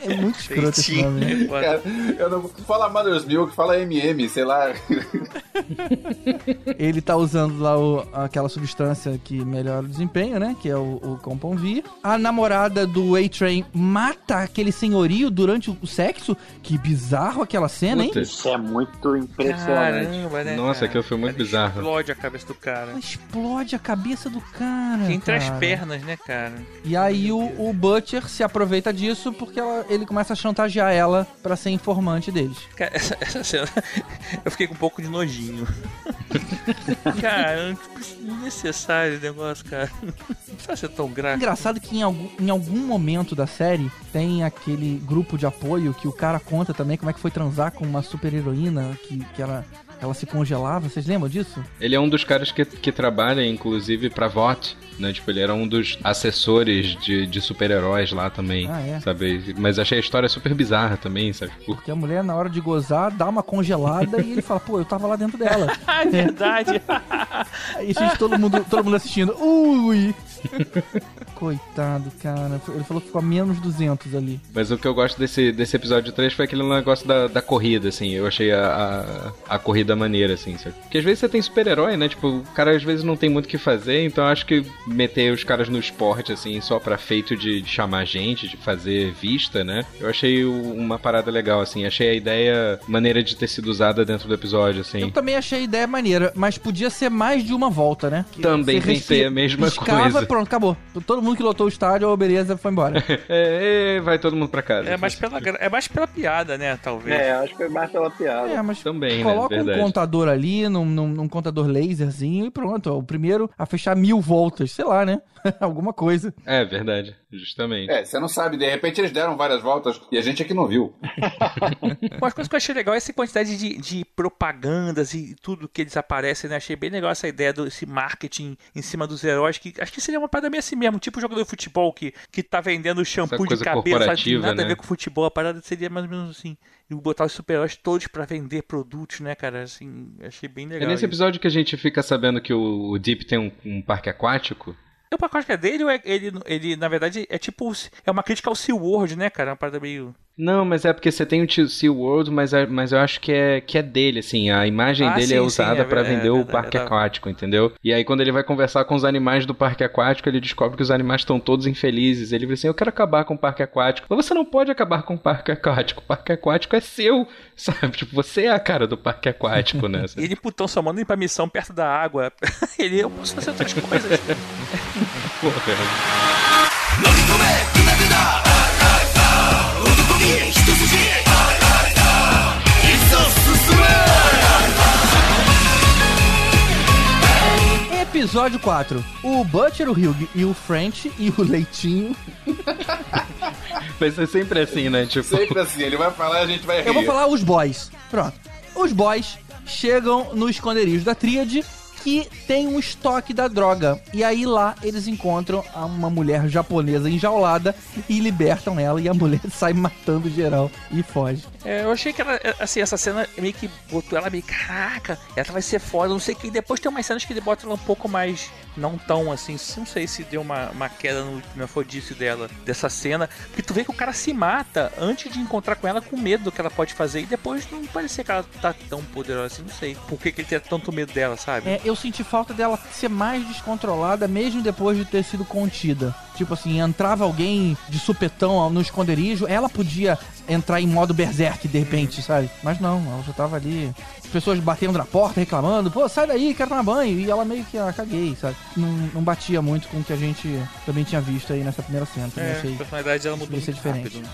É muito escroto esse nome, né? Cara, eu não fala Mother's Milk, fala MM, sei lá. [LAUGHS] Ele tá usando lá o- aquela substância que melhora o desempenho, né? Que é o, o Compound V. A namorada do A-Train mata aquele senhorio durante o sexo. Que bizarro aquela cena, hein? Isso é muito impressionante. Caramba, né? Nossa, cara? aquilo foi muito Ela bizarro. Explode a cabeça do cara. Ela explode a cabeça do cara. Entre as cara. pernas, né, cara? E aí o, o Butcher se aproveita disso porque ela- ele começa a chantagear ela pra ser informante deles. Cara, essa, essa cena. [LAUGHS] Eu fiquei com um pouco de nojinho. [LAUGHS] cara, desnecessário o negócio, cara. Não precisa ser tão É gráfico. engraçado que em algum, em algum momento da série tem aquele grupo de apoio que o cara conta também como é que foi transar com uma super heroína que, que ela, ela se congelava. Vocês lembram disso? Ele é um dos caras que, que trabalha, inclusive, pra VOT, né? Tipo, ele era um dos assessores de, de super-heróis lá também, Ah, é? sabe? Mas achei a história super bizarra também, sabe? Porque a mulher, na hora de gozar, dá uma congelada e ele fala, pô, eu tava lá dentro dela. Ah, [LAUGHS] é verdade. [LAUGHS] Aí gente, todo mundo, todo mundo assistindo. Ui! [LAUGHS] Coitado, cara. Ele falou que ficou a menos 200 ali. Mas o que eu gosto desse, desse episódio 3 foi aquele negócio da, da corrida, assim. Eu achei a, a, a corrida maneira, assim. Sabe? Porque às vezes você tem super-herói, né? Tipo, o cara às vezes não tem muito o que fazer, então eu acho que meter os caras no esporte, assim, só pra feito de, de chamar gente, de fazer vista, né? Eu achei uma parada legal, assim. Achei a ideia maneira de ter sido usada dentro do episódio, assim. Eu também achei a ideia maneira, mas podia ser mais de uma volta, né? Que Também pensei a mesma coisa. Pronto, acabou. Todo mundo que lotou o estádio, beleza, foi embora. [LAUGHS] É, é, vai todo mundo pra casa. É mais pela, é mais pela piada, né? Talvez. É, acho que foi mais pela piada. É, mas Também, né? coloca um Verdade. contador ali, num, num, num contador laserzinho e pronto. ó, O primeiro a fechar mil voltas, sei lá, né? [LAUGHS] Alguma coisa. É, verdade. Justamente. É, você não sabe, de repente eles deram várias voltas e a gente aqui não viu. [LAUGHS] Uma coisa que eu achei legal é essa quantidade de, de propagandas e tudo que eles aparecem, né? Achei bem legal essa ideia desse marketing em cima dos heróis, que acho que seria uma parada meio assim mesmo, tipo jogador de futebol que, que tá vendendo shampoo de cabelo, sabe? Tem nada a né? ver com futebol, a parada seria mais ou menos assim. E botar os super-heróis todos pra vender produtos, né, cara? Assim, achei bem É legal. nesse isso. episódio que a gente fica sabendo que o o Deep tem um, um parque aquático. O pacote é dele ou é ele, ele, na verdade, é tipo. É uma crítica ao SeaWorld, né, cara? Uma parada meio. Não, mas é porque você tem o Tio SeaWorld, mas, é- mas eu acho que é, que é dele, assim. A imagem Ah, dele sim, é sim, usada é pra ver- é vender o parque tava- aquático, entendeu? E aí quando ele vai conversar com os animais do parque aquático, ele descobre que os animais estão todos infelizes. Ele diz assim, eu quero acabar com o parque aquático. Mas você não pode acabar com o parque aquático. O parque aquático é seu, [LAUGHS] sabe? Tipo, você é a cara do parque aquático, né? [LAUGHS] E ele putão só manda ir pra missão perto da água. [LAUGHS] ele, eu posso fazer outras coisas. Porra. Episódio 4. O Butcher, o Hugh e o French e o Leitinho. [LAUGHS] Vai ser sempre assim, né? Tipo, Sempre assim, ele vai falar e a gente vai rir. Eu vou falar os boys. Pronto. Os boys chegam no esconderijo da Tríade que tem um estoque da droga. E aí lá eles encontram uma mulher japonesa enjaulada e libertam ela e a [LAUGHS] mulher sai matando geral e foge. É, eu achei que ela, é, assim, essa cena meio que botou ela meio, caraca, ela vai ser foda, não sei o que. E depois tem umas cenas que ele bota ela um pouco mais, não tão assim, não sei se deu uma, uma queda no, fodice dela, dessa cena. Porque tu vê que o cara se mata antes de encontrar com ela com medo do que ela pode fazer. E depois não parecia que ela tá tão poderosa assim, não sei. Por que, que ele tem tanto medo dela, sabe? É, eu senti falta dela ser mais descontrolada mesmo depois de ter sido contida. Tipo assim, entrava alguém de supetão no esconderijo, ela podia entrar em modo berserk de repente, sabe? Mas não, ela já tava ali. As pessoas batendo na porta, reclamando, pô, sai daí, quero tomar banho. E ela meio que, ah, caguei, sabe? Não, não batia muito com o que a gente também tinha visto aí nessa primeira cena. É, achei a personalidade dela mudou muito diferente. rápido.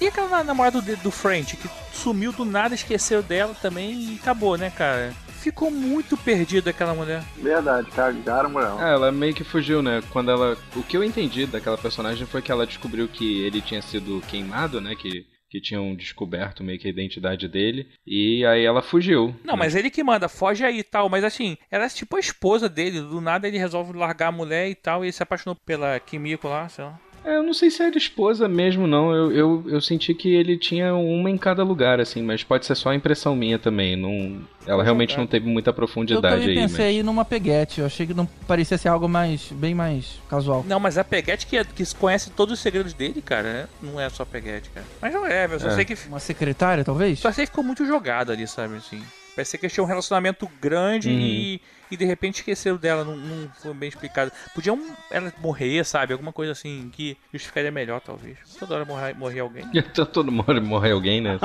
É. E aquela namorada do, do French, que sumiu do nada, esqueceu dela também e acabou, né, cara? Ficou muito perdida aquela mulher. Verdade, cagaram, mulher. É, ela meio que fugiu, né? Quando ela. O que eu entendi daquela personagem foi que ela descobriu que ele tinha sido queimado, né? Que, que tinham descoberto meio que a identidade dele. E aí ela fugiu. Não, mas ele que manda, foge aí e tal. Mas assim, ela é tipo a esposa dele. Do nada ele resolve largar a mulher e tal. E ele se apaixonou pela Kimiko lá, sei lá. Eu não sei se era esposa mesmo, não. Eu, eu, eu senti que ele tinha uma em cada lugar, assim, mas pode ser só impressão minha também. Não, ela realmente não teve muita Eu profundidade também aí. pensei Mas... aí numa peguete. Eu achei que não parecia ser algo mais, bem mais casual. Não, mas a Peguete que, é- que conhece todos os segredos dele, cara, né? não é só Peguete, cara. Mas não é, eu só É. sei que. Uma secretária, talvez? Só sei que ficou muito jogado ali, sabe, assim. Parecia que eles tinham um relacionamento grande Uhum. e, e de repente esqueceram dela, não, não foi bem explicado. Podiam ela morrer, sabe? Alguma coisa assim que justificaria melhor, talvez. Toda hora morrer, morrer alguém. [LAUGHS] Então todo mundo morre alguém, né?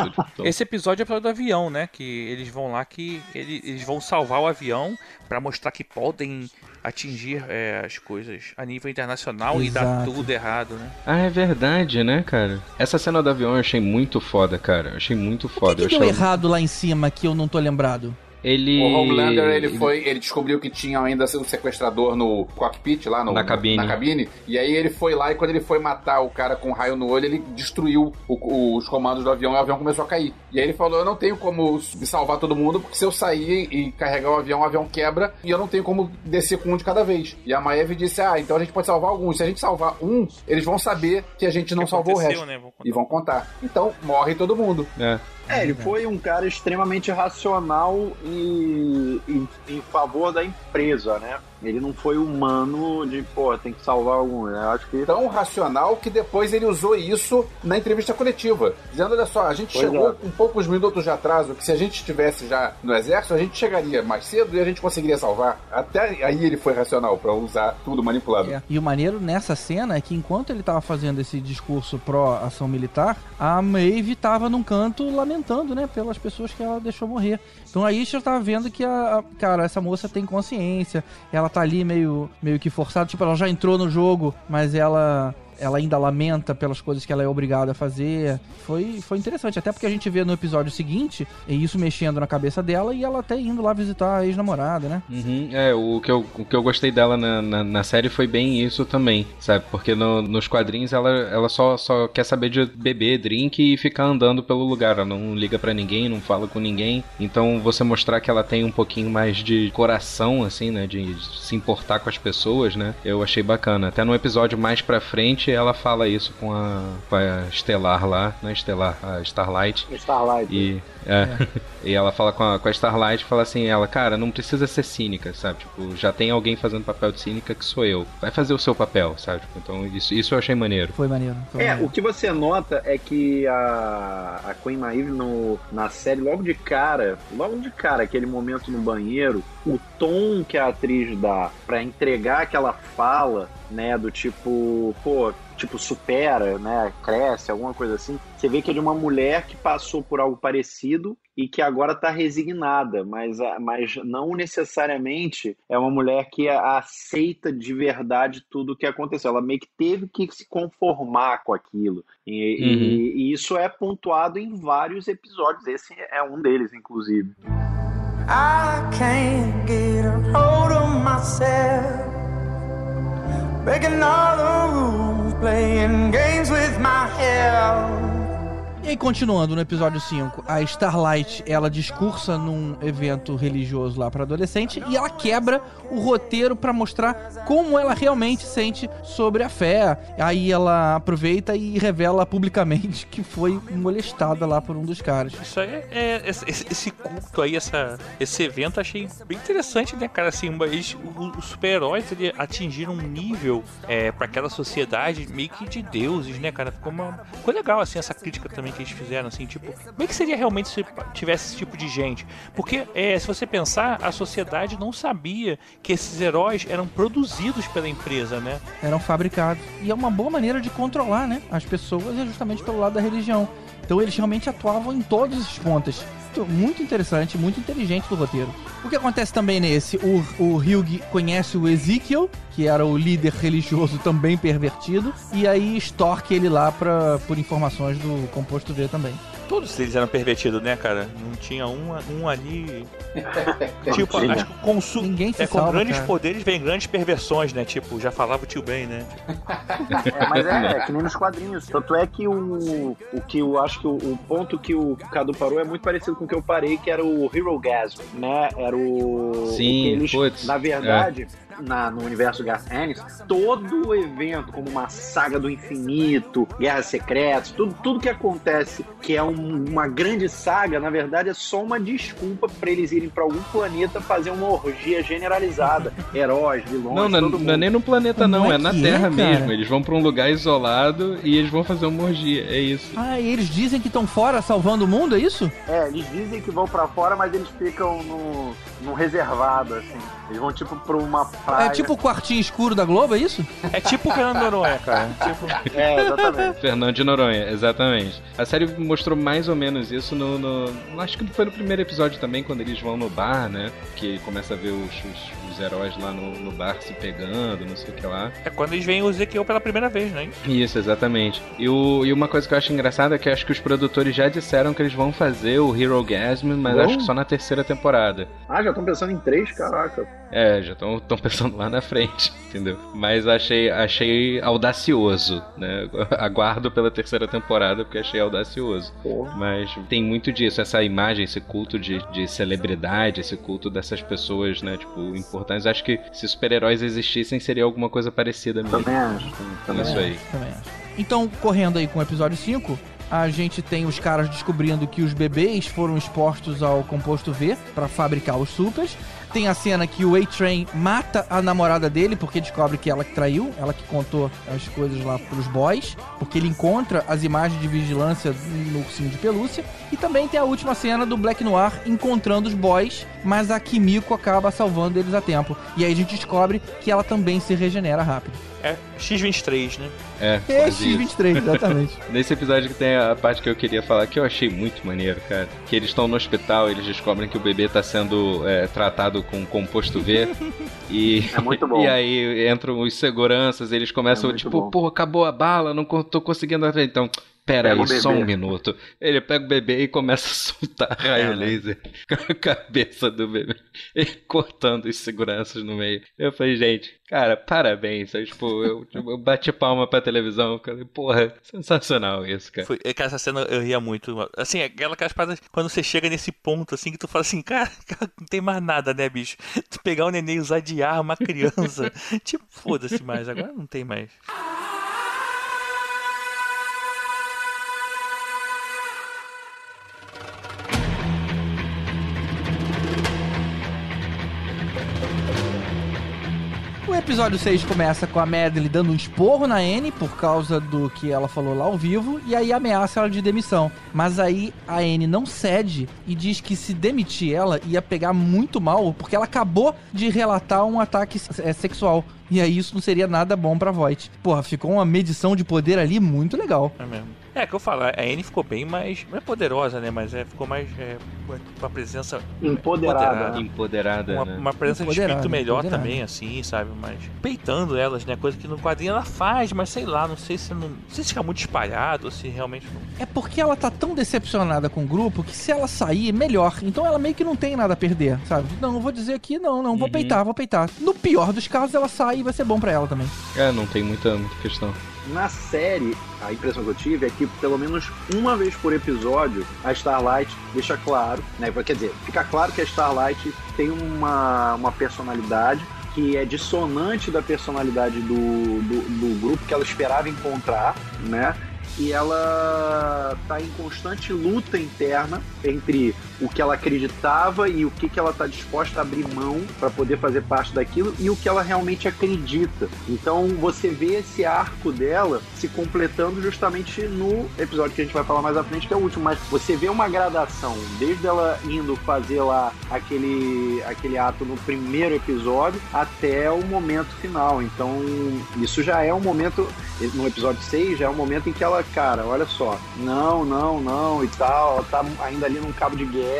Esse episódio é o episódio do avião, né? Que eles vão lá que ele- eles vão salvar o avião pra mostrar que podem atingir é, as coisas a nível internacional e dar Exato. tudo errado, né? Ah, é verdade, né, cara? Essa cena do avião eu achei muito foda, cara. Eu achei muito O foda. que, eu que deu achei... errado lá em cima que eu não tô lembrado? Ele. O Homelander, ele foi, ele descobriu que tinha ainda o sequestrador no cockpit, lá no, Na cabine. na cabine. E aí ele foi lá e quando ele foi matar o cara com um raio no olho, ele destruiu o- os comandos do avião e o avião começou a cair. E aí ele falou, eu não tenho como salvar todo mundo, porque se eu sair e carregar o avião, o avião quebra e eu não tenho como descer com um de cada vez. E a Maeve disse, ah, então a gente pode salvar alguns. Se a gente salvar um, eles vão saber que a gente não Que salvou o resto. né? E vão contar. Então, morre todo mundo. É. É, ele foi um cara extremamente racional e em, em favor da empresa, né? Ele não foi humano de, pô, tem que salvar algum. Eu acho que tão racional que depois ele usou isso na entrevista coletiva. Dizendo, olha só, a gente Pois chegou é. com poucos minutos de atraso, que se a gente estivesse já no exército, a gente chegaria mais cedo e a gente conseguiria salvar. Até aí ele foi racional pra usar tudo manipulado. É. E o maneiro nessa cena é que enquanto ele tava fazendo esse discurso pró-ação militar, a Maeve tava num canto lamentando, né, pelas pessoas que ela deixou morrer. Então aí já tava vendo que a, a- cara, essa moça tem consciência, ela tá ali meio, meio que forçada, tipo, ela já entrou no jogo, mas ela ela ainda lamenta pelas coisas que ela é obrigada a fazer. Foi, foi interessante, até porque a gente vê no episódio seguinte isso mexendo na cabeça dela e ela até indo lá visitar a ex-namorada, né? Uhum, é, o que, eu, o que eu gostei dela na, na, na série foi bem isso também, sabe? Porque no- nos quadrinhos ela, ela só, só quer saber de beber, drink e ficar andando pelo lugar. Ela não liga pra ninguém, não fala com ninguém. Então você mostrar que ela tem um pouquinho mais de coração, assim, né? De se importar com as pessoas, né? Eu achei bacana. Até no episódio mais pra frente ela fala isso com a, com a Estelar lá, não é Estelar, a Starlight. Starlight. E, é, [LAUGHS] e ela fala com a, com a Starlight fala assim, ela, cara, não precisa ser cínica, sabe? Tipo, já tem alguém fazendo papel de cínica que sou eu. Vai fazer o seu papel, sabe? Tipo, então isso, isso eu achei maneiro. Foi maneiro. Foi É, maneiro. o que você nota é que a, a Queen Maeve no, na série, logo de cara, logo de cara, aquele momento no banheiro, o tom que a atriz dá pra entregar aquela fala, né, do tipo, pô, tipo, supera, né, cresce, alguma coisa assim, você vê que é de uma mulher que passou por algo parecido e que agora tá resignada, mas, mas não necessariamente é uma mulher que aceita de verdade tudo o que aconteceu. Ela meio que teve que se conformar com aquilo. E, e- e isso é pontuado em vários episódios. Esse é um deles, inclusive. I can't get a hold of myself. Breaking all the rules, playing games with my health. E aí, continuando no episódio 5, a Starlight, ela discursa num evento religioso lá pra adolescente e ela quebra o roteiro pra mostrar como ela realmente sente sobre a fé. Aí ela aproveita e revela publicamente que foi molestada lá por um dos caras. Isso aí é. Esse, esse- esse culto aí, essa, esse evento, achei bem interessante, né, cara? Assim, os super-heróis atingiram um nível é, para aquela sociedade meio que de deuses, né, cara? Ficou, uma, ficou legal, assim, essa crítica também que eles fizeram, assim, tipo, como é que seria realmente se tivesse esse tipo de gente? Porque, é, se você pensar, a sociedade não sabia que esses heróis eram produzidos pela empresa, né? eram fabricados. E é uma boa maneira de controlar, né? As pessoas é justamente pelo lado da religião. Então eles realmente atuavam em todas as pontas. Muito- Muito interessante, muito inteligente do roteiro. O que acontece também nesse? O, o Hugh conhece o Ezekiel, que era o líder religioso também pervertido, e aí extorque ele lá pra, por informações do composto V também. Todos eles eram pervertidos, né, cara? Não tinha um, um ali. [LAUGHS] tipo, tinha. acho que com, su... Ninguém se é, com salva, grandes cara. poderes vem grandes perversões, né? Tipo, já falava o tio Ben, né? É, mas é, é que nem nos quadrinhos. Tanto é que o, o que eu acho que o, o ponto que o Cadu parou é muito parecido com o que eu parei, que era o Hero Gasm, né? Era o. Sim, o que eles, putz, Na verdade. Na, no universo Garth Ennis, todo o evento, como uma saga do infinito, guerras secretas, tudo, tudo que acontece que é um- uma grande saga, na verdade é só uma desculpa para eles irem para algum planeta fazer uma orgia generalizada. [LAUGHS] Heróis, vilões, Não, não, todo não é nem no planeta, não, é é, na é, Terra cara? mesmo. Eles vão pra um lugar isolado e eles vão fazer uma orgia. É isso. Ah, e eles dizem que estão fora salvando o mundo, é isso? É, eles dizem que vão pra fora, mas eles ficam no, no reservado, assim. Eles vão tipo pra uma praia. É tipo o quartinho escuro da Globo, é isso? É tipo o Fernando Noronha, cara. Tipo, É, exatamente. Fernando de Noronha, exatamente. A série mostrou mais ou menos isso no, no- Acho que foi no primeiro episódio também, quando eles vão no bar, né? Que começa a ver os, os- os heróis lá no, no bar se pegando, não sei o que lá. é quando eles veem o Ezequiel pela primeira vez, né? Isso, exatamente. E, o- e uma coisa que eu acho engraçada é que acho que os produtores já disseram que eles vão fazer o Hero Gasm, mas acho que só na terceira temporada. Ah, já estão pensando em três, caraca. É, já estão pensando lá na frente, [LAUGHS] entendeu? Mas achei, achei audacioso, né? [LAUGHS] Aguardo pela terceira temporada porque achei audacioso. Pô. Mas tem muito disso, essa imagem, esse culto de, de celebridade, esse culto dessas pessoas, né? Tipo, importantes. Acho que se super-heróis existissem, seria alguma coisa parecida mesmo. Também acho. Com Também isso aí. Também acho. Então, correndo aí com o episódio 5, a gente tem os caras descobrindo que os bebês foram expostos ao composto V para fabricar os supers. Tem a cena que o A-Train mata a namorada dele porque descobre que ela que traiu, ela que contou as coisas lá pros boys, porque ele encontra as imagens de vigilância no ursinho de pelúcia. E também tem a última cena do Black Noir encontrando os boys, mas a Kimiko acaba salvando eles a tempo. E aí a gente descobre que ela também se regenera rápido. É X23, né? É, É quase isso. X23, exatamente. [LAUGHS] Nesse episódio que tem a parte que eu queria falar, que eu achei muito maneiro, cara. Que eles estão no hospital, eles descobrem que o bebê tá sendo é, tratado com composto V. e, [LAUGHS] É muito bom. [LAUGHS] e aí entram os seguranças, eles começam, É tipo, bom. pô, acabou a bala, não tô conseguindo. Então, pera Pega aí, só um minuto. Ele pega o bebê e começa a soltar raio É, né? laser com a cabeça do bebê. E cortando os seguranças no meio. Eu falei, gente, cara, parabéns. Aí, tipo, eu, eu bati palma pra televisão. Falei, porra, sensacional isso, cara. Foi, é que essa cena eu ria muito. Assim, aquela aquelas paradas, quando você chega nesse ponto, assim, que tu fala assim, cara, não tem mais nada, né, bicho? Tu pegar o neném e usar de arma uma criança. [LAUGHS] tipo, foda-se mais, agora não tem mais. Episódio 6 começa com a Madeline dando um esporro na Anne por causa do que ela falou lá ao vivo e aí ameaça ela de demissão. Mas aí a Anne não cede e diz que se demitir ela ia pegar muito mal porque ela acabou de relatar um ataque é, sexual. E aí isso não seria nada bom pra Voight. Porra, ficou uma medição de poder ali muito legal. É mesmo. É, que eu falo, a Anne ficou bem mais. Não é poderosa, né? Mas é, ficou mais. É, com a presença. Empoderada. Empoderada, Uma, né? uma presença de Empoderada, espírito melhor empoderada. também, assim, sabe? Mas peitando elas, né? Coisa que no quadrinho ela faz, mas sei lá, não sei se não. Não sei se fica muito espalhado ou se realmente não. É porque ela tá tão decepcionada com o grupo que se ela sair, melhor. Então ela meio que não tem nada a perder, sabe? Não, eu vou dizer aqui, não, não, vou Uhum. peitar, vou peitar. No pior dos casos, ela sai e vai ser bom pra ela também. É, não tem muita, muita questão. Na série, a impressão que eu tive é que pelo menos uma vez por episódio a Starlight deixa claro, né? Quer dizer, fica claro que a Starlight tem uma, uma personalidade que é dissonante da personalidade do, do, do grupo que ela esperava encontrar, né? E ela tá em constante luta interna entre o que ela acreditava e o que, que ela está disposta a abrir mão para poder fazer parte daquilo e o que ela realmente acredita. Então você vê esse arco dela se completando justamente no episódio que a gente vai falar mais à frente, que é o último. Mas você vê uma gradação, desde ela indo fazer lá aquele, aquele ato no primeiro episódio até o momento final. Então isso já é um momento, no episódio 6, já é um momento em que ela, cara, olha só, não, não, não e tal, ela tá ainda ali num cabo de guerra,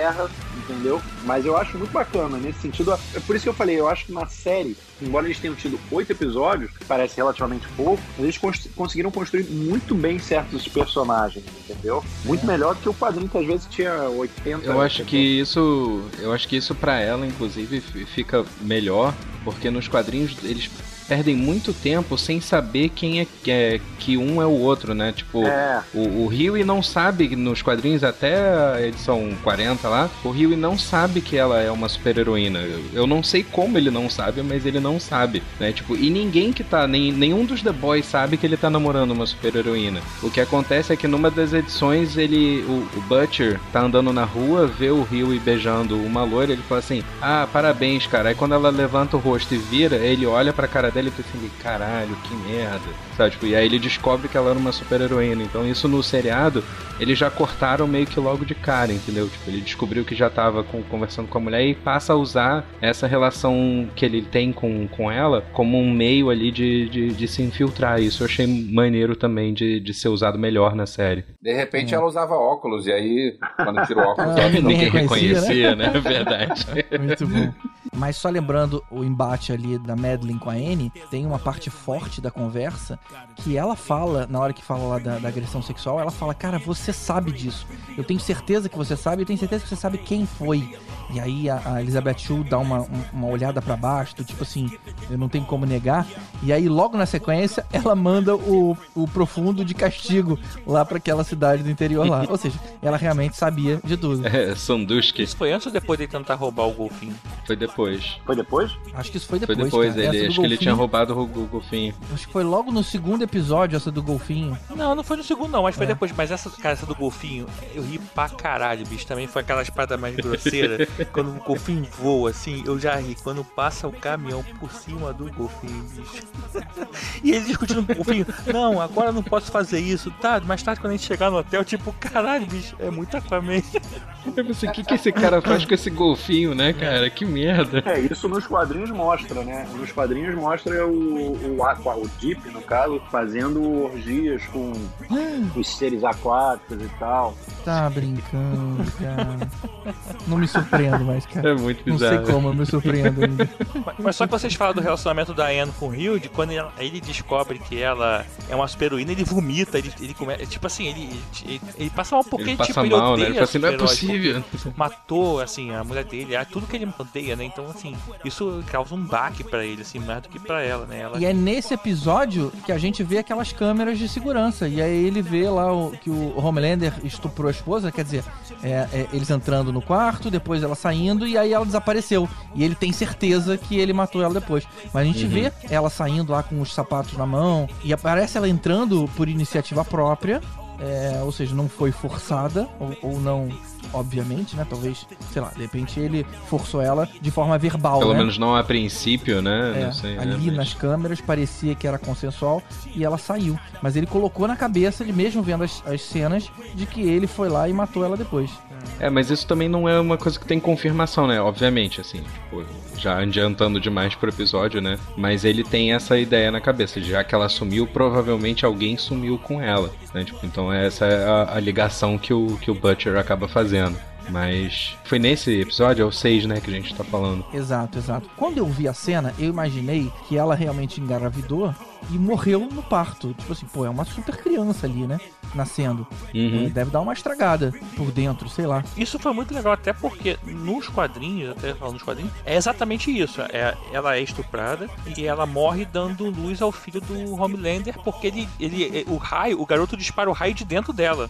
entendeu? Mas eu acho muito bacana nesse sentido. É por isso que eu falei, eu acho que na série, embora eles tenham tido oito episódios, que parece relativamente pouco, eles cons- conseguiram construir muito bem certos personagens, entendeu? Muito melhor do que o quadrinho que às vezes tinha 80. Eu acho que 70. isso, eu acho que isso para ela inclusive fica melhor, porque nos quadrinhos eles perdem muito tempo sem saber quem é que, é, que um é o outro, né? Tipo, É. o, o Huey não sabe nos quadrinhos até a edição 40 lá, o Huey não sabe que ela é uma super-heroína. Eu, eu não sei como ele não sabe, mas ele não sabe, né? Tipo, e ninguém que tá, nem, nenhum dos The Boys sabe que ele tá namorando uma super-heroína. O que acontece é que numa das edições ele, o, o Butcher tá andando na rua, vê o Huey beijando uma loira, ele fala assim: "Ah, parabéns, cara". Aí quando ela levanta o rosto e vira, ele olha pra cara dela e pensa assim: "Caralho, que merda". Sabe, tipo, e aí ele descobre que ela era uma super-heroína. Então isso no seriado, eles já cortaram meio que logo de cara, entendeu? Tipo, ele descobriu que já tava com- conversando com a mulher e passa a usar essa relação que ele tem com, com ela como um meio ali de, de, de se infiltrar. Isso eu achei maneiro também de, de ser usado melhor na série. De repente ela usava óculos, e aí, quando tira o óculos, Ah, ela não ninguém quer reconhecia, Reconhecia, né? [LAUGHS] Verdade. Muito bom. Mas só lembrando o embate ali da Madeline com a Anne, tem uma parte forte da conversa que ela fala, na hora que fala lá da, da agressão sexual, ela fala, cara, você sabe disso. Eu tenho certeza que você sabe, eu tenho certeza que você sabe quem foi. E aí a, a Elizabeth Shue dá uma, um- uma olhada pra baixo, do tipo assim, eu não tenho como negar. E aí logo na sequência ela manda o, o profundo de castigo lá pra aquela cidade do interior lá. Ou seja, ela realmente sabia de tudo. É, Sandushki Isso foi antes ou depois de tentar roubar o golfinho? foi depois. Foi depois? Acho que isso foi Foi depois. depois, cara. Essa ele, acho que ele tinha golfinho- roubado o, o golfinho. Acho que foi logo no segundo episódio essa do golfinho. Não, não foi no segundo, não, mas foi É. depois. Mas essa, cara, essa do golfinho, eu ri pra caralho, bicho. Também foi aquela espada mais grosseira. [LAUGHS] Quando o golfinho voa, assim, eu já ri. Quando passa o caminhão por cima do golfinho, bicho. [LAUGHS] e ele discutindo com o golfinho: Não, agora eu não posso fazer isso, tá? Mais tarde, quando a gente chegar no hotel, tipo, caralho, bicho, é muito Aquaman. Eu pensei, o que, que esse cara faz com esse golfinho, né, cara? Que merda. É, isso nos quadrinhos mostra, né? Nos quadrinhos mostra o, o, aqua, o Deep, no caso, fazendo orgias com os seres aquáticos e tal. Tá brincando, cara. Não me surpreendo mais, cara. É muito Não sei bizarro. como, eu me surpreendo ainda. Mas, mas só que vocês falam do relacionamento da Anne com o Hilde, quando ele, ele descobre que ela é uma super-heroína, ele vomita, ele, ele começa. Tipo assim, ele, ele, ele passa mal porque Ele passa tipo, ele mal, né? odeia Ele fala assim, não é possível. Matou, assim, a mulher dele, é tudo que ele odeia, né? Então, assim, isso causa um baque pra ele, assim, mais do que pra ela, né? Ela E é nesse episódio que a gente vê aquelas câmeras de segurança. E aí ele vê lá o, que o Homelander estuprou a esposa, quer dizer, é, é, eles entrando no quarto, depois ela saindo, e aí ela desapareceu. E ele tem certeza que ele matou ela depois. Mas a gente vê ela saindo lá com os sapatos na mão, e aparece ela entrando por iniciativa própria. é, ou seja, não foi forçada, ou, ou não, obviamente, né? Talvez, sei lá, de repente ele forçou ela de forma verbal. Pelo né? menos não a princípio, né? É, não sei, né, ali mas- nas câmeras parecia que era consensual e ela saiu. Mas ele colocou na cabeça, ele mesmo vendo as, as cenas, de que ele foi lá e matou ela depois. É, mas isso também não é uma coisa que tem confirmação, né? Obviamente, assim, tipo, já adiantando demais pro episódio, né? Mas ele tem essa ideia na cabeça, já que ela sumiu, provavelmente alguém sumiu com ela, né? Tipo, então essa é a, a ligação que o, que o Butcher acaba fazendo. Mas foi nesse episódio, é o 6, né, que a gente tá falando. Exato, exato. Quando eu vi a cena, eu imaginei que ela realmente engravidou e morreu no parto. Tipo assim, pô, é uma super criança ali, né? Nascendo. Uhum. E Deve dar uma estragada por dentro, sei lá. Isso foi muito legal, até porque nos quadrinhos, até falando nos quadrinhos, é exatamente isso. É, ela é estuprada e ela morre dando luz ao filho do Homelander, porque ele, ele, o raio, o garoto dispara o raio de dentro dela.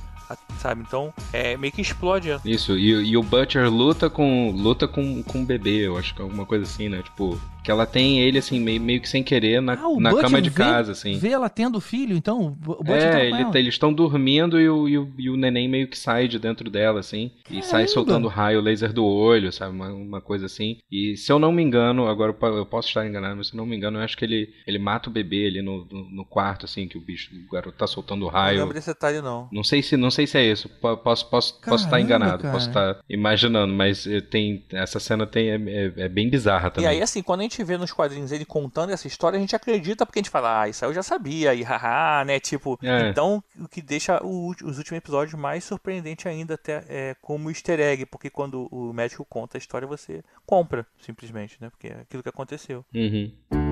Sabe? Então, é meio que explode ela. Isso, e, e o Butcher luta com luta com, com o bebê, eu acho que é alguma coisa assim, né? Tipo, que ela tem ele, assim, meio, meio que sem querer na, Ah, na cama de vê- casa, assim. Vê ela tendo filho, então o Butcher É, tá com ele- ela. eles estão dormindo e o, e, o, e o neném meio que sai de dentro dela, assim. E sai Caramba! soltando raio laser do olho, sabe? Uma, uma coisa assim. E se eu não me engano, agora eu po- eu posso estar enganado, mas se eu não me engano, eu acho que ele, ele mata o bebê ali no, no, no quarto, assim, que o bicho, o garoto tá soltando Não raio. lembro desse detalhe, não. Não sei se não sei se é isso. Po- Posso posso posso estar Caramba, enganado, cara. posso estar imaginando, mas eh, tem essa cena tem é, é- é bem bizarra E também. aí, assim, quando a gente vê nos quadrinhos ele contando essa história, a gente acredita porque a gente fala, ah, isso aí eu já sabia, e haha, né? Tipo, É. então o que deixa o os últimos episódios mais surpreendente ainda, até é, como easter egg, porque quando o médico conta a história, você compra, simplesmente, né? Porque é aquilo que aconteceu. Uhum.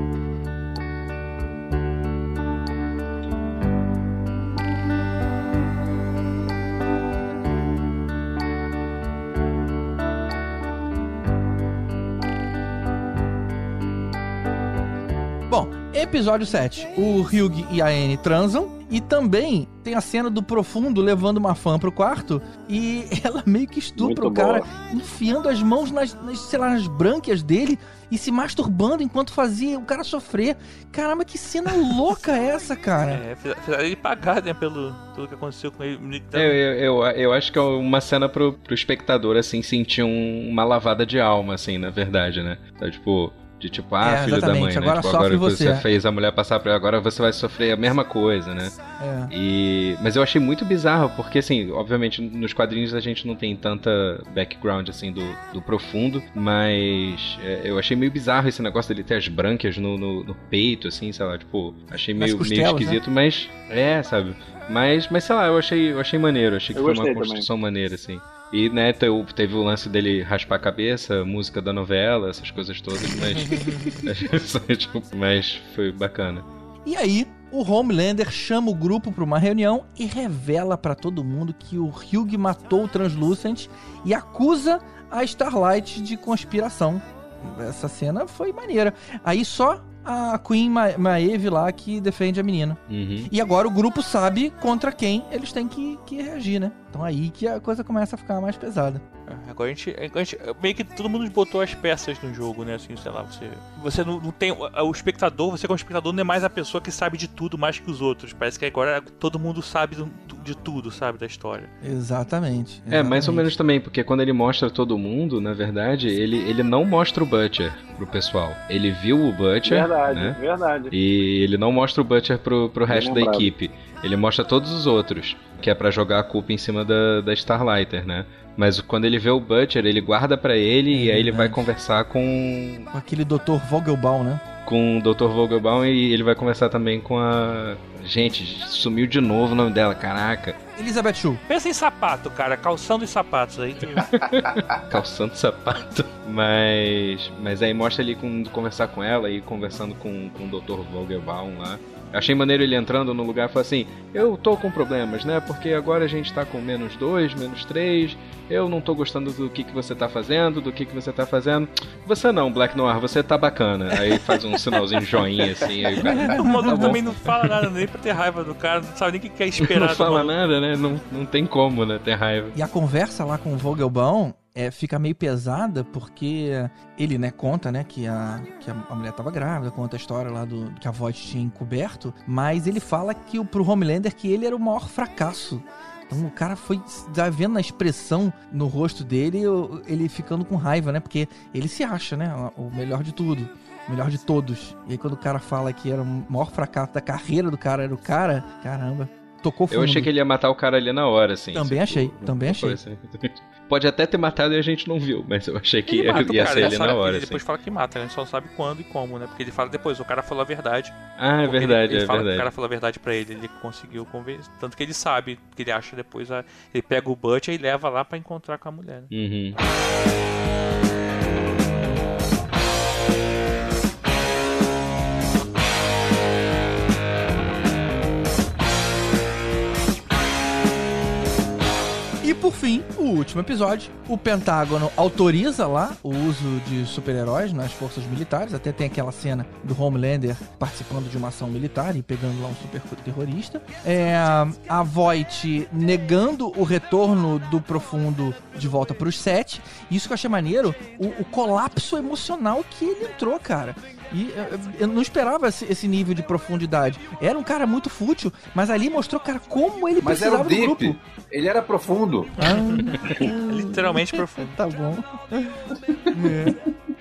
Episódio 7. O Hyug e a Anne transam. E também tem a cena do Profundo levando uma fã pro quarto. E [LAUGHS] ela meio que estupra Muito o cara, boa. enfiando as mãos nas, nas, sei lá, nas brânquias dele e se masturbando enquanto fazia o cara sofrer. Caramba, que cena [LAUGHS] louca é essa, cara? É, fiz- fizeram ele pagar, né, pelo, pelo que aconteceu com ele. Eu, eu, eu, eu acho que é uma cena pro, pro espectador, assim, sentir um- uma lavada de alma, assim, na verdade, né? Então, tipo, de tipo, ah, É, filho da mãe, né? agora Tipo, sofre agora você. fez a mulher passar pra agora você vai sofrer a mesma coisa, né? É. E, mas eu achei muito bizarro, porque assim, obviamente nos quadrinhos a gente não tem tanta background assim do, do profundo, mas é, eu achei meio bizarro esse negócio dele ter as brânquias no, no, no peito, assim, sei lá, tipo, achei meio, meio né? esquisito, mas é, sabe? Mas, mas sei lá, eu achei, eu achei maneiro, achei que Eu foi uma construção maneira, assim. E, né, teve, o lance dele raspar a cabeça, música da novela, essas coisas todas, mas. [LAUGHS] [LAUGHS] tipo, mas foi bacana. E aí, o Homelander chama o grupo pra uma reunião e revela pra todo mundo que o Hugh matou o Translucent e acusa a Starlight de conspiração. Essa cena foi maneira. Aí só a Queen Ma Maeve lá que defende a menina. Uhum. E agora o grupo sabe contra quem eles têm que, que reagir, né? Então aí que a coisa começa a ficar mais pesada. É, Agora a gente, a gente- Meio que todo mundo botou as peças no jogo, né? Assim, sei lá, você. Você não, não tem. O espectador, você como espectador, não é mais a pessoa que sabe de tudo mais que os outros. Parece que agora todo mundo sabe de tudo, sabe? Da história. Exatamente. É, mais ou exatamente. menos também, porque quando ele mostra todo mundo, na verdade, ele, ele não mostra o Butcher pro pessoal. Ele viu o Butcher, Verdade, né? verdade. E ele não mostra o Butcher pro, pro resto da equipe. Ele mostra todos os outros, que é pra jogar a culpa em cima da, da Starlighter, né? Mas quando ele vê o Butcher, ele guarda pra ele É e aí ele vai conversar com, Com aquele Dr. Vogelbaum, né? com o Dr. Vogelbaum e ele vai conversar também com a. Gente, sumiu de novo o nome dela, caraca. Elizabeth Shue. Pensa em sapato, cara, calçando os sapatos aí. tem- [LAUGHS] calçando sapato. Mas. Mas aí mostra ele com, conversar com ela e conversando com, com o Dr. Vogelbaum lá. Eu achei maneiro ele entrando no lugar e falou assim: Eu tô com problemas, né? Porque agora a gente tá com menos dois, menos três. Eu não tô gostando do que, que você tá fazendo, do que, que você tá fazendo. Você não, Black Noir, você tá bacana. Aí faz um sinalzinho de joinha assim. Aí o cara. [LAUGHS] o maluco Tá também não fala nada, nem pra ter raiva do cara, não sabe nem o que que é esperar. Não fala nada, né? Não, não tem como, né? Ter raiva. E a conversa lá com o Vogelbaum é, fica meio pesada porque ele, né, conta, né, que a, que a mulher tava grávida, conta a história lá do que a voz tinha encoberto, mas ele fala que o, pro Homelander que ele era o maior fracasso. Então o cara foi já vendo na expressão no rosto dele, ele ficando com raiva, né? Porque ele se acha, né, o melhor de tudo. O melhor de todos. E aí quando o cara fala que era o maior fracasso da carreira do cara, era o cara, caramba, tocou fundo. Eu achei que ele ia matar o cara ali na hora, assim. Também assim, achei, tipo, também achei. assim. [LAUGHS] Pode até ter matado e a gente não viu, mas eu achei que Ele ia, mata [LAUGHS] o ia cara, ser ele na hora. Ele assim. depois fala que mata, né? a gente só não sabe quando e como, né? Porque ele fala depois, o cara falou a verdade. Ah, é Porque ele- verdade, ele, é fala que verdade. o cara falou a verdade pra ele, ele conseguiu convencer. Tanto que ele sabe, que ele acha depois. a- Ele pega o Butch e leva lá pra encontrar com a mulher. né? Uhum. Por fim, o último episódio, o Pentágono autoriza lá o uso de super-heróis nas forças militares. Até tem aquela cena do Homelander participando de uma ação militar e pegando lá um super terrorista. É, a Voight negando o retorno do profundo de volta para os sete. Isso que eu achei maneiro, o, o colapso emocional que ele entrou, cara. E eu, eu não esperava esse, esse nível de profundidade. Era um cara muito fútil, mas ali mostrou, cara, como ele Mas era precisava o do grupo. Deep. Ele era profundo. [LAUGHS] Literalmente profundo. Tá bom.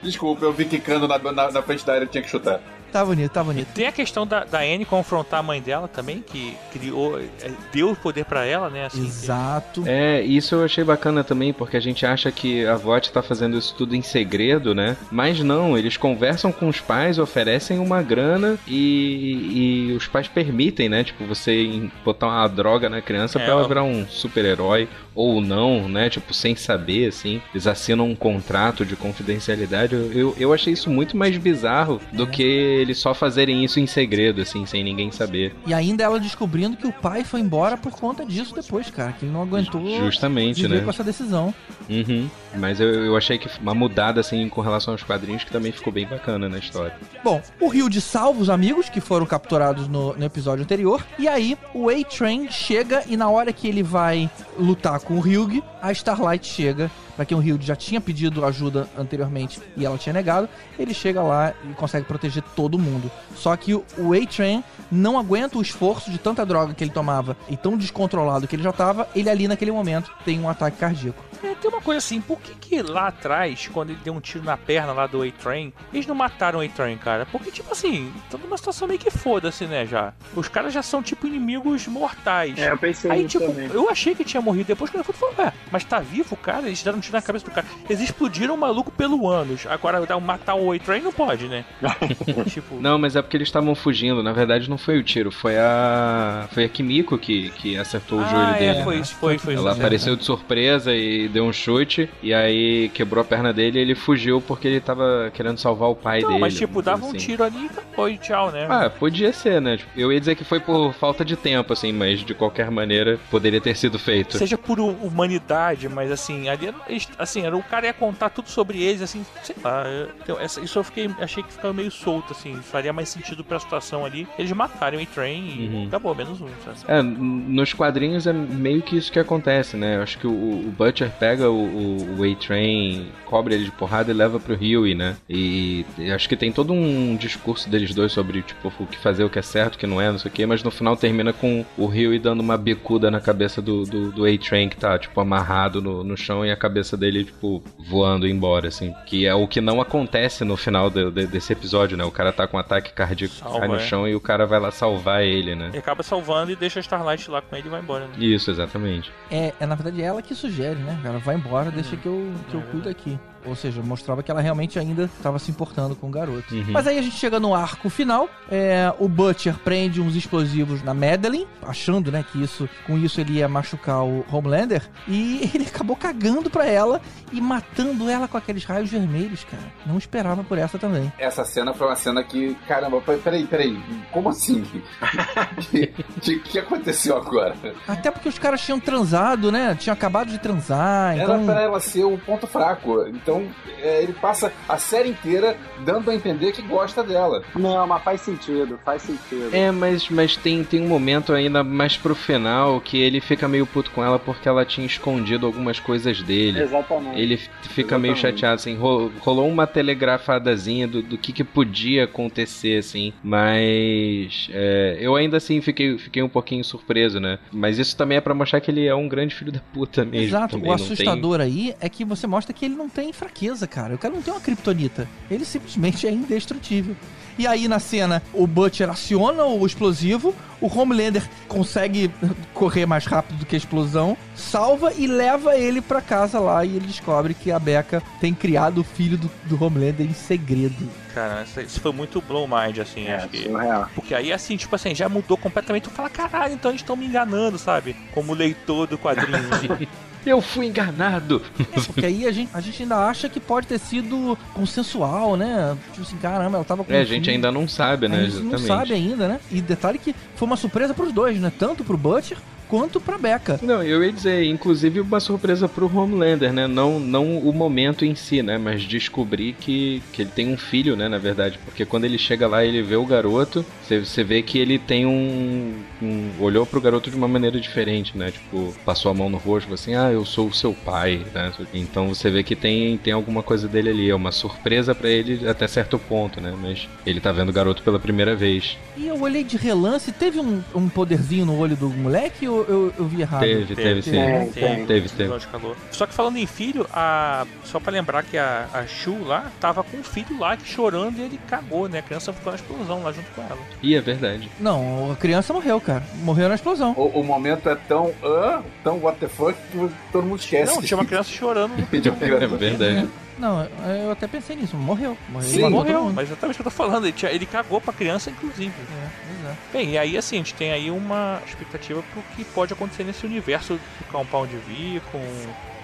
Desculpa, eu vi quicando na, na, na frente da área, eu tinha que chutar. Tá bonito, tá bonito. Tem a questão da, da Anne confrontar a mãe dela também, que criou, é, deu o poder pra ela, né? Assim, Exato. É, isso eu achei bacana também, porque a gente acha que a VOT tá fazendo isso tudo em segredo, né? Mas não, eles conversam com os pais, oferecem uma grana e, e os pais permitem, né? Tipo, você botar uma droga na criança É, pra ela virar um super-herói ou não, né? Tipo, sem saber, assim. Eles assinam um contrato de confidencialidade. Eu, eu, eu achei isso muito mais bizarro do que eles só fazerem isso em segredo, assim, sem ninguém saber. E ainda ela descobrindo que o pai foi embora por conta disso depois, cara. Que ele não aguentou Justamente, né? com essa decisão. Uhum. Mas eu, eu achei que uma mudada assim com relação aos quadrinhos que também ficou bem bacana na história. Bom, o Hilde salva os amigos que foram capturados no, no episódio anterior. E aí, o A-Train chega e na hora que ele vai lutar com o Hugh, a Starlight chega. Quem o Hilde já tinha pedido ajuda anteriormente e ela tinha negado, ele chega lá e consegue proteger todo mundo. Só que o A-Train não aguenta o esforço de tanta droga que ele tomava e tão descontrolado que ele já tava, ele ali naquele momento tem um ataque cardíaco. É, tem uma coisa assim, por que que lá atrás, quando ele deu um tiro na perna lá do A-Train, eles não mataram o A-Train, cara? Porque, tipo assim, tá numa situação meio que foda-se, né, já. Os caras já são, tipo, inimigos mortais. É, eu pensei Aí, nisso tipo, também. eu achei que tinha morrido depois, quando eu fui falar, ué, mas tá vivo, cara? Eles deram um na cabeça do cara. Eles explodiram o maluco pelo ânus. Agora, um- matar o A-Train não pode, né? [LAUGHS] tipo, Não, mas é porque eles estavam fugindo. Na verdade, não foi o tiro, foi a. Foi a Kimiko que, que acertou o joelho ah, dele. é, foi isso, foi, foi Ela isso. apareceu de surpresa e deu um chute, e aí quebrou a perna dele e ele fugiu porque ele tava querendo salvar o pai Não, dele. mas tipo, dava coisa um assim. tiro ali e acabou, e tchau, né? Ah, podia ser, né? Tipo, Eu ia dizer que foi por falta de tempo, assim, mas de qualquer maneira poderia ter sido feito. Seja por hu- humanidade, mas assim, ali assim, era o cara ia contar tudo sobre eles, assim, sei lá. Então, essa- isso eu fiquei, achei que ficava meio solto, assim, faria mais sentido pra situação ali. Eles mataram o A-Train e Uhum. acabou, menos um? É, nos quadrinhos é meio que isso que acontece, né? Eu acho que o, o Butcher pega o, o, o A-Train, cobre ele de porrada e leva pro Huey, né? E, e acho que tem todo um discurso deles dois sobre, tipo, o que fazer, o que é certo, o que não é, não sei o quê, mas no final termina com o Huey dando uma bicuda na cabeça do, do, do A-Train que tá, tipo, amarrado no, no chão e a cabeça dele, tipo, voando embora, assim. Que é o que não acontece no final do- de- desse episódio, né? O cara tá com um ataque cardíaco, Salva, cai no é. chão e o cara vai lá salvar ele, né? E acaba salvando e deixa a Starlight lá com ele e vai embora, né? Isso, exatamente. É, é na verdade ela que sugere, né? Ela vai embora, deixa que eu, que eu cuido aqui. Ou seja, mostrava que ela realmente ainda estava se importando com o garoto. Uhum. Mas aí a gente chega no arco final. é, o Butcher prende uns explosivos na Madeline, achando, né, que isso, com isso ele ia machucar o Homelander. E [LAUGHS] ele acabou cagando pra ela e matando ela com aqueles raios vermelhos, cara. Não esperava por essa também. Essa cena foi uma cena que. Caramba, pe- peraí, peraí. Como assim? O [LAUGHS] que, que, que aconteceu agora? Até porque os caras tinham transado, né? Tinham acabado de transar. Era Então. pra ela ser o ponto fraco. Então é, ele passa a série inteira dando a entender que gosta dela. Não, mas faz sentido, faz sentido. É, mas, mas tem, tem um momento ainda mais pro final que ele fica meio puto com ela porque ela tinha escondido algumas coisas dele. Exatamente. Ele fica meio Exatamente. chateado, assim, ro- rolou uma telegrafadazinha do, do que, que podia acontecer, assim, mas é, eu ainda assim fiquei, fiquei um pouquinho surpreso, né? Mas isso também é pra mostrar que ele é um grande filho da puta mesmo. Exato, também, o não tem- assustador aí é que você mostra que ele não tem fraqueza, cara. O cara não tem uma kriptonita. Ele simplesmente é indestrutível. E aí, na cena, o Butcher aciona o explosivo, o Homelander consegue correr mais rápido do que a explosão, salva e leva ele pra casa lá e ele descobre que a Becca tem criado o filho do, do Homelander em segredo. Cara, isso- foi muito blow mind, assim, É, acho que. surreal. Porque aí, assim, tipo assim, já mudou completamente. Tu fala, caralho, então eles estão me enganando, sabe? Como leitor do quadrinho. [LAUGHS] Eu fui enganado. É, porque aí a gente, a gente ainda acha que pode ter sido consensual, né? Tipo assim, caramba, ela tava com É, a gente ainda não sabe, né? A gente não sabe ainda, né? E detalhe que foi uma surpresa pros dois, né? Tanto pro Butcher quanto pra Becca. Não, eu ia dizer, inclusive uma surpresa pro Homelander, né? Não, não o momento em si, né? Mas descobrir que, que ele tem um filho, né? Na verdade, porque quando ele chega lá e ele vê o garoto, você- vê que ele tem um, um- olhou pro garoto de uma maneira diferente, né? Tipo, passou a mão no rosto, assim, ah, eu sou o seu pai, né? Então você vê que tem, tem alguma coisa dele ali, é uma surpresa pra ele até certo ponto, né? Mas ele tá vendo o garoto pela primeira vez. E eu olhei de relance, teve um, um poderzinho no olho do moleque ou eu, eu vi errado? Teve, teve, sim. Teve, teve. De calor. Só que falando em filho, a... só pra lembrar que a, a Shu lá tava com um filho lá que chorando e ele cagou, né? A criança ficou na explosão lá junto com ela. E é verdade. Não, a criança morreu, cara. Morreu na explosão. O, o momento é tão, ah, tão what the fuck que todo mundo esquece. Não, tinha uma criança chorando. [LAUGHS] É verdade. Não, eu até pensei nisso. Morreu. Morreu. Sim, morreu, mas exatamente o que eu tô falando. Ele, tinha- ele cagou pra criança, inclusive. É, pois é. Bem, e aí assim, a gente tem aí uma expectativa pro que pode acontecer nesse universo do Compound V, com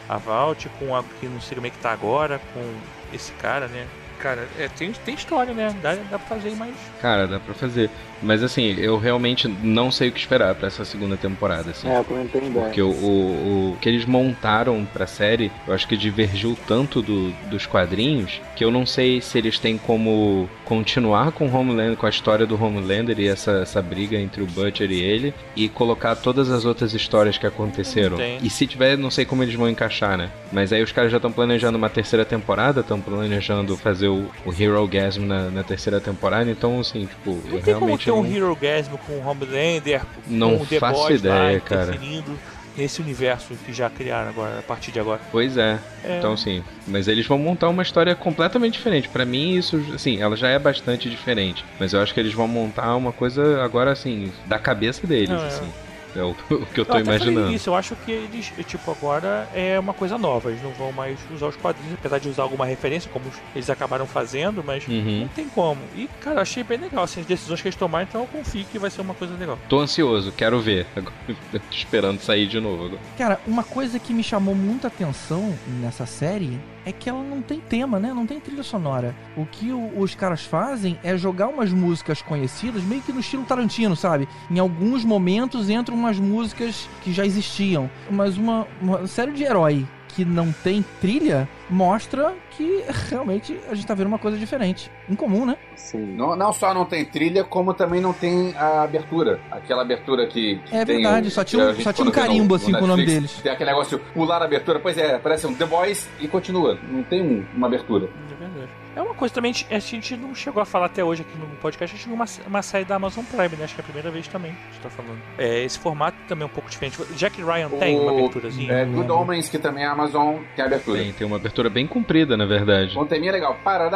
a Vault, com a que não sei como é que tá agora, com esse cara, né? Cara, é, tem, tem história, né? Dá, dá pra fazer mais. Cara, dá pra fazer. Mas assim, eu realmente não sei o que esperar pra essa segunda temporada, assim. É, eu também não tenho ideia. Porque o, o, o que eles montaram pra série, eu acho que divergiu tanto do- dos quadrinhos que eu não sei se eles têm como continuar com o Homelander, com a história do Homelander e essa, essa briga entre o Butcher e ele, e colocar todas as outras histórias que aconteceram. E se tiver, não sei como eles vão encaixar, né? Mas aí os caras já estão planejando uma terceira temporada, estão planejando fazer o, o Hero Gasm na, na terceira temporada, então assim, tipo, Não eu tem como realmente ter um não- Hero Gasm com o Homelander, Não com o The faço Boys ideia, cara. interferindo nesse universo que já criaram agora, a partir de agora. Pois é. É. Então, sim. Mas eles vão montar uma história completamente diferente. Pra mim, isso, assim, ela já é bastante diferente. Mas eu acho que eles vão montar uma coisa agora, assim, da cabeça deles, Não, é. assim. É o, [LAUGHS] o que eu tô Eu imaginando. Isso, eu acho que eles, tipo, agora é uma coisa nova. Eles não vão mais usar os quadrinhos, apesar de usar alguma referência, como eles acabaram fazendo, mas Uhum. não tem como. E, cara, eu achei bem legal, assim, as decisões que eles tomaram, então eu confio que vai ser uma coisa legal. Tô ansioso, quero ver. [LAUGHS] Agora, tô esperando sair de novo. agora. Cara, uma coisa que me chamou muita atenção nessa série é que ela não tem tema, né? Não tem trilha sonora. O que o- os caras fazem é jogar umas músicas conhecidas, meio que no estilo Tarantino, sabe? Em alguns momentos entram umas músicas que já existiam. Mas uma, uma série de herói que não tem trilha mostra que realmente a gente tá vendo uma coisa diferente. Incomum, né? Sim. Não, não só não tem trilha, como também não tem a abertura. Aquela abertura que. que É tem verdade, o- só tinha um- só tinha um no- carimbo, no assim, com o nome deles. Tem aquele negócio de pular a abertura, pois é, parece um The Boys e continua. Não tem um- uma abertura. É verdade. É uma coisa também, a gente não chegou a falar até hoje aqui no podcast, a gente uma, uma série da Amazon Prime, né? Acho que é a primeira vez também que a gente tá falando. É, esse formato também é um pouco diferente. Jack Ryan tem uma O- aberturazinha? É, Good Omens, que também a Amazon tem abertura. Tem, tem uma abertura bem comprida, na verdade. Um teminha legal. Para.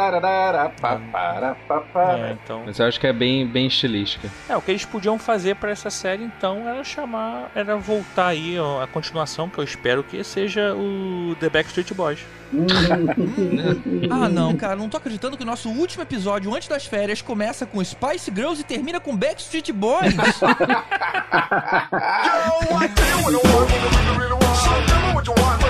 É, então. Mas eu acho que é bem, bem estilística. É, o que eles podiam fazer pra essa série então era chamar, era voltar aí ó, a continuação, que eu espero que seja o The Backstreet Boys. [LAUGHS] Ah, não, cara, não tô acreditando que o nosso último episódio antes das férias começa com Spice Girls e termina com Backstreet Boys. [LAUGHS] What you want,